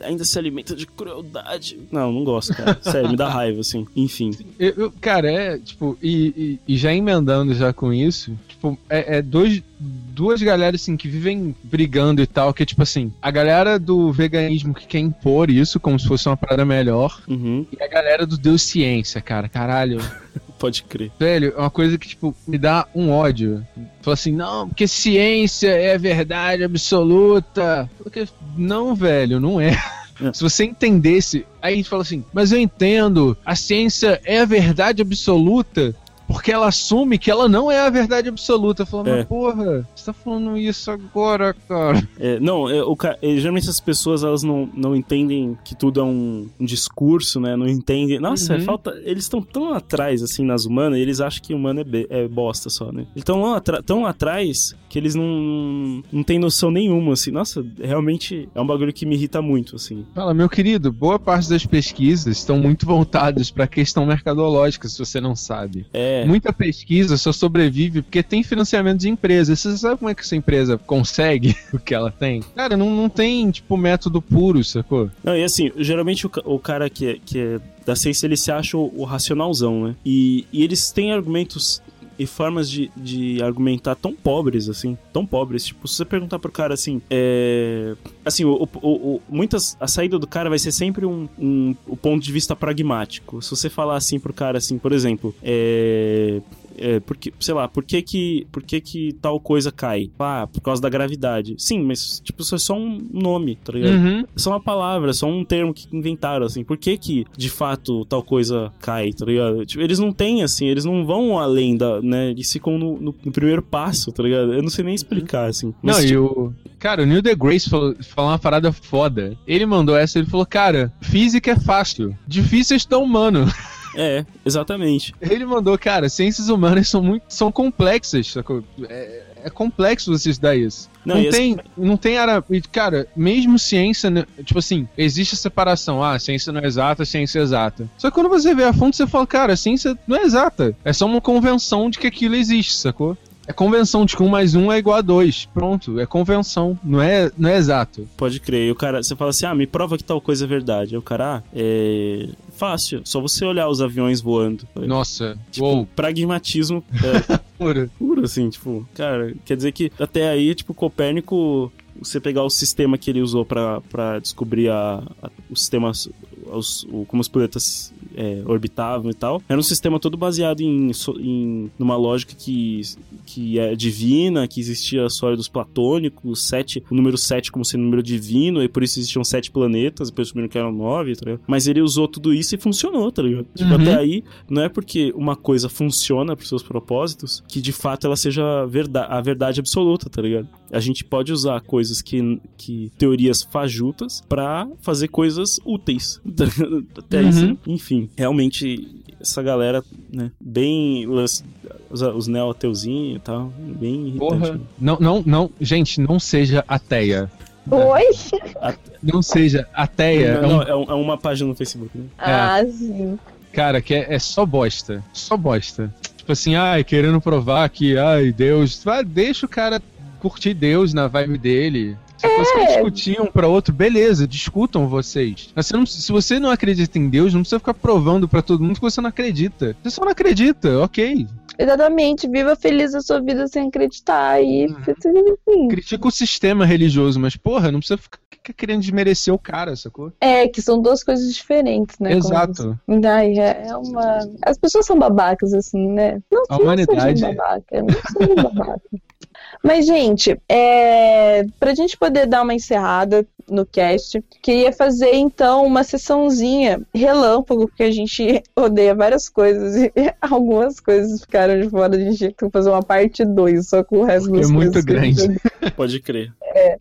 C: ainda se alimenta de crueldade. Não, não gosto, cara. Sério, me dá raiva, assim. Enfim.
B: Eu, eu- cara, é, tipo, e, e- e já emendando já com isso, tipo, é, é dois, duas galera, assim, que vivem brigando e tal, que é tipo assim, a galera do veganismo que quer impor isso como se fosse uma parada melhor,
C: Uhum,
B: e a galera do Deus Ciência, cara, caralho.
C: pode crer.
B: Velho, é uma coisa que, tipo, me dá um ódio. Fala assim, não, porque ciência é verdade absoluta. Porque, não, velho, não é.
C: É.
B: Se você entendesse, aí a gente fala assim, mas eu entendo, a ciência é a verdade absoluta porque ela assume que ela não é a verdade absoluta. Fala,
C: É.
B: mas porra, você tá falando isso agora, cara.
C: É, não, é, o, é, geralmente as pessoas elas não, não entendem que tudo é um, um discurso, né? Não entendem. Nossa,
B: Uhum.
C: é falta. Eles estão tão atrás, assim, nas humanas, e eles acham que humano é, be- é bosta só, né? Eles estão atra tão atrás que eles não, não têm noção nenhuma, assim. Nossa, realmente é um bagulho que me irrita muito, assim.
B: Fala, meu querido, boa parte das pesquisas estão muito voltadas pra questão mercadológica, se você não sabe.
C: É.
B: Muita pesquisa só sobrevive porque tem financiamento de empresa. Você sabe como é que essa empresa consegue o que ela tem? Cara, não, não tem, tipo, método puro, sacou?
C: Não, e assim, geralmente o, o cara que é, que é da ciência, ele se acha o, o racionalzão, né? E, e eles têm argumentos e formas de, de argumentar tão pobres, assim, tão pobres. Tipo, se você perguntar pro cara assim, é. Assim, o, o- o- muitas. A saída do cara vai ser sempre um, um, o ponto de vista pragmático. Se você falar assim pro cara, assim, por exemplo, é. É, porque, sei lá, por que que, por que que tal coisa cai? Ah, por causa da gravidade. Sim, mas, tipo, isso é só um nome, tá ligado?
B: Uhum.
C: É só uma palavra, é só um termo que inventaram, assim. Por que que, de fato, tal coisa cai, tá ligado? Tipo, eles não têm, assim, eles não vão além da, né? Eles ficam no, no- no primeiro passo, tá ligado? Eu não sei nem explicar, assim. Mas,
B: Não, e
C: tipo,
B: o. Cara, o Neil deGrasse falou, falou uma parada foda. Ele mandou essa, ele falou, cara, física é fácil. Difícil é estudar humano.
C: É, exatamente.
B: Ele mandou, cara, ciências humanas são muito. são complexas, sacou? É, é complexo você estudar isso.
C: Não,
B: Não,
C: e assim-
B: tem, não tem ara... e, Cara, mesmo ciência, né, tipo assim, existe a separação. Ah, ciência não é exata, ciência é exata. Só que quando você vê a fundo, você fala, cara, a ciência não é exata. É só uma convenção de que aquilo existe, sacou? É convenção de que um mais um é igual a dois. Pronto, é convenção. Não é, não é exato.
C: Pode crer. E o cara, você fala assim, ah, me prova que tal coisa é verdade. Aí o cara, ah, é. Fácil, só você olhar os aviões voando.
B: Nossa,
C: Tipo,
B: uou,
C: pragmatismo é,
B: pura.
C: puro, assim, tipo, cara, quer dizer que até aí, tipo, Copérnico, você pegar o sistema que ele usou pra descobrir a, a- o sistema, os, o- como os planetas é, orbitavam e tal, era um sistema todo baseado em, em numa lógica que, que é divina, que existia sólidos platônicos, sete, o número 7 como sendo número divino, e por isso existiam sete planetas, depois descobriram que eram nove, tá ligado? Mas ele usou tudo isso e funcionou, tá ligado? Tipo,
B: Uhum.
C: até aí, não é porque uma coisa funciona pros seus propósitos que de fato ela seja verda a verdade absoluta, tá ligado? A gente pode usar coisas que, que teorias fajutas pra fazer coisas úteis. tá? Até
B: Uhum.
C: isso, enfim, realmente essa galera, né, bem os, os, os neo-ateuzinhos e tal, bem irritante.
B: Porra.
C: né?
B: Não, não, não. Gente, não seja ateia.
D: Oi?
B: Não seja ateia.
C: não,
B: é um-
C: não, é, é uma página no Facebook, né?
D: Ah, sim.
B: Cara, que é, é só bosta. Só bosta. Tipo assim, ai, querendo provar que, ai, Deus. Vai, deixa o cara curtir Deus na vibe dele. Se você quer discutir um pra outro, beleza, discutam vocês. Mas você não- se você não acredita em Deus, não precisa ficar provando pra todo mundo que você não acredita. Você só não acredita, ok.
A: Exatamente, viva feliz a sua vida sem acreditar e
B: Uhum. Critica o sistema religioso, mas porra, não precisa ficar querendo desmerecer o cara, sacou?
A: É, que são duas coisas diferentes, né?
B: Exato.
A: Ai, é é uma. As pessoas são babacas, assim, né? Não,
B: A
A: não
B: humanidade.
A: sejam babaca, não babaca. Mas, gente, é... pra gente poder dar uma encerrada no cast, queria fazer então uma sessãozinha relâmpago, porque a gente odeia várias coisas e algumas coisas ficaram de fora, a gente tinha que fazer uma parte 2, só com o resto
B: Porque
A: das
B: é muito
A: a
B: grande.
C: Pode crer.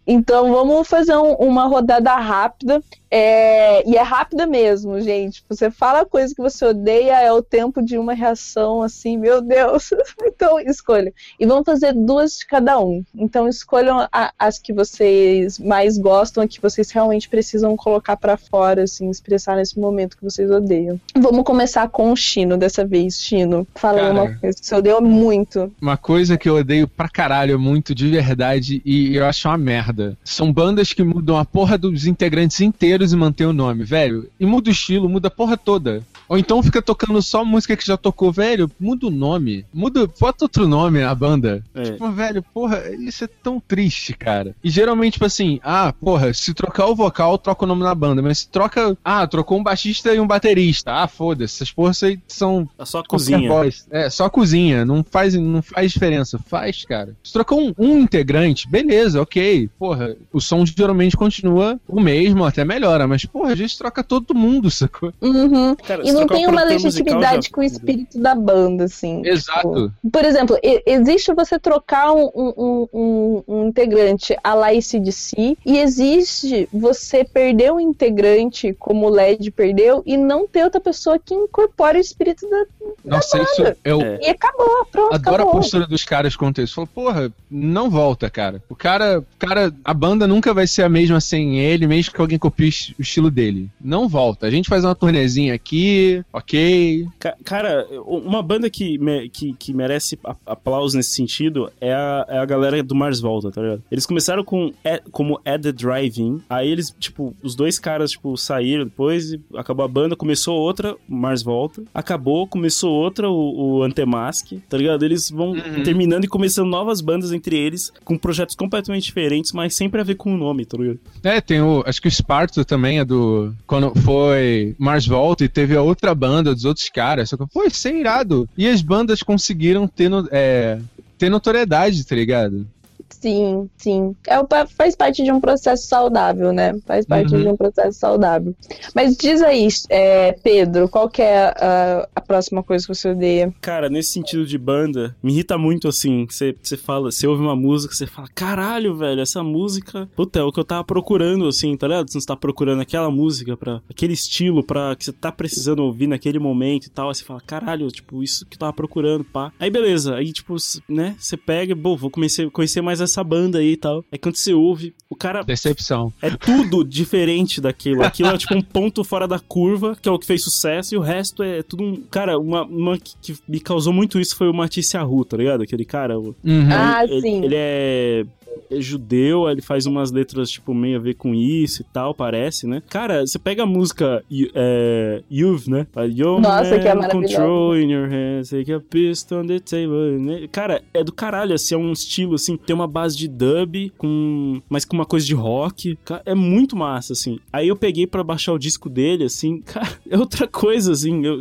A: Então vamos fazer um- uma rodada rápida. é, e é rápida mesmo, gente. Você fala a coisa que você odeia, é o tempo de uma reação assim, meu Deus. Então escolha. E vamos fazer duas de cada um. Então escolham a- as que vocês mais gostam, a que vocês realmente precisam colocar pra fora, assim, expressar nesse momento que vocês odeiam. Vamos começar com o Chino dessa vez. Chino, fala
B: Cara.
A: uma coisa que você odeia muito.
B: Uma coisa que eu odeio pra caralho, muito de verdade, e eu acho uma merda. São bandas que mudam a porra dos integrantes inteiros e mantêm o nome, velho. E muda o estilo, muda a porra toda. Ou então fica tocando só música que já tocou, velho. Muda o nome. Muda, bota outro nome na banda.
C: É.
B: Tipo, velho, porra, isso é tão triste, cara. E geralmente, tipo assim, ah, porra, se trocar o vocal, troca o nome na banda. Mas se troca. Ah, trocou um baixista e um baterista. Ah, foda-se. Essas porras aí são
C: É só a cozinha.
B: voz. É, só a cozinha. Não faz, não faz diferença. Faz, cara. Se trocar um, um integrante, beleza, ok. Porra, o som geralmente continua o mesmo, até melhora. Mas, porra, a gente troca todo mundo, sacou?
A: Uhum.
C: Cara,
A: E não tem uma
C: musical,
A: legitimidade
C: já-
A: com o espírito da banda, assim.
B: Exato.
A: Tipo, por exemplo, existe você trocar um, um, um- um integrante a lá ICDC e existe você perder um integrante como o LED perdeu e não ter outra pessoa que incorpore o espírito da.
B: Nossa, isso eu
C: É.
A: E acabou, pronto,
B: adoro a
A: acabou.
B: postura dos caras quanto isso. Fala, porra, não volta, cara. O cara, cara, a banda nunca vai ser a mesma sem ele, mesmo que alguém copie o estilo dele. Não volta. A gente faz uma turnezinha aqui, ok.
C: Ca- Cara, uma banda que, me- que, que merece aplauso nesse sentido é a, é a galera do Mars Volta, tá ligado? Eles começaram com At- como At The Drive-In, aí eles, tipo, os dois caras, tipo, saíram depois, e acabou a banda, começou outra, Mars Volta, acabou, começou outra, o, o Antemask, tá ligado? Eles vão
B: Uhum.
C: terminando e começando novas bandas entre eles, com projetos completamente diferentes, mas sempre a ver com o nome, tá ligado?
B: É, tem o. Acho que o Sparto também é do. Quando foi Mars Volta e teve a outra banda dos outros caras. Só que, pô, isso é irado. E as bandas conseguiram ter, no- é, ter notoriedade, tá ligado?
A: Sim, sim. É, faz parte de um processo saudável, né? Faz parte
B: Uhum.
A: de um processo saudável. Mas diz aí, é, Pedro, qual que é a, a próxima coisa que você odeia?
C: Cara, nesse sentido de banda, me irrita muito assim. Você fala, você ouve uma música, você fala, caralho, velho, essa música. Puta, é o que eu tava procurando, assim, tá ligado? Você tá procurando aquela música pra aquele estilo, pra que você tá precisando ouvir naquele momento e tal. Aí você fala, caralho, tipo, isso que eu tava procurando, pá. Aí beleza, aí tipo, né, você pega, bom, vou conhecer, conhecer mais essa banda aí e tal. Aí quando você ouve, o cara
B: Decepção.
C: é tudo diferente daquilo. Aquilo é tipo um ponto fora da curva, que é o que fez sucesso, e o resto é tudo um. Cara, uma, uma que, que me causou muito isso foi o Matisse Arru, tá ligado? Aquele cara. o-
B: Uhum.
A: Ah,
C: ele,
A: sim.
C: Ele é. É judeu, ele faz umas letras, tipo, meio a ver com isso e tal, parece, né? Cara, você pega a música é, You've, né? Your
A: Nossa, que é.
C: Control in your hands, take a pistol on the table. né? Cara, é do caralho, assim, é um estilo, assim, tem uma base de dub, com mas com uma coisa de rock. É muito massa, assim. Aí eu peguei pra baixar o disco dele, assim, cara, é outra coisa, assim, eu,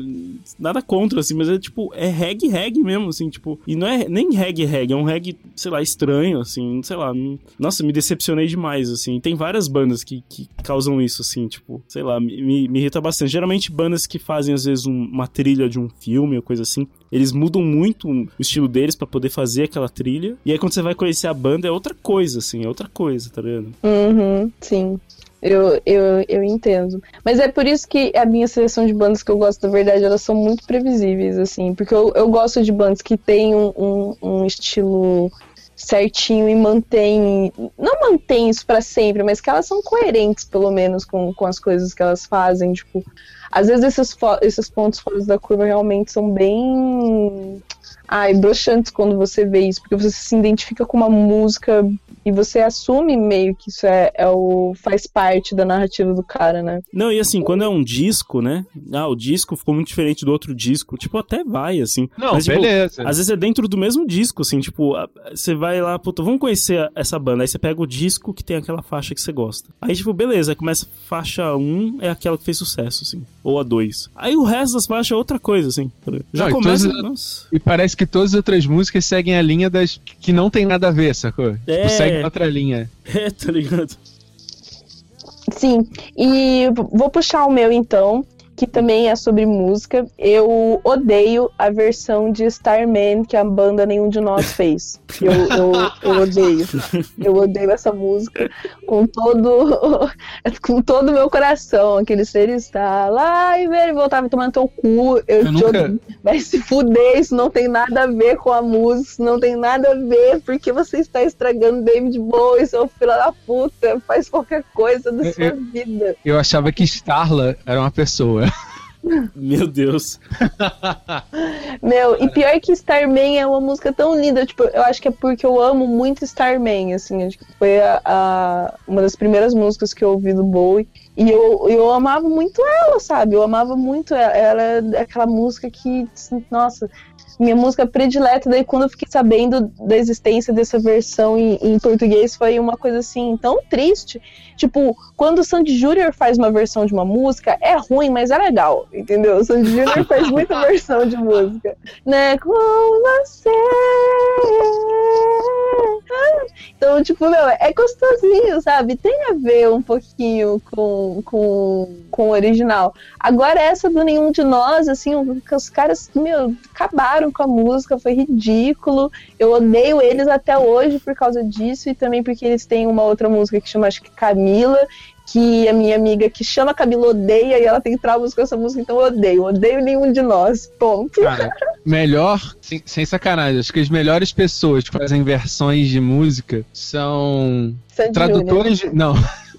C: nada contra, assim, mas é tipo, é reggae, reggae mesmo, assim, tipo, e não é nem reggae, reggae, é um reggae, sei lá, estranho, assim, sei lá, não- nossa, me decepcionei demais, assim. Tem várias bandas que, que causam isso, assim, tipo, sei lá, me, me- irrita bastante. Geralmente bandas que fazem, às vezes, um- uma trilha de um filme ou coisa assim, eles mudam muito o estilo deles pra poder fazer aquela trilha. E aí quando você vai conhecer a banda é outra coisa, assim, é outra coisa, tá ligado?
A: Uhum, sim. Eu, eu, eu entendo. Mas é por isso que a minha seleção de bandas que eu gosto, na verdade, elas são muito previsíveis, assim. Porque eu, eu gosto de bandas que têm um, um, um estilo certinho e mantém. Não mantém isso pra sempre, mas que elas são coerentes, pelo menos, com, com as coisas que elas fazem. Tipo, às vezes esses, esses pontos fora da curva realmente são bem. Ai, broxantes quando você vê isso, porque você se identifica com uma música E você assume meio que isso é, é o faz parte da narrativa do cara, né?
C: Não, e assim, quando é um disco, né? Ah, o disco ficou muito diferente do outro disco. Tipo, até vai, assim.
B: Não,
C: Mas, tipo,
B: beleza.
C: Às vezes é dentro do mesmo disco, assim, tipo, você vai lá, puta, vamos conhecer essa banda. Aí você pega o disco que tem aquela faixa que você gosta. Aí, tipo, beleza, aí começa faixa 1, é aquela que fez sucesso, assim. Ou a 2. Aí o resto das faixas é outra coisa, assim. Já
B: Não, e
C: começa.
B: todas-
C: Nossa.
B: E parece que todas as outras músicas seguem a linha das que não tem nada a ver, sacou?
C: É.
B: Tipo, segue outra linha.
C: É, tá ligado?
A: Sim, e vou puxar o meu então, que também é sobre música. Eu odeio a versão de Starman que a banda Nenhum de Nós fez. Eu, eu, eu odeio. Eu odeio essa música com todo com todo o meu coração. Aquele ser está lá e ver e voltava tomando teu cu. Eu,
B: Eu nunca-
A: odeio. Vai se fuder, isso não tem nada a ver com a música, isso não tem nada a ver, porque você está estragando David Bowie, seu filho da puta, faz qualquer coisa da
B: Eu-
A: sua vida.
B: Eu achava que Starla era uma pessoa.
C: Meu Deus.
A: Meu, e pior que Starman é uma música tão linda, tipo, eu acho que é porque eu amo muito Starman, assim, foi a, a- uma das primeiras músicas que eu ouvi do Bowie. E eu, eu amava muito ela, sabe? Eu amava muito ela. Ela é aquela música que, nossa, minha música predileta. Daí quando eu fiquei sabendo da existência dessa versão em, em português, foi uma coisa assim, tão triste. Tipo, quando o Sandy Júnior faz uma versão de uma música, é ruim, mas é legal, entendeu? O Sandy Júnior faz muita versão de música. Né? Com você. Então, tipo, meu, é gostosinho, sabe? Tem a ver um pouquinho com, com, com o original. Agora, essa do Nenhum de Nós, assim, os caras, meu, acabaram com a música, foi ridículo. Eu odeio eles até hoje por causa disso e também porque eles têm uma outra música que chama, acho que Camila, que a minha amiga que chama Camila odeia e ela tem traumas com essa música, então eu odeio. Odeio nenhum de nós. Ponto.
B: Cara, melhor, sem, sem sacanagem, acho que as melhores pessoas que fazem versões de música são
A: Sandy
B: tradutores de. Não.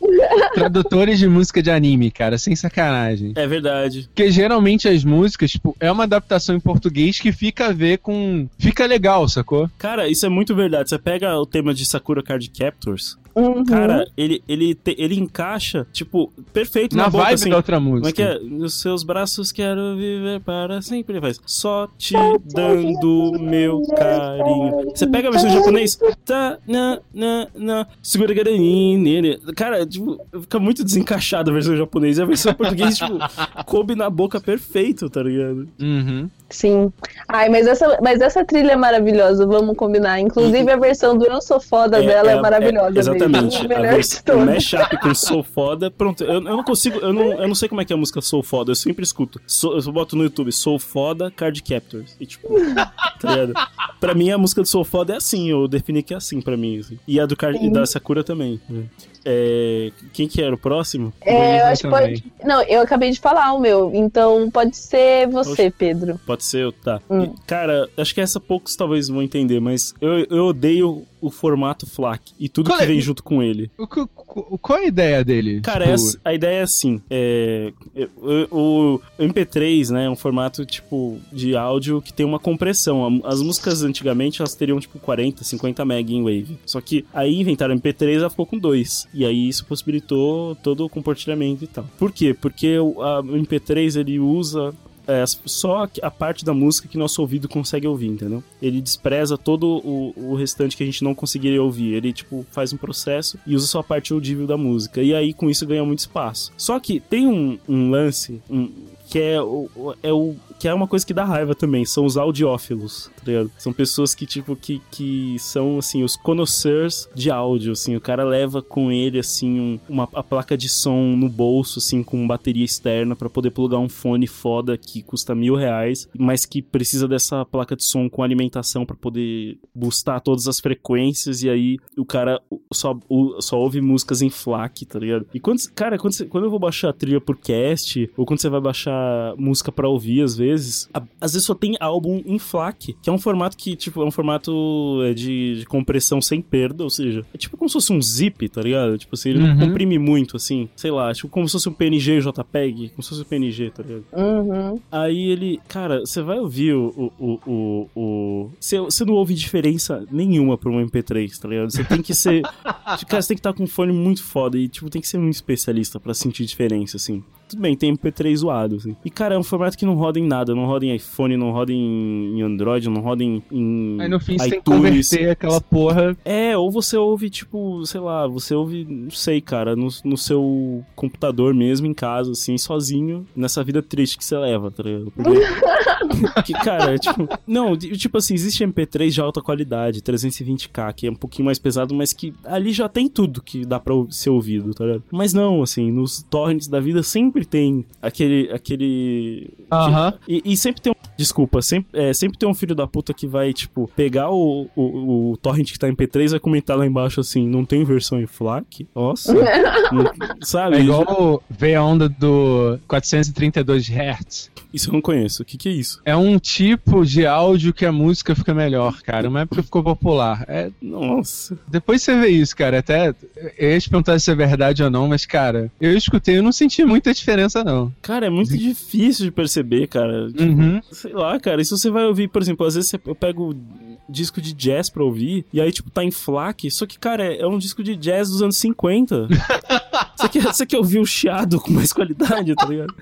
B: tradutores de música de anime, cara, sem sacanagem.
C: É verdade.
B: Porque geralmente as músicas, tipo, é uma adaptação em português que fica a ver com. Fica legal, sacou?
C: Cara, isso é muito verdade. Você pega o tema de Sakura Card Captors,
A: Uhum.
C: cara, ele, ele, te- ele encaixa, tipo, perfeito na,
B: Na
C: boca,
B: vibe
C: assim.
B: da outra música.
C: Como é que é? Nos seus braços quero viver para sempre. Ele faz só te dando meu carinho. Você pega a versão japonês. Tá, na, na, na. Segura garanine. Cara, tipo, fica muito desencaixada a versão japonesa. E a versão em português, tipo, coube na boca perfeito, tá ligado?
B: Uhum.
A: Sim. Ai, mas essa, mas essa trilha é maravilhosa, vamos combinar. Inclusive a versão do Eu Sou Foda dela é, maravilhosa.
C: Exatamente. A versão, o mashup com Sou Foda. Pronto, eu, eu não consigo. Eu não, eu não sei como é que é a música Sou Foda. Eu sempre escuto. Eu boto no YouTube Sou Foda Card Captors. E tipo, tá ligado? Pra mim a música do Sou Foda é assim. Eu defini que é assim pra mim. assim. E a do Card, da Sakura também. É, quem que era o próximo?
A: É, eu acho que pode. Não, eu acabei de falar o meu, então pode ser você, Pedro.
C: Pode ser eu, tá.
A: Hum.
C: E, Cara, acho que essa poucos talvez vão entender, mas eu, eu odeio o formato FLAC e tudo
B: Qual
C: que
B: é?
C: vem junto com ele.
B: O, que- o- qual é a ideia dele?
C: Cara,
B: Tipo,
C: essa- a ideia é assim: é, é, o, o MP3, né, é um formato tipo de áudio que tem uma compressão. A- As músicas antigamente elas teriam tipo 40, 50 MB em Wave. Só que aí inventaram o MP3 ela ficou com 2. E aí isso possibilitou todo o compartilhamento e tal. Por quê? Porque o, a- o MP3 ele usa é, só a- parte da música que nosso ouvido consegue ouvir, entendeu? Ele despreza todo o, o restante que a gente não conseguiria ouvir. Ele, tipo, faz um processo e usa só a parte audível da música. E aí, com isso, ganha muito espaço. Só que tem um, um lance um, que é o, é o que é uma coisa que dá raiva também, são os audiófilos, tá ligado? São pessoas que, tipo, que, que são, assim, os connoisseurs de áudio, assim, o cara leva com ele, assim, um- uma, a placa de som no bolso, assim, com bateria externa pra poder plugar um fone foda que custa mil reais, mas que precisa dessa placa de som com alimentação pra poder boostar todas as frequências e aí o cara só, só ouve músicas em FLAC, tá ligado? E quando, cara, quando, você- quando eu vou baixar a trilha por cast, ou quando você vai baixar música pra ouvir às vezes. Às vezes só tem álbum em FLAC, que é um formato que, tipo, é um formato é, de, de compressão sem perda, ou seja, é tipo como se fosse um zip, tá ligado? Tipo assim, ele não
B: Uhum.
C: comprime muito, assim, sei lá, tipo como se fosse um PNG JPEG, como se fosse um PNG, tá ligado?
A: Uhum.
C: Aí ele, cara, você vai ouvir o. o, o, o, o- Você, não ouve diferença nenhuma pra um MP3, tá ligado? Você tem que ser. cara, você tem que estar com um fone muito foda e, tipo, tem que ser muito especialista pra sentir diferença, assim. Tudo bem, tem MP3 zoado, assim. E, cara, é um formato que não roda em nada. Não roda em iPhone, não roda em, em Android, não roda em, em
B: Aí no fim você tem que
C: iTunes.
B: converter aquela porra.
C: É, ou você ouve, tipo, sei lá, você ouve, não sei, cara, no, no seu computador mesmo, em casa, assim, sozinho, nessa vida triste que você leva, tá ligado? Porque, que, cara, tipo, não, tipo assim, existe MP3 de alta qualidade, 320k, que é um pouquinho mais pesado, mas que ali já tem tudo que dá pra ser ouvido, tá ligado? Mas não, assim, nos torrents da vida sempre tem aquele, aquele
B: Aham.
C: e, e sempre tem um. Desculpa, sempre, é, sempre tem um filho da puta que vai, tipo, pegar o, o, o torrent que tá em P3 e vai comentar lá embaixo assim: não tem versão em FLAC? Nossa. Não- sabe?
B: É igual ver a onda do 432 Hz.
C: Isso eu não conheço. O que, que é isso?
B: É um tipo de áudio que a música fica melhor, cara. Uma época ficou popular. É,
C: Nossa.
B: depois você vê isso, cara. Até eu ia te perguntar se é verdade ou não, mas, cara, eu escutei e não senti muita diferença, não.
C: Cara, é muito difícil de perceber, cara. Tipo,
B: Uhum.
C: Sei lá, cara. Se você vai ouvir, por exemplo, às vezes eu pego disco de jazz pra ouvir, e aí, tipo, tá em FLAC, só que, cara, é, é um disco de jazz dos anos 50. você, quer, você quer ouvir o chiado com mais qualidade, tá ligado?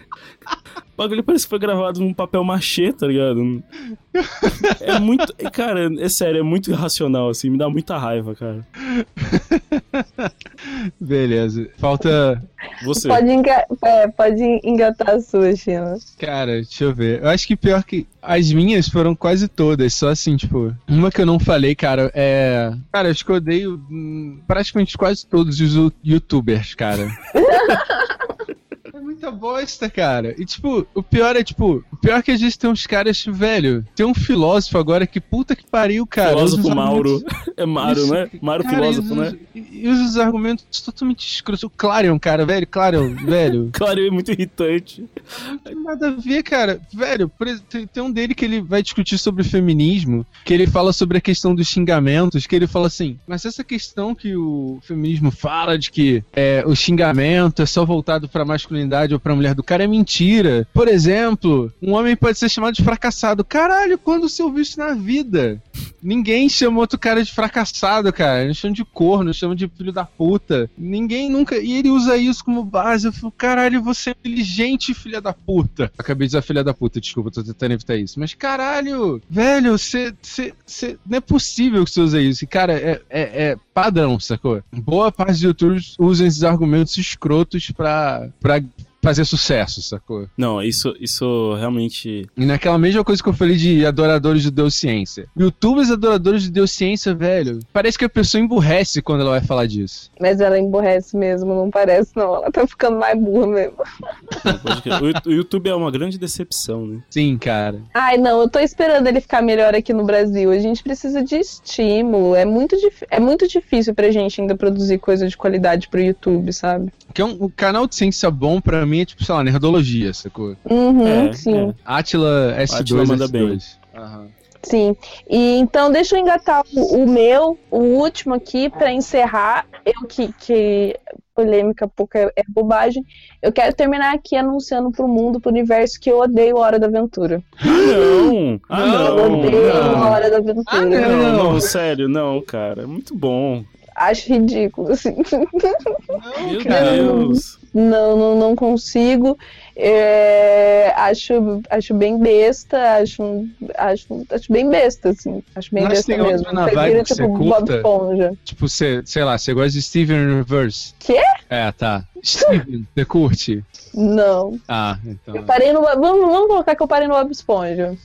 C: O bagulho parece que foi gravado num papel machê, tá ligado? É muito. é, Cara, é sério, é muito irracional, assim, me dá muita raiva, cara.
B: Beleza. Falta.
C: Você.
A: Pode, enga é, pode engatar a sua, China.
B: Cara, deixa eu ver. Eu acho que pior que. As minhas foram quase todas, só assim, tipo. Uma que eu não falei, cara, é. Cara, acho que eu odeio hum, praticamente quase todos os you- youtubers, cara. Muita bosta, cara. E, tipo, o pior é, tipo, o pior é que às vezes tem uns caras, velho. Tem um filósofo agora que puta que pariu, cara.
C: filósofo
B: os
C: Mauro.
B: argumentos-
C: É Mauro, né? Mauro
B: cara,
C: filósofo,
B: e
C: né?
B: E e usa os argumentos totalmente escrotos. O Clarion, cara, velho, Clarion, velho.
C: Claro, é muito irritante.
B: Tem nada a ver, cara. Velho, tem um dele que ele vai discutir sobre feminismo, que ele fala sobre a questão dos xingamentos, que ele fala assim, mas essa questão que o feminismo fala de que é, o xingamento é só voltado pra masculinidade ou pra mulher do cara é mentira. Por exemplo, um homem pode ser chamado de fracassado. Caralho, quando você ouviu isso na vida? Ninguém chama outro cara de fracassado, cara. Eles chamam de corno, chamam de filho da puta. Ninguém nunca. E ele usa isso como base. Eu falo, caralho, você é inteligente, filha da puta. Acabei de dizer filha da puta, desculpa, tô tentando evitar isso. Mas caralho, velho, você. Não é possível que você use isso. Cara, é, é, é padrão, sacou? Boa parte dos youtubers usam esses argumentos escrotos pra. pra fazer sucesso, sacou?
C: Não, isso, isso realmente.
B: E naquela mesma coisa que eu falei de adoradores de Deus Ciência. Youtubers adoradores de Deus Ciência, velho. Parece que a pessoa emburrece quando ela vai falar disso.
A: Mas ela emborrece mesmo, não parece, não. Ela tá ficando mais burra mesmo.
C: o, YouTube é uma grande decepção, né?
B: Sim, cara.
A: Ai, não, eu tô esperando ele ficar melhor aqui no Brasil. A gente precisa de estímulo. É muito, dif- é muito difícil pra gente ainda produzir coisa de qualidade pro YouTube, sabe?
B: Que é um, um canal de ciência bom pra mim é tipo, sei lá, nerdologia, sacou?
A: Uhum,
C: É,
A: sim.
C: é.
B: Atila S2,
C: Atila manda
B: S2.
C: bem.
B: Aham.
A: Sim. E então deixa eu engatar o, o meu, o último aqui, pra encerrar. Eu que, que polêmica pouca é, é bobagem. Eu quero terminar aqui anunciando pro mundo, pro universo, que eu odeio Hora da Aventura.
C: Não! Ah,
B: Não,
A: Eu
C: não!
A: odeio
B: não.
A: Hora da Aventura.
B: Ah,
C: Não,
B: Não.
C: não, sério, não, cara. É muito bom.
A: Acho ridículo, assim.
C: Meu. Deus.
A: Não, não, não consigo. É, acho, acho bem besta, acho, acho, acho bem besta, assim. Acho bem
B: Mas
A: besta
B: tem
A: mesmo.
B: na
A: Prefiro,
B: vibe que
A: tipo,
B: você
A: Bob
B: curta?
A: Esponja.
B: Tipo, você, sei lá, você gosta de Steven Universe.
A: Quê?
B: É, tá. Steven, você curte?
A: Não.
B: Ah, então.
A: Eu parei no. Vamos, vamos colocar que eu parei no Bob Esponja.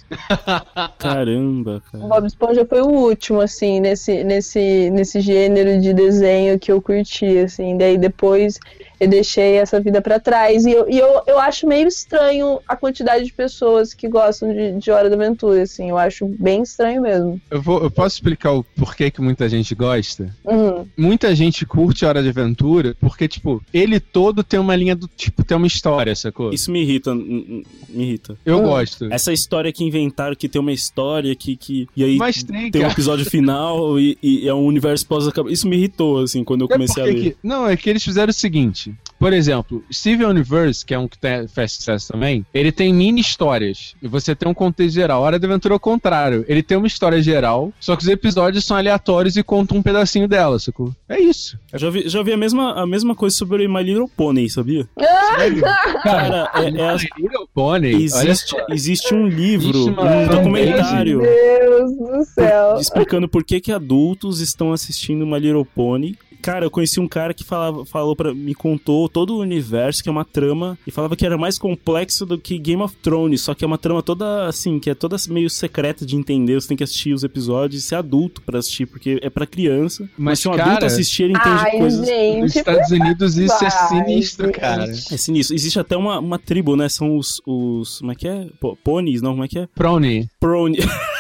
C: Caramba,
A: O
C: cara.
A: Bob Esponja foi o último, assim, nesse, nesse, nesse gênero de desenho que eu curti, assim. Daí depois Eu deixei essa vida pra trás. E, eu, e eu, eu acho meio estranho a quantidade de pessoas que gostam de, de Hora da Aventura, assim. Eu acho bem estranho mesmo.
B: Eu, vou, eu posso explicar o porquê que muita gente gosta?
A: Uhum.
B: Muita gente curte Hora de Aventura porque, tipo, ele todo tem uma linha do tipo, tem uma história, sacou?
C: Isso me irrita, me irrita.
B: Eu
A: Hum.
B: gosto.
C: Essa história que inventaram que tem uma história que. que e aí
B: Mas tem,
C: tem um episódio final e, e é um universo pós Isso me irritou, assim, quando eu
B: É
C: comecei a
B: porque
C: ler.
B: que- não, é que eles fizeram o seguinte. Por exemplo, Steven Universe, que é um que tem- faz sucesso também, ele tem mini histórias. E você tem um contexto geral. Hora de Aventura é o contrário. Ele tem uma história geral, só que os episódios são aleatórios e contam um pedacinho dela, sacou? É isso.
C: Eu já vi, já vi a, mesma, a mesma coisa sobre My Little Pony, sabia?
B: Sério?
C: Cara, é, é a-
B: My Little Pony.
C: existe, existe um livro,
B: Existe uma
C: um documentário
A: Deus do céu.
C: explicando por que, que adultos estão assistindo My Little Pony. Cara, eu conheci um cara que falava, falou para me contou todo o universo, que é uma trama, e falava que era mais complexo do que Game of Thrones, só que é uma trama toda assim, que é toda meio secreta de entender, você tem que assistir os episódios e ser adulto pra assistir, porque é pra criança. Mas,
B: Mas,
C: se um
B: cara,
C: adulto assistir, ele entende
A: Ai,
C: coisas.
B: Nos
A: gente.
B: Estados Unidos isso é
A: vai,
B: sinistro,
A: gente.
B: cara.
C: É sinistro. Existe até uma, uma tribo, né? São os, os. Como é que é? Pô, Ponies, não? Como é que é?
B: Prony.
C: Prone. Prone.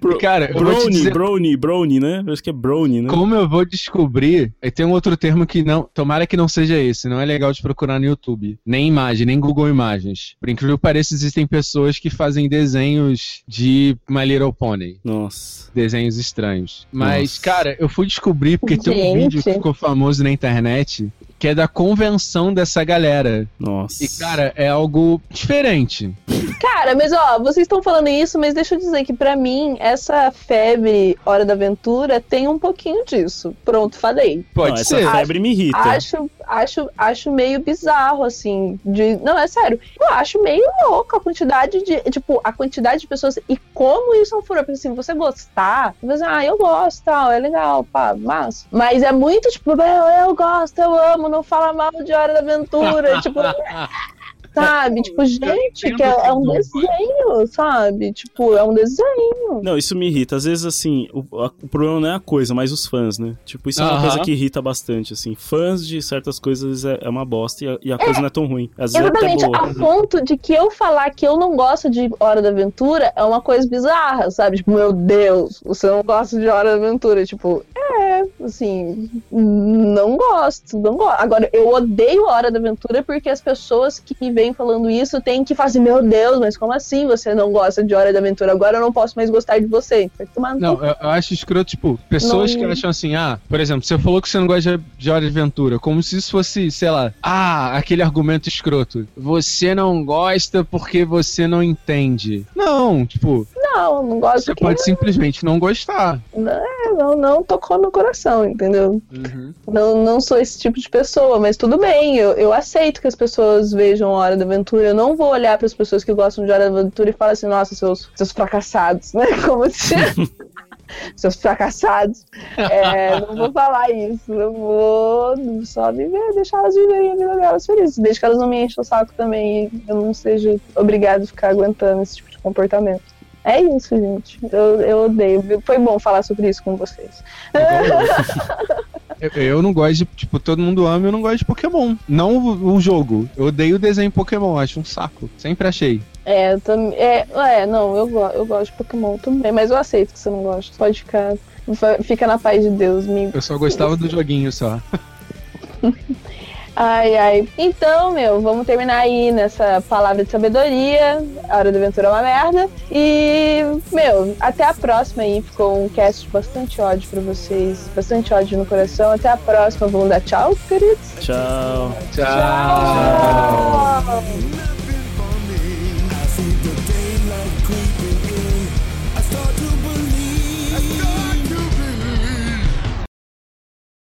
C: Pro-
B: Cara,
C: Brownie,
B: dizer
C: Brownie, Brownie, né? Eu acho que é Brownie, né?
B: como eu vou descobrir. E tem um outro termo que não. Tomara que não seja esse. Não é legal de procurar no YouTube. Nem imagem, nem Google Imagens. Por incrível que pareça, existem pessoas que fazem desenhos de My Little Pony.
C: Nossa.
B: Desenhos estranhos. Mas,
C: Nossa.
B: cara, eu fui descobrir porque tem um
A: Gente.
B: vídeo que ficou famoso na internet. Que é da convenção dessa galera.
C: Nossa.
B: E, cara, é algo diferente.
A: Cara, mas ó, vocês estão falando isso, mas deixa eu dizer que pra mim, essa febre Hora da Aventura tem um pouquinho disso. Pronto, falei.
B: Pode
C: Não,
B: ser.
C: Essa febre me irrita.
A: Acho, acho, acho meio bizarro, assim. De... Não, é sério. Eu acho meio louco a quantidade de. Tipo, a quantidade de pessoas e como isso é um furor. Porque assim, você gostar, você, ah, eu gosto, tal, é legal, pá, mas. Mas é muito, tipo, eu, eu gosto, eu amo, não fala mal de Hora da Aventura. tipo, sabe? Tipo, gente, que é, é um
B: não
A: desenho, sabe? Tipo, é um desenho.
C: Não, isso me irrita. Às vezes, assim, o, a- o problema não é a coisa, mas os fãs, né? Tipo, isso é uma coisa que irrita bastante, assim. Fãs de certas coisas é, é uma bosta e a, e a coisa não é tão ruim. Às vezes é até
A: Exatamente,
C: boa.
A: a ponto de que eu falar que eu não gosto de Hora da Aventura é uma coisa bizarra, sabe? Tipo, meu Deus, você não gosta de Hora da Aventura. Tipo, é, assim, não gosto, não gosto. Agora, eu odeio Hora da Aventura porque as pessoas que vêm falando isso têm que fazer, meu Deus, mas como assim você não gosta de Hora da Aventura? Agora eu não posso mais gostar de você.
B: Não, eu, eu acho escroto, tipo, pessoas
A: Não.
B: que acham assim, ah, por exemplo, você falou que você não gosta de, de Hora de Aventura, como se isso fosse, sei lá, ah, aquele argumento escroto. Você não gosta porque você não entende. Não, tipo,
A: Não, não gosto
B: você pode simplesmente não gostar.
A: é, não, não tocou no coração, entendeu? Não, não sou esse tipo de pessoa, mas tudo bem, eu, eu aceito que as pessoas vejam Hora da Aventura. Eu não vou olhar para as pessoas que gostam de Hora da Aventura e falar assim, nossa, seus, seus fracassados, né? Como se. seus fracassados. É, não vou falar isso. Eu vou só viver, deixar elas viverem a vida delas felizes. Desde que elas não me enchem o saco também e eu não seja obrigado a ficar aguentando esse tipo de comportamento. É isso, gente. Eu, eu odeio. Foi bom falar sobre isso com vocês.
B: Eu, eu não gosto de, tipo, todo mundo ama eu não gosto de Pokémon. Não o, o jogo. Eu odeio o desenho Pokémon, acho um saco. Sempre achei.
A: É, eu também. É, é, não, eu, go eu gosto de Pokémon também, mas eu aceito que você não gosta. Pode ficar. Fica na paz de Deus, amigo.
B: Eu só gostava do joguinho só.
A: Ai, ai. Então, meu, vamos terminar aí nessa palavra de sabedoria. A hora da aventura é uma merda. E, meu, até a próxima aí. Ficou um cast de bastante ódio pra vocês. Bastante ódio no coração. Até a próxima. Vamos dar tchau, queridos?
C: Tchau.
B: Tchau.
A: Tchau.